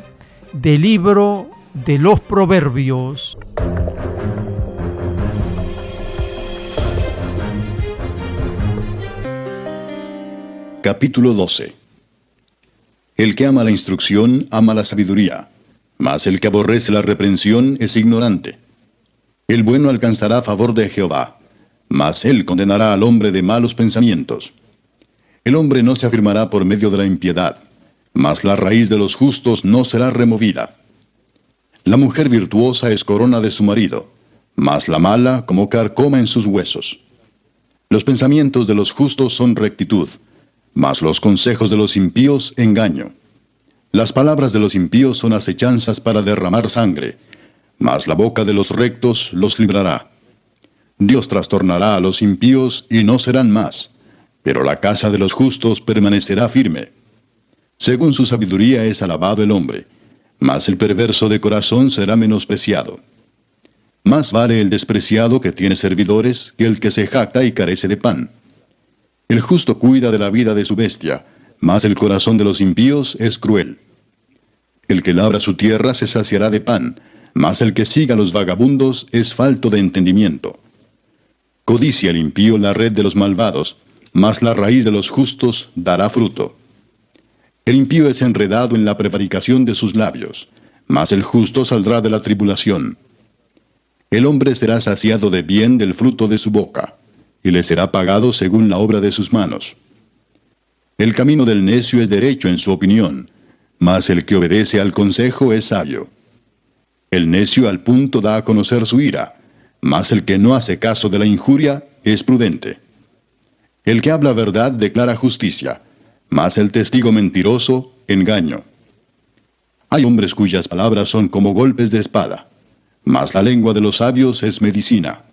del libro de los Proverbios. Capítulo 12 El que ama la instrucción ama la sabiduría mas el que aborrece la reprensión es ignorante. El bueno alcanzará favor de Jehová, mas él condenará al hombre de malos pensamientos. El hombre no se afirmará por medio de la impiedad, mas la raíz de los justos no será removida. La mujer virtuosa es corona de su marido, mas la mala como carcoma en sus huesos. Los pensamientos de los justos son rectitud, Mas los consejos de los impíos, engaño. Las palabras de los impíos son acechanzas para derramar sangre, mas la boca de los rectos los librará. Dios trastornará a los impíos y no serán más, pero la casa de los justos permanecerá firme. Según su sabiduría es alabado el hombre, mas el perverso de corazón será menospreciado. Más vale el despreciado que tiene servidores que el que se jacta y carece de pan. El justo cuida de la vida de su bestia, mas el corazón de los impíos es cruel. El que labra su tierra se saciará de pan, mas el que siga a los vagabundos es falto de entendimiento. Codicia el impío la red de los malvados, mas la raíz de los justos dará fruto. El impío es enredado en la prevaricación de sus labios, mas el justo saldrá de la tribulación. El hombre será saciado de bien del fruto de su boca, y le será pagado según la obra de sus manos. El camino del necio es derecho en su opinión, mas el que obedece al consejo es sabio. El necio al punto da a conocer su ira, mas el que no hace caso de la injuria es prudente. El que habla verdad declara justicia, mas el testigo mentiroso, engaño. Hay hombres cuyas palabras son como golpes de espada, mas la lengua de los sabios es medicina.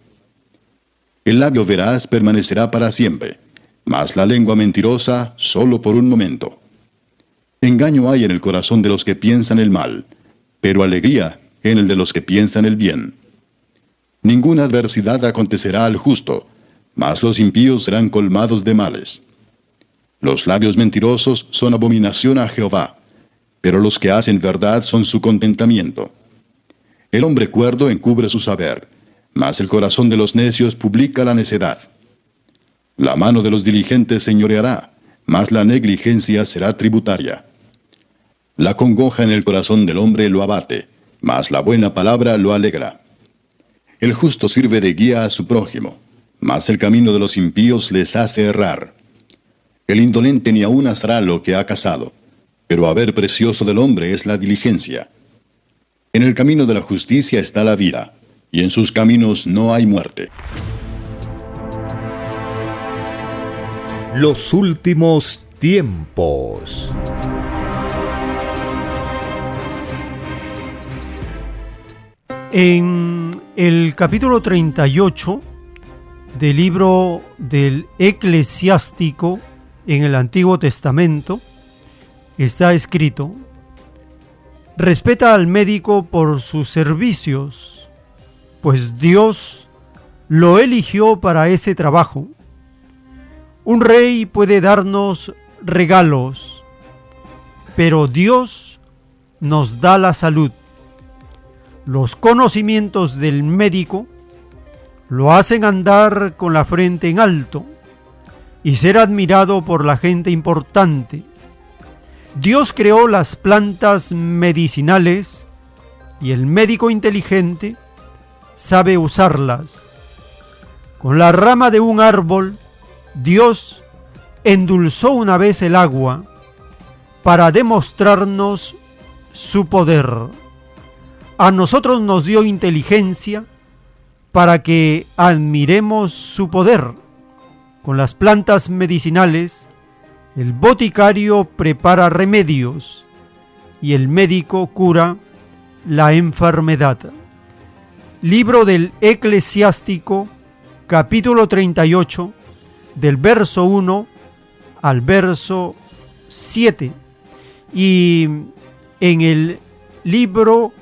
El labio veraz permanecerá para siempre, mas la lengua mentirosa solo por un momento. Engaño hay en el corazón de los que piensan el mal, pero alegría en el de los que piensan el bien. Ninguna adversidad acontecerá al justo, mas los impíos serán colmados de males. Los labios mentirosos son abominación a Jehová, pero los que hacen verdad son su contentamiento. El hombre cuerdo encubre su saber, mas el corazón de los necios publica la necedad. La mano de los diligentes señoreará, mas la negligencia será tributaria. La congoja en el corazón del hombre lo abate, mas la buena palabra lo alegra. El justo sirve de guía a su prójimo, mas el camino de los impíos les hace errar. El indolente ni aun hará lo que ha casado, pero haber precioso del hombre es la diligencia. En el camino de la justicia está la vida, y en sus caminos no hay muerte. Los últimos tiempos. En el capítulo 38 del libro del eclesiástico en el Antiguo Testamento está escrito, respeta al médico por sus servicios, pues Dios lo eligió para ese trabajo. Un rey puede darnos regalos, pero Dios nos da la salud. Los conocimientos del médico lo hacen andar con la frente en alto y ser admirado por la gente importante. Dios creó las plantas medicinales y el médico inteligente sabe usarlas. Con la rama de un árbol, Dios endulzó una vez el agua para demostrarnos su poder. A nosotros nos dio inteligencia para que admiremos su poder. Con las plantas medicinales, el boticario prepara remedios y el médico cura la enfermedad. Libro del Eclesiástico, capítulo 38, del verso 1 al verso 7. Y en el libro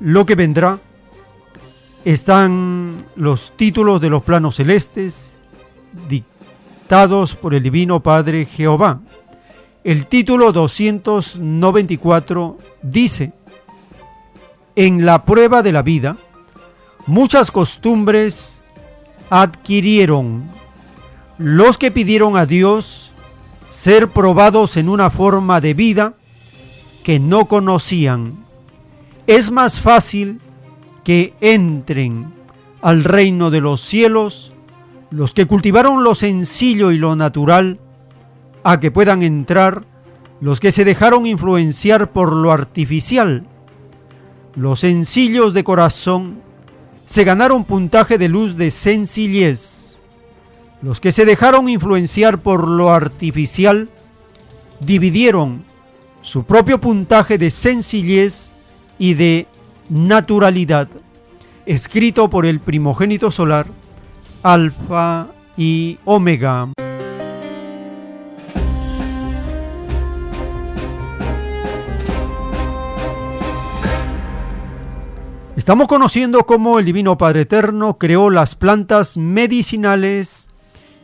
Lo que vendrá están los títulos de los planos celestes dictados por el Divino Padre Jehová. El título 294 dice, en la prueba de la vida, muchas costumbres adquirieron los que pidieron a Dios ser probados en una forma de vida que no conocían. Es más fácil que entren al reino de los cielos los que cultivaron lo sencillo y lo natural, a que puedan entrar los que se dejaron influenciar por lo artificial. Los sencillos de corazón se ganaron puntaje de luz de sencillez. Los que se dejaron influenciar por lo artificial dividieron su propio puntaje de sencillez y de naturalidad, escrito por el primogénito solar, Alfa y Omega. Estamos conociendo cómo el Divino Padre Eterno creó las plantas medicinales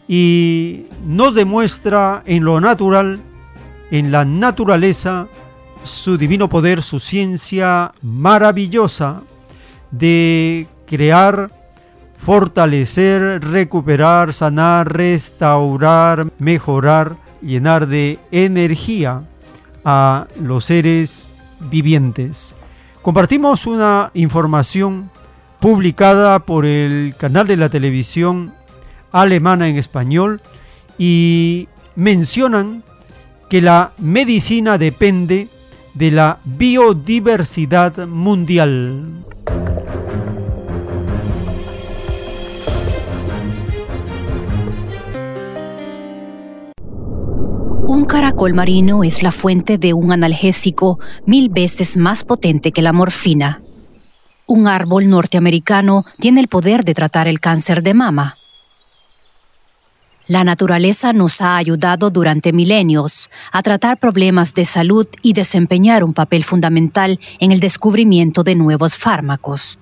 y nos demuestra en lo natural, en la naturaleza, su divino poder, su ciencia maravillosa de crear, fortalecer, recuperar, sanar, restaurar, mejorar, llenar de energía a los seres vivientes. Compartimos una información publicada por el canal de la televisión alemana en español y mencionan que la medicina depende de la biodiversidad mundial. Un caracol marino es la fuente de un analgésico mil veces más potente que la morfina. Un árbol norteamericano tiene el poder de tratar el cáncer de mama. La naturaleza nos ha ayudado durante milenios a tratar problemas de salud y desempeñar un papel fundamental en el descubrimiento de nuevos fármacos.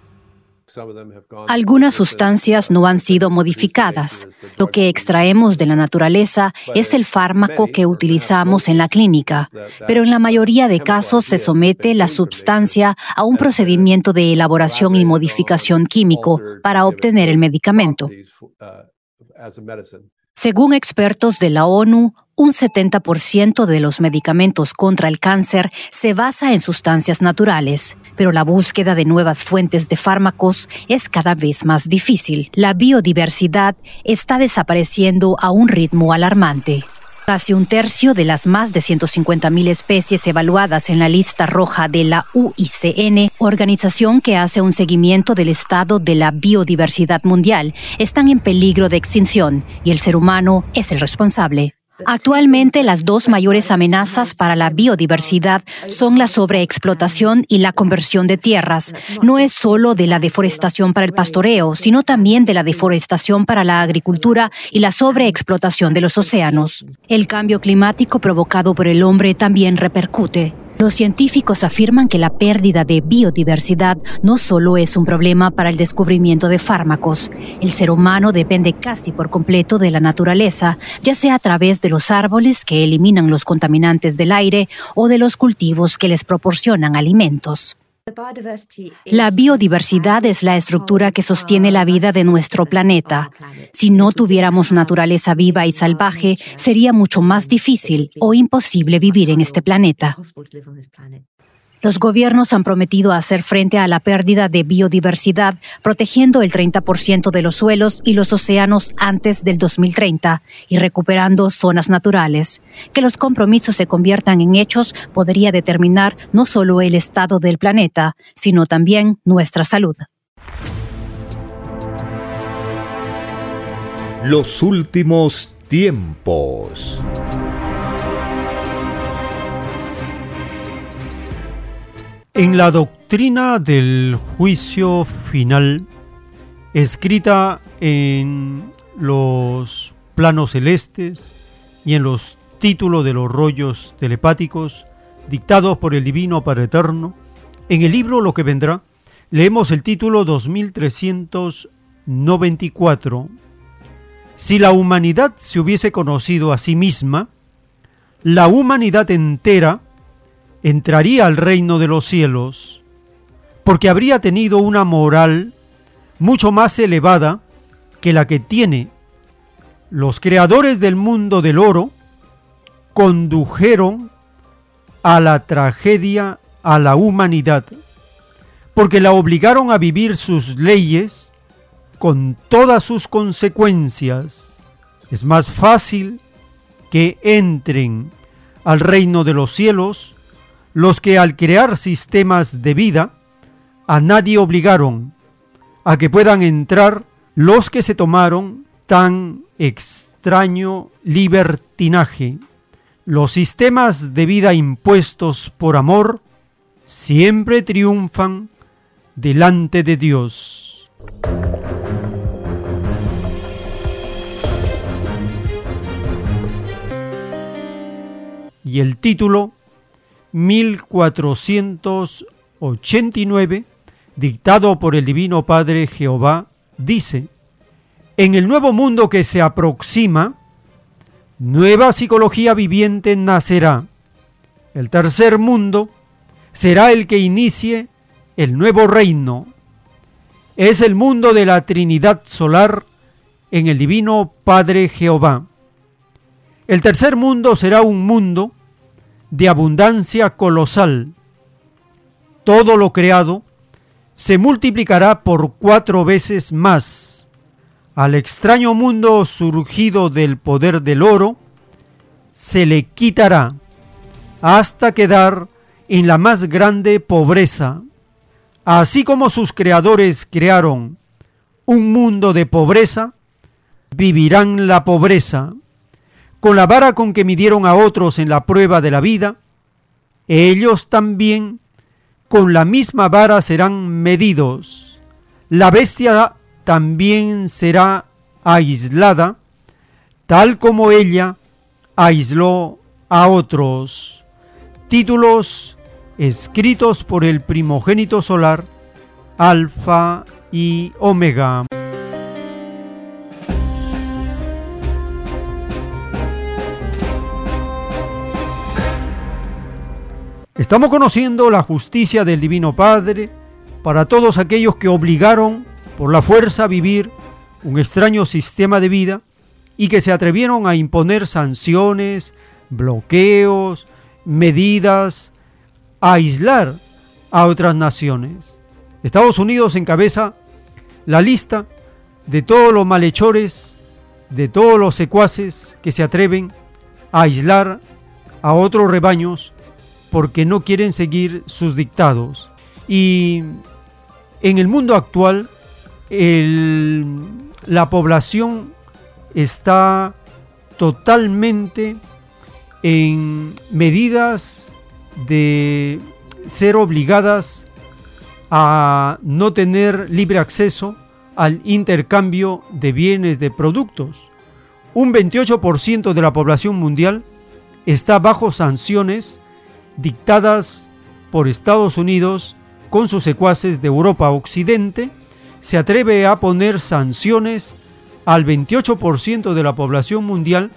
Algunas sustancias no han sido modificadas. Lo que extraemos de la naturaleza es el fármaco que utilizamos en la clínica, pero en la mayoría de casos se somete la sustancia a un procedimiento de elaboración y modificación químico para obtener el medicamento. Según expertos de la ONU, un 70% de los medicamentos contra el cáncer se basa en sustancias naturales, pero la búsqueda de nuevas fuentes de fármacos es cada vez más difícil. La biodiversidad está desapareciendo a un ritmo alarmante. Casi un tercio de las más de 150.000 especies evaluadas en la lista roja de la UICN, organización que hace un seguimiento del estado de la biodiversidad mundial, están en peligro de extinción y el ser humano es el responsable. Actualmente las dos mayores amenazas para la biodiversidad son la sobreexplotación y la conversión de tierras. No es solo de la deforestación para el pastoreo, sino también de la deforestación para la agricultura y la sobreexplotación de los océanos. El cambio climático provocado por el hombre también repercute. Los científicos afirman que la pérdida de biodiversidad no solo es un problema para el descubrimiento de fármacos. El ser humano depende casi por completo de la naturaleza, ya sea a través de los árboles que eliminan los contaminantes del aire o de los cultivos que les proporcionan alimentos. La biodiversidad es la estructura que sostiene la vida de nuestro planeta. Si no tuviéramos naturaleza viva y salvaje, sería mucho más difícil o imposible vivir en este planeta. Los gobiernos han prometido hacer frente a la pérdida de biodiversidad, protegiendo el 30% de los suelos y los océanos antes del 2030 y recuperando zonas naturales. Que los compromisos se conviertan en hechos podría determinar no solo el estado del planeta, sino también nuestra salud. Los últimos tiempos. En la doctrina del juicio final, escrita en los planos celestes y en los títulos de los rollos telepáticos dictados por el Divino Padre Eterno, en el libro Lo que vendrá, leemos el título 2394. Si la humanidad se hubiese conocido a sí misma, la humanidad entera entraría al reino de los cielos, porque habría tenido una moral mucho más elevada que la que tiene. Los creadores del mundo del oro condujeron a la tragedia a la humanidad, porque la obligaron a vivir sus leyes con todas sus consecuencias. Es más fácil que entren al reino de los cielos los que al crear sistemas de vida a nadie obligaron a que puedan entrar los que se tomaron tan extraño libertinaje. Los sistemas de vida impuestos por amor siempre triunfan delante de Dios. Y el título 1489, dictado por el Divino Padre Jehová, dice, en el nuevo mundo que se aproxima, nueva psicología viviente nacerá. El tercer mundo será el que inicie el nuevo reino. Es el mundo de la Trinidad solar en el Divino Padre Jehová. El tercer mundo será un mundo de abundancia colosal. Todo lo creado se multiplicará por cuatro veces más. Al extraño mundo surgido del poder del oro se le quitará hasta quedar en la más grande pobreza. Así como sus creadores crearon un mundo de pobreza, vivirán la pobreza. Con la vara con que midieron a otros en la prueba de la vida, ellos también con la misma vara serán medidos. La bestia también será aislada, tal como ella aisló a otros. Títulos escritos por el primogénito solar, Alfa y Omega. Estamos conociendo la justicia del Divino Padre para todos aquellos que obligaron por la fuerza a vivir un extraño sistema de vida y que se atrevieron a imponer sanciones, bloqueos, medidas, a aislar a otras naciones. Estados Unidos encabeza la lista de todos los malhechores, de todos los secuaces que se atreven a aislar a otros rebaños porque no quieren seguir sus dictados. Y en el mundo actual, la población está totalmente en medidas de ser obligadas a no tener libre acceso al intercambio de bienes, de productos. Un 28% de la población mundial está bajo sanciones dictadas por Estados Unidos con sus secuaces de Europa Occidente, se atreve a poner sanciones al 28% de la población mundial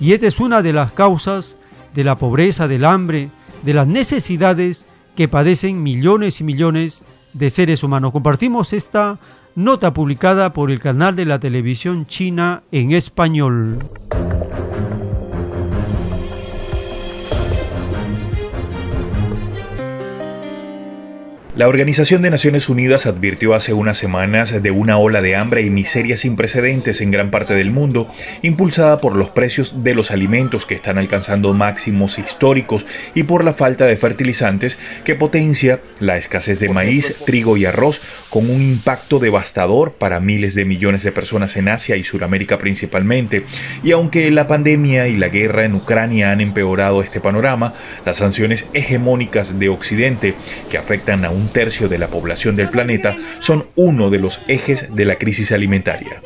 y esta es una de las causas de la pobreza, del hambre, de las necesidades que padecen millones y millones de seres humanos. Compartimos esta nota publicada por el canal de la televisión china en español. La Organización de Naciones Unidas advirtió hace unas semanas de una ola de hambre y miseria sin precedentes en gran parte del mundo, impulsada por los precios de los alimentos que están alcanzando máximos históricos y por la falta de fertilizantes que potencia la escasez de maíz, trigo y arroz, con un impacto devastador para miles de millones de personas en Asia y Sudamérica principalmente. Y aunque la pandemia y la guerra en Ucrania han empeorado este panorama, las sanciones hegemónicas de Occidente, que afectan a un tercio de la población del planeta, son uno de los ejes de la crisis alimentaria.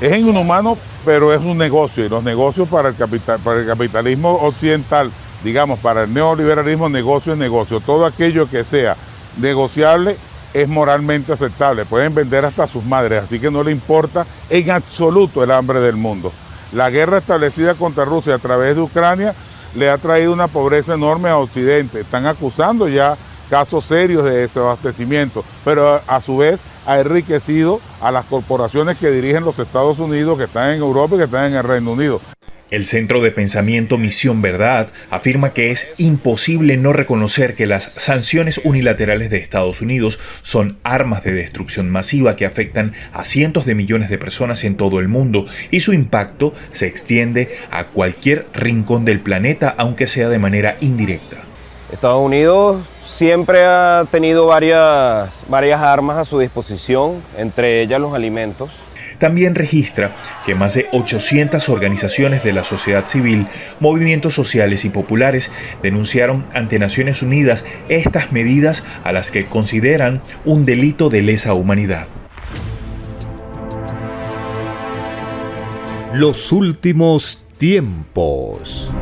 Es inhumano, pero es un negocio, y los negocios para el, capital, para el capitalismo occidental, digamos, para el neoliberalismo, negocio es negocio. Todo aquello que sea negociable es moralmente aceptable. Pueden vender hasta sus madres, así que no le importa en absoluto el hambre del mundo. La guerra establecida contra Rusia a través de Ucrania le ha traído una pobreza enorme a Occidente. Están acusando ya casos serios de desabastecimiento, pero a su vez ha enriquecido a las corporaciones que dirigen los Estados Unidos, que están en Europa y que están en el Reino Unido. El Centro de Pensamiento Misión Verdad afirma que es imposible no reconocer que las sanciones unilaterales de Estados Unidos son armas de destrucción masiva que afectan a cientos de millones de personas en todo el mundo y su impacto se extiende a cualquier rincón del planeta aunque sea de manera indirecta. Estados Unidos siempre ha tenido varias, varias armas a su disposición, entre ellas los alimentos. también registra que más de 800 organizaciones de la sociedad civil, movimientos sociales y populares denunciaron ante Naciones Unidas estas medidas a las que consideran un delito de lesa humanidad. Los últimos tiempos.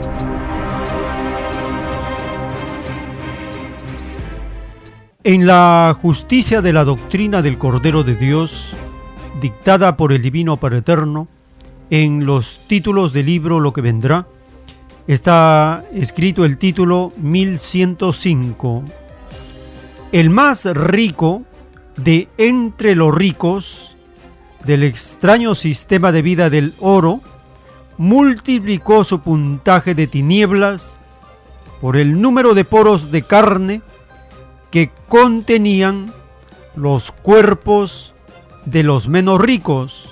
En la justicia de la doctrina del Cordero de Dios, dictada por el Divino Padre Eterno, en los títulos del libro Lo que vendrá, está escrito el título 1105. El más rico de entre los ricos del extraño sistema de vida del oro multiplicó su puntaje de tinieblas por el número de poros de carne contenían los cuerpos de los menos ricos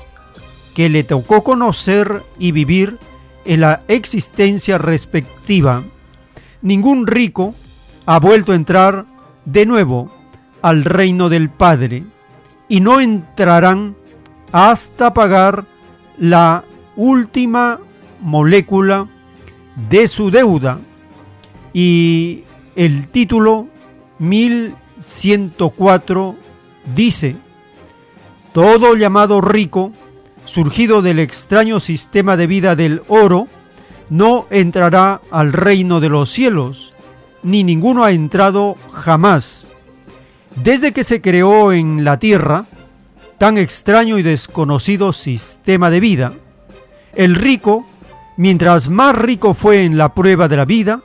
que le tocó conocer y vivir en la existencia respectiva. Ningún rico ha vuelto a entrar de nuevo al reino del Padre y no entrarán hasta pagar la última molécula de su deuda. Y el título 1104 dice, todo llamado rico, surgido del extraño sistema de vida del oro, no entrará al reino de los cielos, ni ninguno ha entrado jamás. Desde que se creó en la tierra, tan extraño y desconocido sistema de vida. El rico, mientras más rico fue en la prueba de la vida,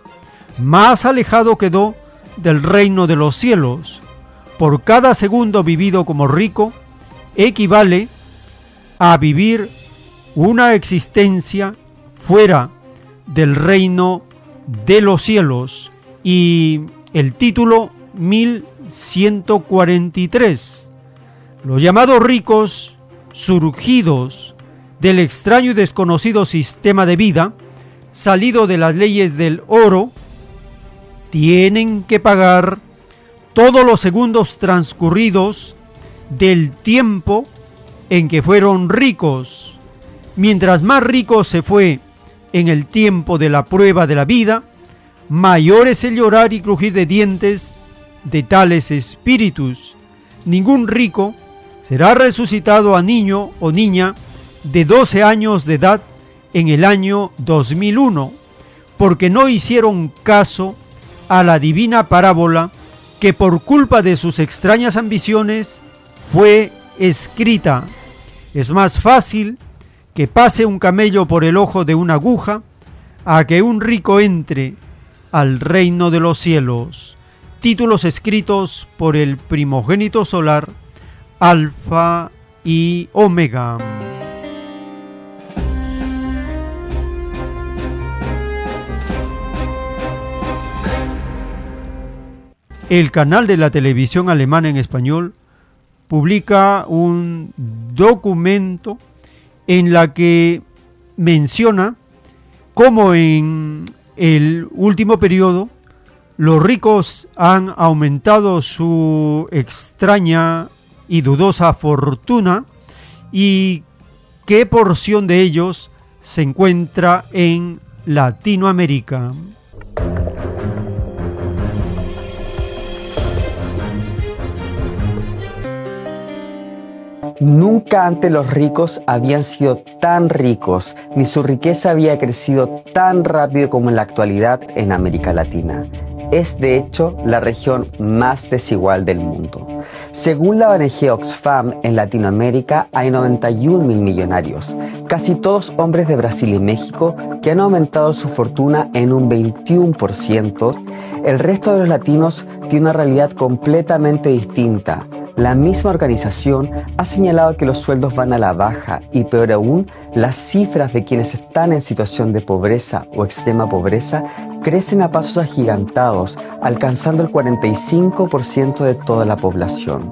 más alejado quedó del reino de los cielos. Por cada segundo vivido como rico, equivale a vivir una existencia fuera del reino de los cielos. Y el título 1143 los llamados ricos, surgidos del extraño y desconocido sistema de vida, salido de las leyes del oro, tienen que pagar todos los segundos transcurridos del tiempo en que fueron ricos. Mientras más rico se fue en el tiempo de la prueba de la vida, mayor es el llorar y crujir de dientes de tales espíritus. Ningún rico será resucitado a niño o niña de 12 años de edad en el año 2001, porque no hicieron caso a la divina parábola que por culpa de sus extrañas ambiciones fue escrita. Es más fácil que pase un camello por el ojo de una aguja a que un rico entre al reino de los cielos. Títulos escritos por el primogénito solar Alfa y Omega. El canal de la televisión alemana en español publica un documento en la que menciona cómo en el último periodo los ricos han aumentado su extraña y dudosa fortuna y qué porción de ellos se encuentra en Latinoamérica. Nunca antes los ricos habían sido tan ricos, ni su riqueza había crecido tan rápido como en la actualidad en América Latina. Es de hecho la región más desigual del mundo. Según la ONG Oxfam, en Latinoamérica hay 91 mil millonarios, casi todos hombres de Brasil y México que han aumentado su fortuna en un 21%. El resto de los latinos tiene una realidad completamente distinta. La misma organización ha señalado que los sueldos van a la baja y peor aún, las cifras de quienes están en situación de pobreza o extrema pobreza crecen a pasos agigantados, alcanzando el 45% de toda la población.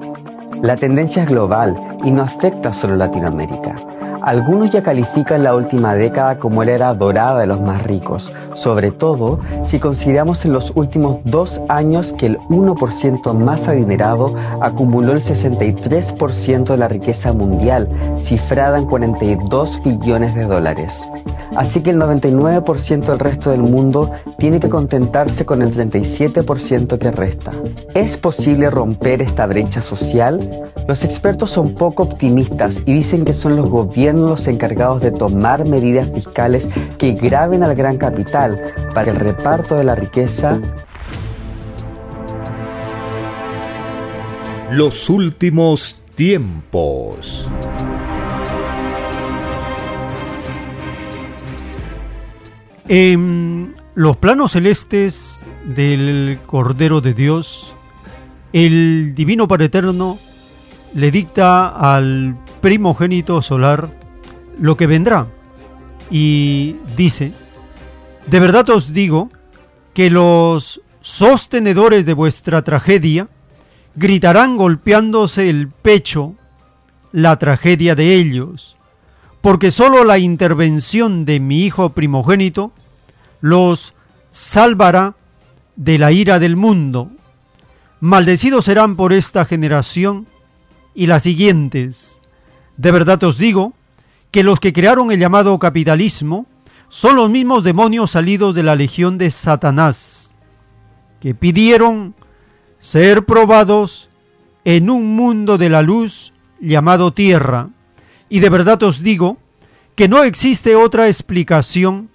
La tendencia es global y no afecta solo Latinoamérica. Algunos ya califican la última década como la era dorada de los más ricos, sobre todo si consideramos en los últimos dos años que el 1% más adinerado acumuló el 63% de la riqueza mundial, cifrada en 42 billones de dólares. Así que el 99% del resto del mundo tiene que contentarse con el 37% que resta. ¿Es posible romper esta brecha social? Los expertos son poco optimistas y dicen que son los gobiernos los encargados de tomar medidas fiscales que graben al gran capital para el reparto de la riqueza. Los últimos tiempos. En los planos celestes del Cordero de Dios, el Divino Padre Eterno le dicta al primogénito solar lo que vendrá y dice, de verdad os digo que los sostenedores de vuestra tragedia gritarán golpeándose el pecho la tragedia de ellos, porque sólo la intervención de mi hijo primogénito los salvará de la ira del mundo. Maldecidos serán por esta generación y las siguientes. De verdad os digo que los que crearon el llamado capitalismo son los mismos demonios salidos de la legión de Satanás, que pidieron ser probados en un mundo de la luz llamado tierra. Y de verdad os digo que no existe otra explicación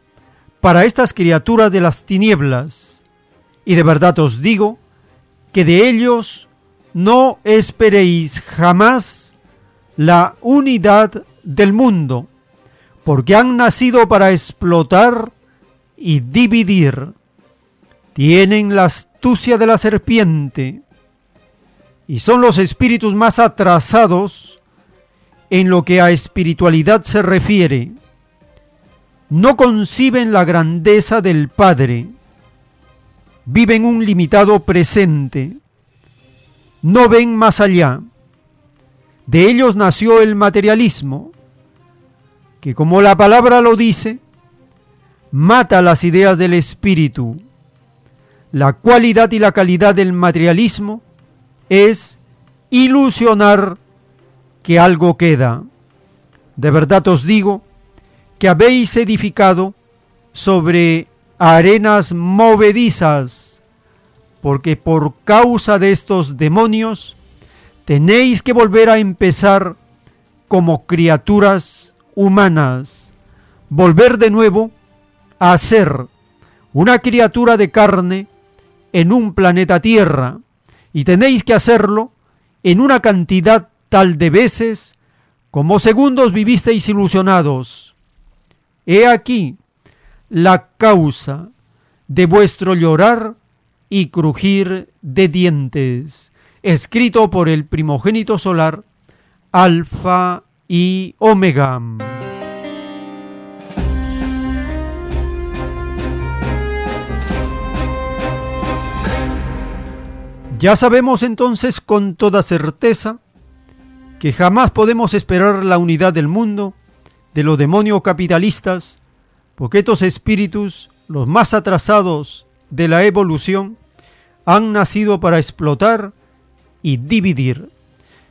para estas criaturas de las tinieblas. Y de verdad os digo que de ellos no esperéis jamás la unidad del mundo, porque han nacido para explotar y dividir. Tienen la astucia de la serpiente y son los espíritus más atrasados en lo que a espiritualidad se refiere. No conciben la grandeza del Padre, viven un limitado presente, no ven más allá. De ellos nació el materialismo, que como la palabra lo dice, mata las ideas del espíritu. La cualidad y la calidad del materialismo es ilusionar que algo queda. De verdad os digo que habéis edificado sobre arenas movedizas, porque por causa de estos demonios tenéis que volver a empezar como criaturas humanas, volver de nuevo a ser una criatura de carne en un planeta Tierra, y tenéis que hacerlo en una cantidad tal de veces como segundos vivisteis ilusionados. He aquí la causa de vuestro llorar y crujir de dientes, escrito por el primogénito solar, Alfa y Omega. Ya sabemos entonces con toda certeza que jamás podemos esperar la unidad del mundo de los demonios capitalistas, porque estos espíritus, los más atrasados de la evolución, han nacido para explotar y dividir.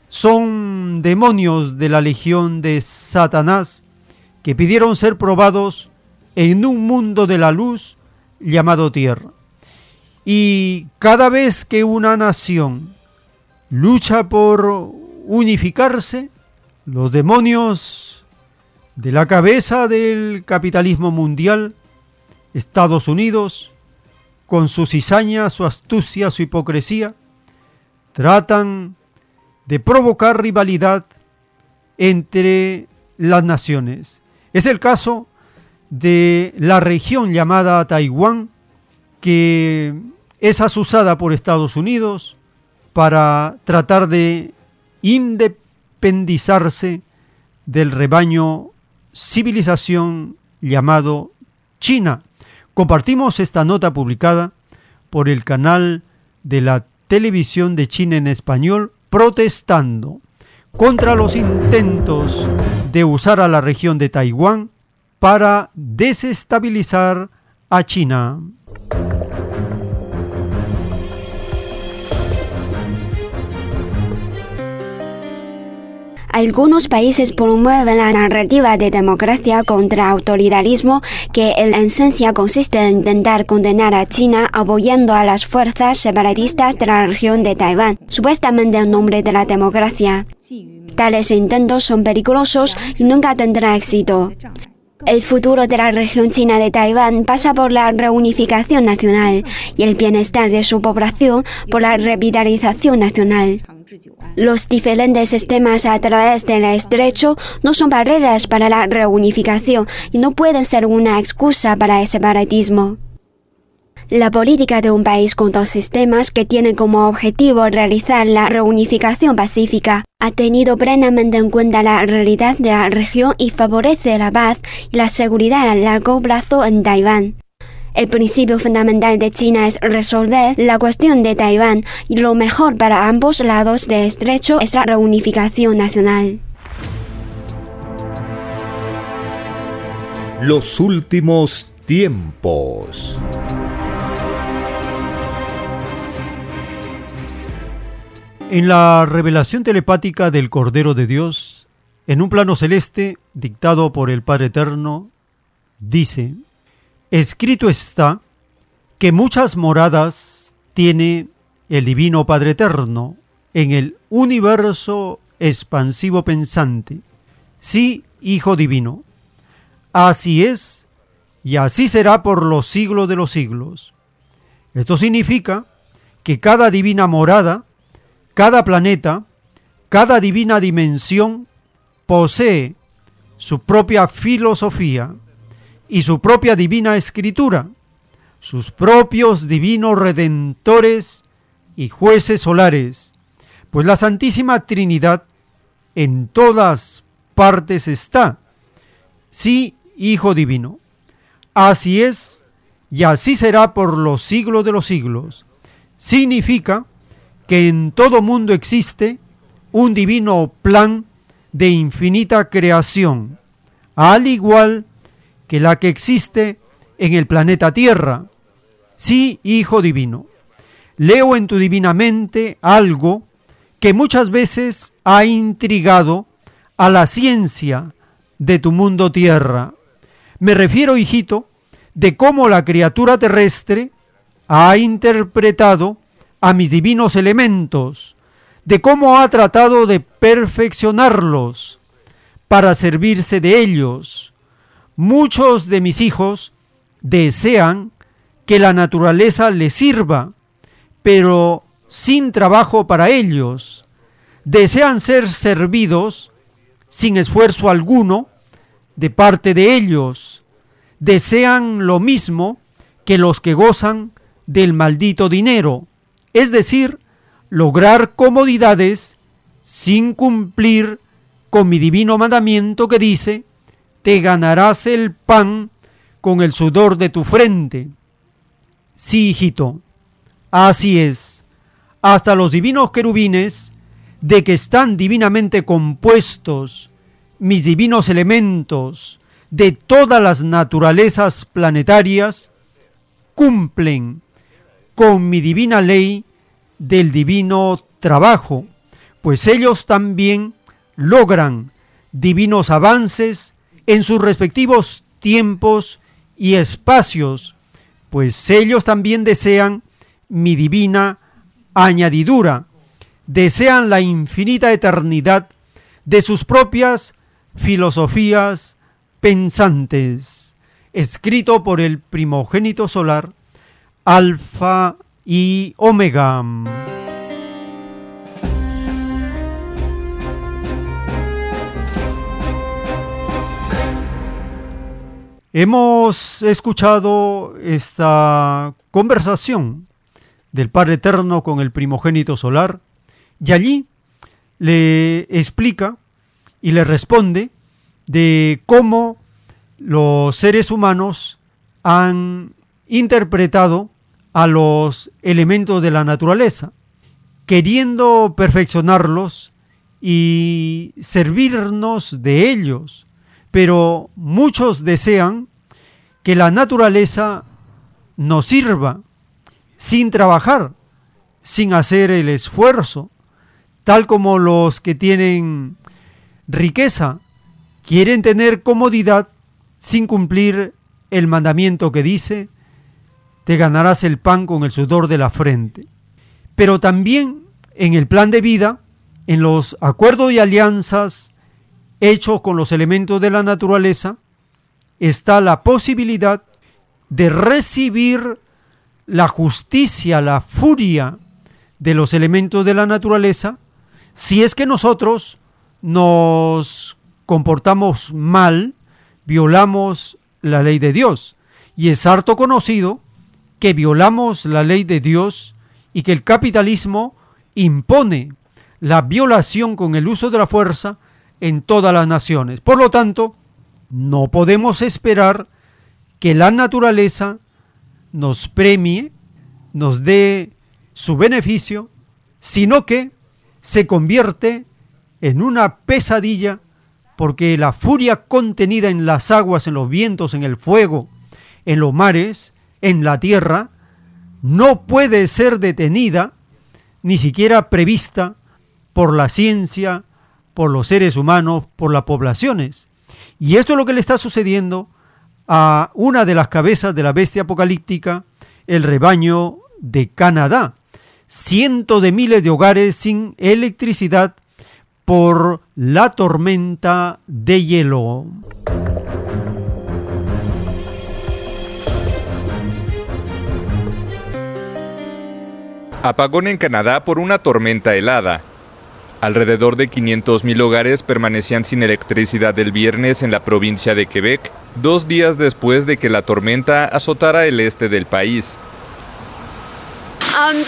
Son demonios de la legión de Satanás que pidieron ser probados en un mundo de la luz llamado tierra. Y cada vez que una nación lucha por unificarse, los demonios de la cabeza del capitalismo mundial, Estados Unidos, con su cizaña, su astucia, su hipocresía, tratan de provocar rivalidad entre las naciones. Es el caso de la región llamada Taiwán, que es asusada por Estados Unidos para tratar de independizarse del rebaño civilización llamado China. Compartimos esta nota publicada por el canal de la televisión de China en español protestando contra los intentos de usar a la región de Taiwán para desestabilizar a China. Algunos países promueven la narrativa de democracia contra autoritarismo que en esencia consiste en intentar condenar a China apoyando a las fuerzas separatistas de la región de Taiwán, supuestamente en nombre de la democracia. Tales intentos son peligrosos y nunca tendrán éxito. El futuro de la región china de Taiwán pasa por la reunificación nacional y el bienestar de su población por la revitalización nacional. Los diferentes sistemas a través del estrecho no son barreras para la reunificación y no pueden ser una excusa para el separatismo. La política de un país con dos sistemas que tiene como objetivo realizar la reunificación pacífica ha tenido plenamente en cuenta la realidad de la región y favorece la paz y la seguridad a largo plazo en Taiwán. El principio fundamental de China es resolver la cuestión de Taiwán y lo mejor para ambos lados de estrecho es la reunificación nacional. Los últimos tiempos. En la revelación telepática del Cordero de Dios, en un plano celeste dictado por el Padre Eterno, dice, Escrito está que muchas moradas tiene el Divino Padre Eterno en el universo expansivo pensante. Sí, Hijo Divino. Así es y así será por los siglos de los siglos. Esto significa que cada divina morada, cada planeta, cada divina dimensión posee su propia filosofía, y su propia divina escritura, sus propios divinos redentores y jueces solares, pues la Santísima Trinidad en todas partes está. Sí, Hijo Divino. Así es y así será por los siglos de los siglos. Significa que en todo mundo existe un divino plan de infinita creación, al igual que la que existe en el planeta Tierra. Sí, Hijo Divino, leo en tu divina mente algo que muchas veces ha intrigado a la ciencia de tu mundo Tierra. Me refiero, hijito, de cómo la criatura terrestre ha interpretado a mis divinos elementos, de cómo ha tratado de perfeccionarlos para servirse de ellos, Muchos de mis hijos desean que la naturaleza les sirva, pero sin trabajo para ellos. Desean ser servidos sin esfuerzo alguno de parte de ellos. Desean lo mismo que los que gozan del maldito dinero, es decir, lograr comodidades sin cumplir con mi divino mandamiento que dice, te ganarás el pan con el sudor de tu frente. Sí, hijito, así es. Hasta los divinos querubines, de que están divinamente compuestos mis divinos elementos de todas las naturalezas planetarias, cumplen con mi divina ley del divino trabajo, pues ellos también logran divinos avances en sus respectivos tiempos y espacios, pues ellos también desean mi divina añadidura, desean la infinita eternidad de sus propias filosofías pensantes, escrito por el primogénito solar, Alfa y Omega. Hemos escuchado esta conversación del Padre Eterno con el primogénito solar y allí le explica y le responde de cómo los seres humanos han interpretado a los elementos de la naturaleza, queriendo perfeccionarlos y servirnos de ellos, pero muchos desean que la naturaleza nos sirva sin trabajar, sin hacer el esfuerzo, tal como los que tienen riqueza quieren tener comodidad sin cumplir el mandamiento que dice, te ganarás el pan con el sudor de la frente. Pero también en el plan de vida, en los acuerdos y alianzas hechos con los elementos de la naturaleza, está la posibilidad de recibir la justicia, la furia de los elementos de la naturaleza, si es que nosotros nos comportamos mal, violamos la ley de Dios. Y es harto conocido que violamos la ley de Dios y que el capitalismo impone la violación con el uso de la fuerza en todas las naciones. Por lo tanto, no podemos esperar que la naturaleza nos premie, nos dé su beneficio, sino que se convierte en una pesadilla porque la furia contenida en las aguas, en los vientos, en el fuego, en los mares, en la tierra, no puede ser detenida, ni siquiera prevista por la ciencia, por los seres humanos, por las poblaciones. Y esto es lo que le está sucediendo a una de las cabezas de la bestia apocalíptica, el rebaño de Canadá. Cientos de miles de hogares sin electricidad por la tormenta de hielo. Apagón en Canadá por una tormenta helada. Alrededor de 500.000 hogares permanecían sin electricidad el viernes en la provincia de Quebec, dos días después de que la tormenta azotara el este del país. Um,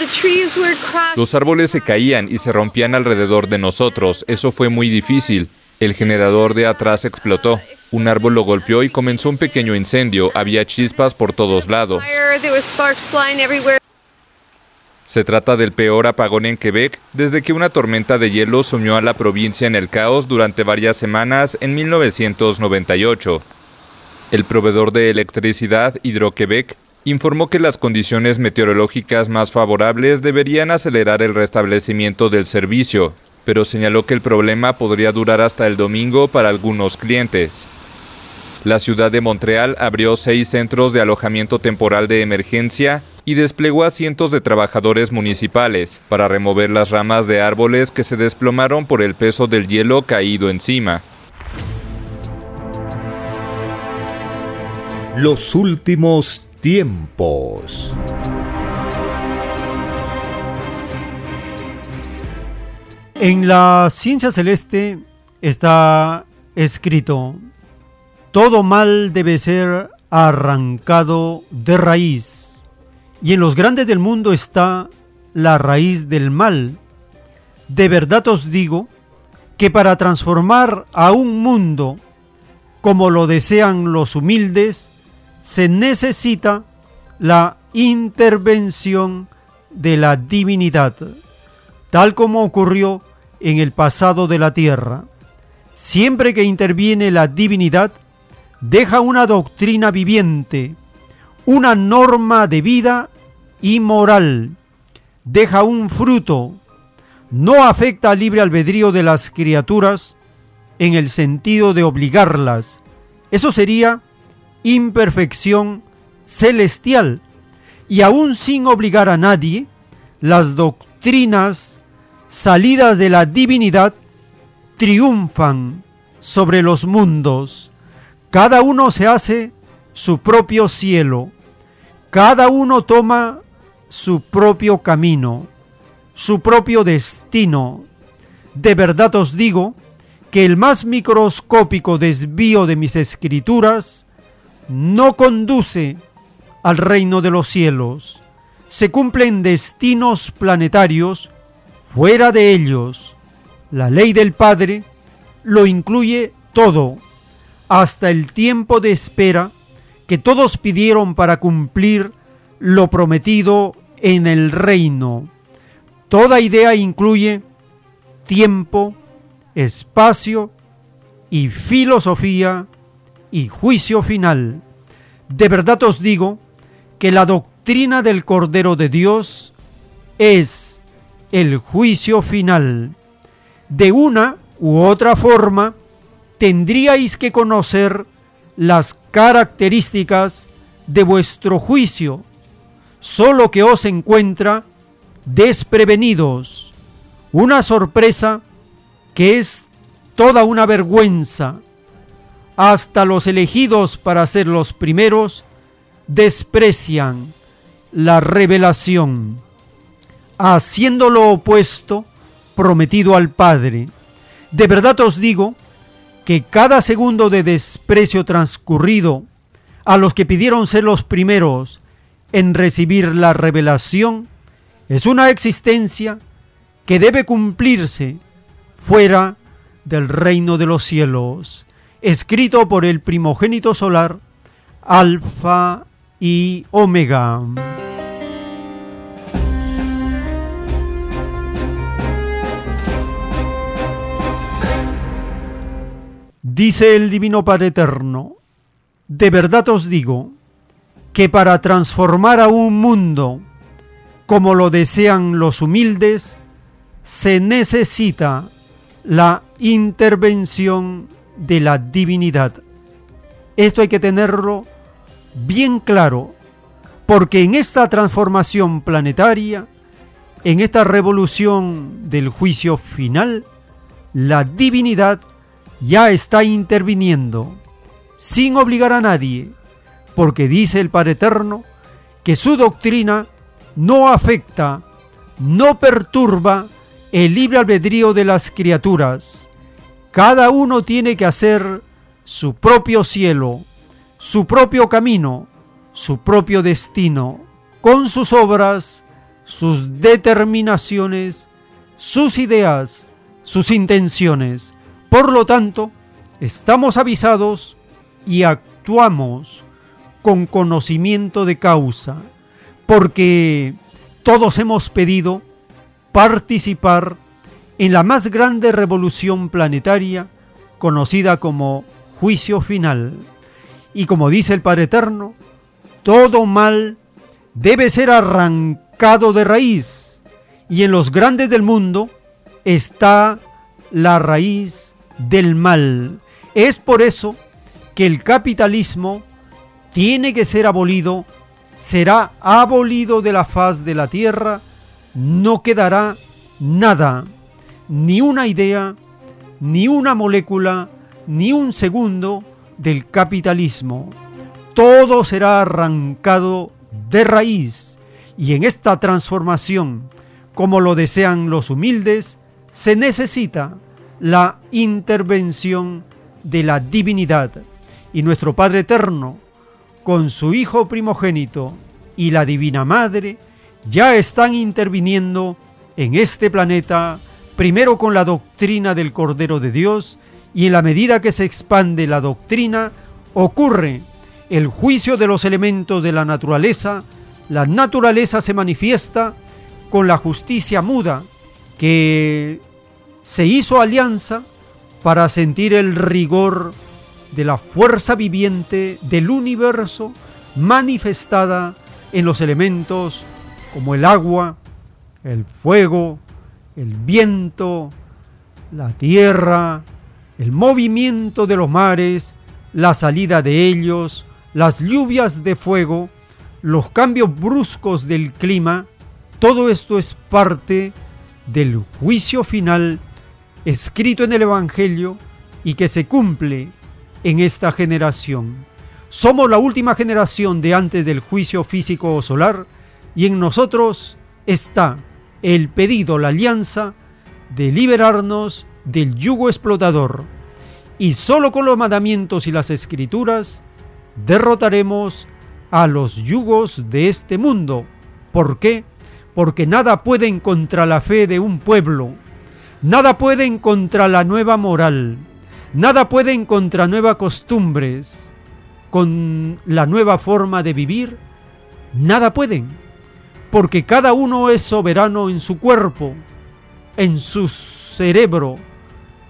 Los árboles se caían y se rompían alrededor de nosotros. Eso fue muy difícil. El generador de atrás explotó. Un árbol lo golpeó y comenzó un pequeño incendio. Había chispas por todos lados. Se trata del peor apagón en Quebec desde que una tormenta de hielo sumió a la provincia en el caos durante varias semanas en 1998. El proveedor de electricidad Hidro-Quebec informó que las condiciones meteorológicas más favorables deberían acelerar el restablecimiento del servicio, pero señaló que el problema podría durar hasta el domingo para algunos clientes. La ciudad de Montreal abrió seis centros de alojamiento temporal de emergencia y desplegó a cientos de trabajadores municipales para remover las ramas de árboles que se desplomaron por el peso del hielo caído encima. Los últimos tiempos. En la ciencia celeste está escrito, todo mal debe ser arrancado de raíz. Y en los grandes del mundo está la raíz del mal. De verdad os digo que para transformar a un mundo como lo desean los humildes, se necesita la intervención de la divinidad, tal como ocurrió en el pasado de la tierra. Siempre que interviene la divinidad, deja una doctrina viviente, una norma de vida y moral, deja un fruto, no afecta al libre albedrío de las criaturas en el sentido de obligarlas. Eso sería imperfección celestial y aún sin obligar a nadie, las doctrinas salidas de la divinidad triunfan sobre los mundos. Cada uno se hace su propio cielo, cada uno toma su propio camino, su propio destino. De verdad os digo que el más microscópico desvío de mis escrituras no conduce al reino de los cielos. Se cumplen destinos planetarios fuera de ellos. La ley del Padre lo incluye todo, hasta el tiempo de espera que todos pidieron para cumplir lo prometido en el reino. Toda idea incluye tiempo, espacio y filosofía y juicio final. De verdad os digo que la doctrina del Cordero de Dios es el juicio final. De una u otra forma, tendríais que conocer las características de vuestro juicio, solo que os encuentra desprevenidos. Una sorpresa que es toda una vergüenza. Hasta los elegidos para ser los primeros desprecian la revelación, haciendo lo opuesto prometido al Padre. De verdad os digo que cada segundo de desprecio transcurrido a los que pidieron ser los primeros en recibir la revelación es una existencia que debe cumplirse fuera del reino de los cielos, escrito por el primogénito solar, Alfa y Omega. Dice el Divino Padre Eterno, de verdad os digo que para transformar a un mundo como lo desean los humildes, se necesita la intervención de la divinidad. Esto hay que tenerlo bien claro, porque en esta transformación planetaria, en esta revolución del juicio final, la divinidad ya está interviniendo, sin obligar a nadie, porque dice el Padre Eterno que su doctrina no afecta, no perturba el libre albedrío de las criaturas. Cada uno tiene que hacer su propio cielo, su propio camino, su propio destino, con sus obras, sus determinaciones, sus ideas, sus intenciones. Por lo tanto, estamos avisados y actuamos con conocimiento de causa, porque todos hemos pedido participar en la más grande revolución planetaria conocida como juicio final. Y como dice el Padre Eterno, todo mal debe ser arrancado de raíz. Y en los grandes del mundo está la raíz del mal. Es por eso que el capitalismo tiene que ser abolido, será abolido de la faz de la tierra no quedará nada, ni una idea, ni una molécula, ni un segundo del capitalismo. Todo será arrancado de raíz y en esta transformación, como lo desean los humildes, se necesita la intervención de la divinidad. Y nuestro Padre Eterno, con su Hijo primogénito y la Divina Madre, ya están interviniendo en este planeta, primero con la doctrina del Cordero de Dios, y en la medida que se expande la doctrina, ocurre el juicio de los elementos de la naturaleza, la naturaleza se manifiesta con la justicia muda que se hizo alianza para sentir el rigor de la fuerza viviente del universo manifestada en los elementos como el agua, el fuego, el viento, la tierra, el movimiento de los mares, la salida de ellos, las lluvias de fuego, los cambios bruscos del clima, todo esto es parte del juicio final escrito en el Evangelio y que se cumple en esta generación. Somos la última generación de antes del juicio físico o solar y en nosotros está el pedido, la alianza de liberarnos del yugo explotador. Y solo con los mandamientos y las escrituras derrotaremos a los yugos de este mundo. ¿Por qué? Porque nada pueden contra la fe de un pueblo, nada pueden contra la nueva moral, nada pueden contra nuevas costumbres, con la nueva forma de vivir, nada pueden porque cada uno es soberano en su cuerpo, en su cerebro,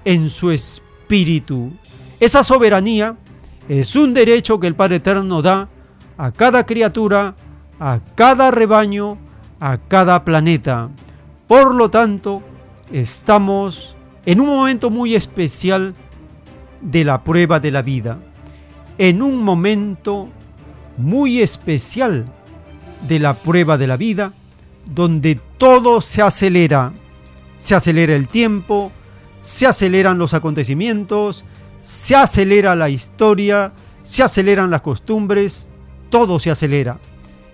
en su espíritu. Esa soberanía es un derecho que el Padre Eterno da a cada criatura, a cada rebaño, a cada planeta. Por lo tanto, estamos en un momento muy especial de la prueba de la vida, en un momento muy especial de la prueba de la vida, donde todo se acelera, se acelera el tiempo, se aceleran los acontecimientos, se acelera la historia, se aceleran las costumbres, todo se acelera.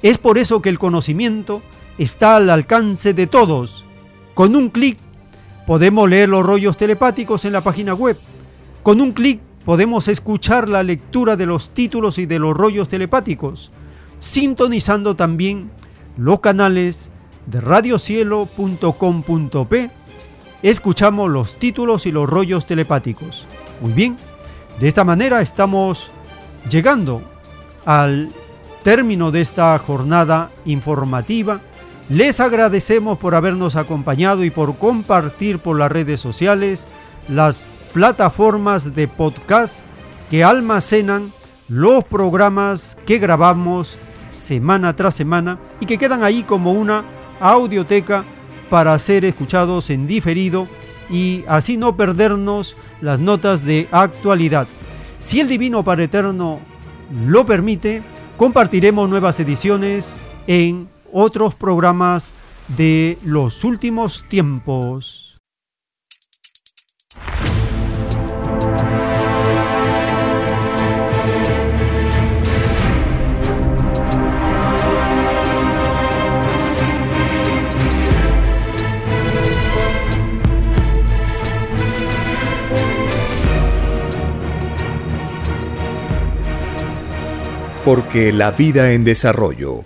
Es por eso que el conocimiento está al alcance de todos. Con un clic podemos leer los rollos telepáticos en la página web. Con un clic podemos escuchar la lectura de los títulos y de los rollos telepáticos, sintonizando también los canales de radiocielo.com.p. Escuchamos los títulos y los rollos telepáticos. Muy bien, de esta manera estamos llegando al término de esta jornada informativa les agradecemos por habernos acompañado y por compartir por las redes sociales las plataformas de podcast que almacenan los programas que grabamos semana tras semana y que quedan ahí como una audioteca para ser escuchados en diferido y así no perdernos las notas de actualidad. Si el Divino Padre Eterno lo permite, compartiremos nuevas ediciones en otros programas de los últimos tiempos. Porque la vida en desarrollo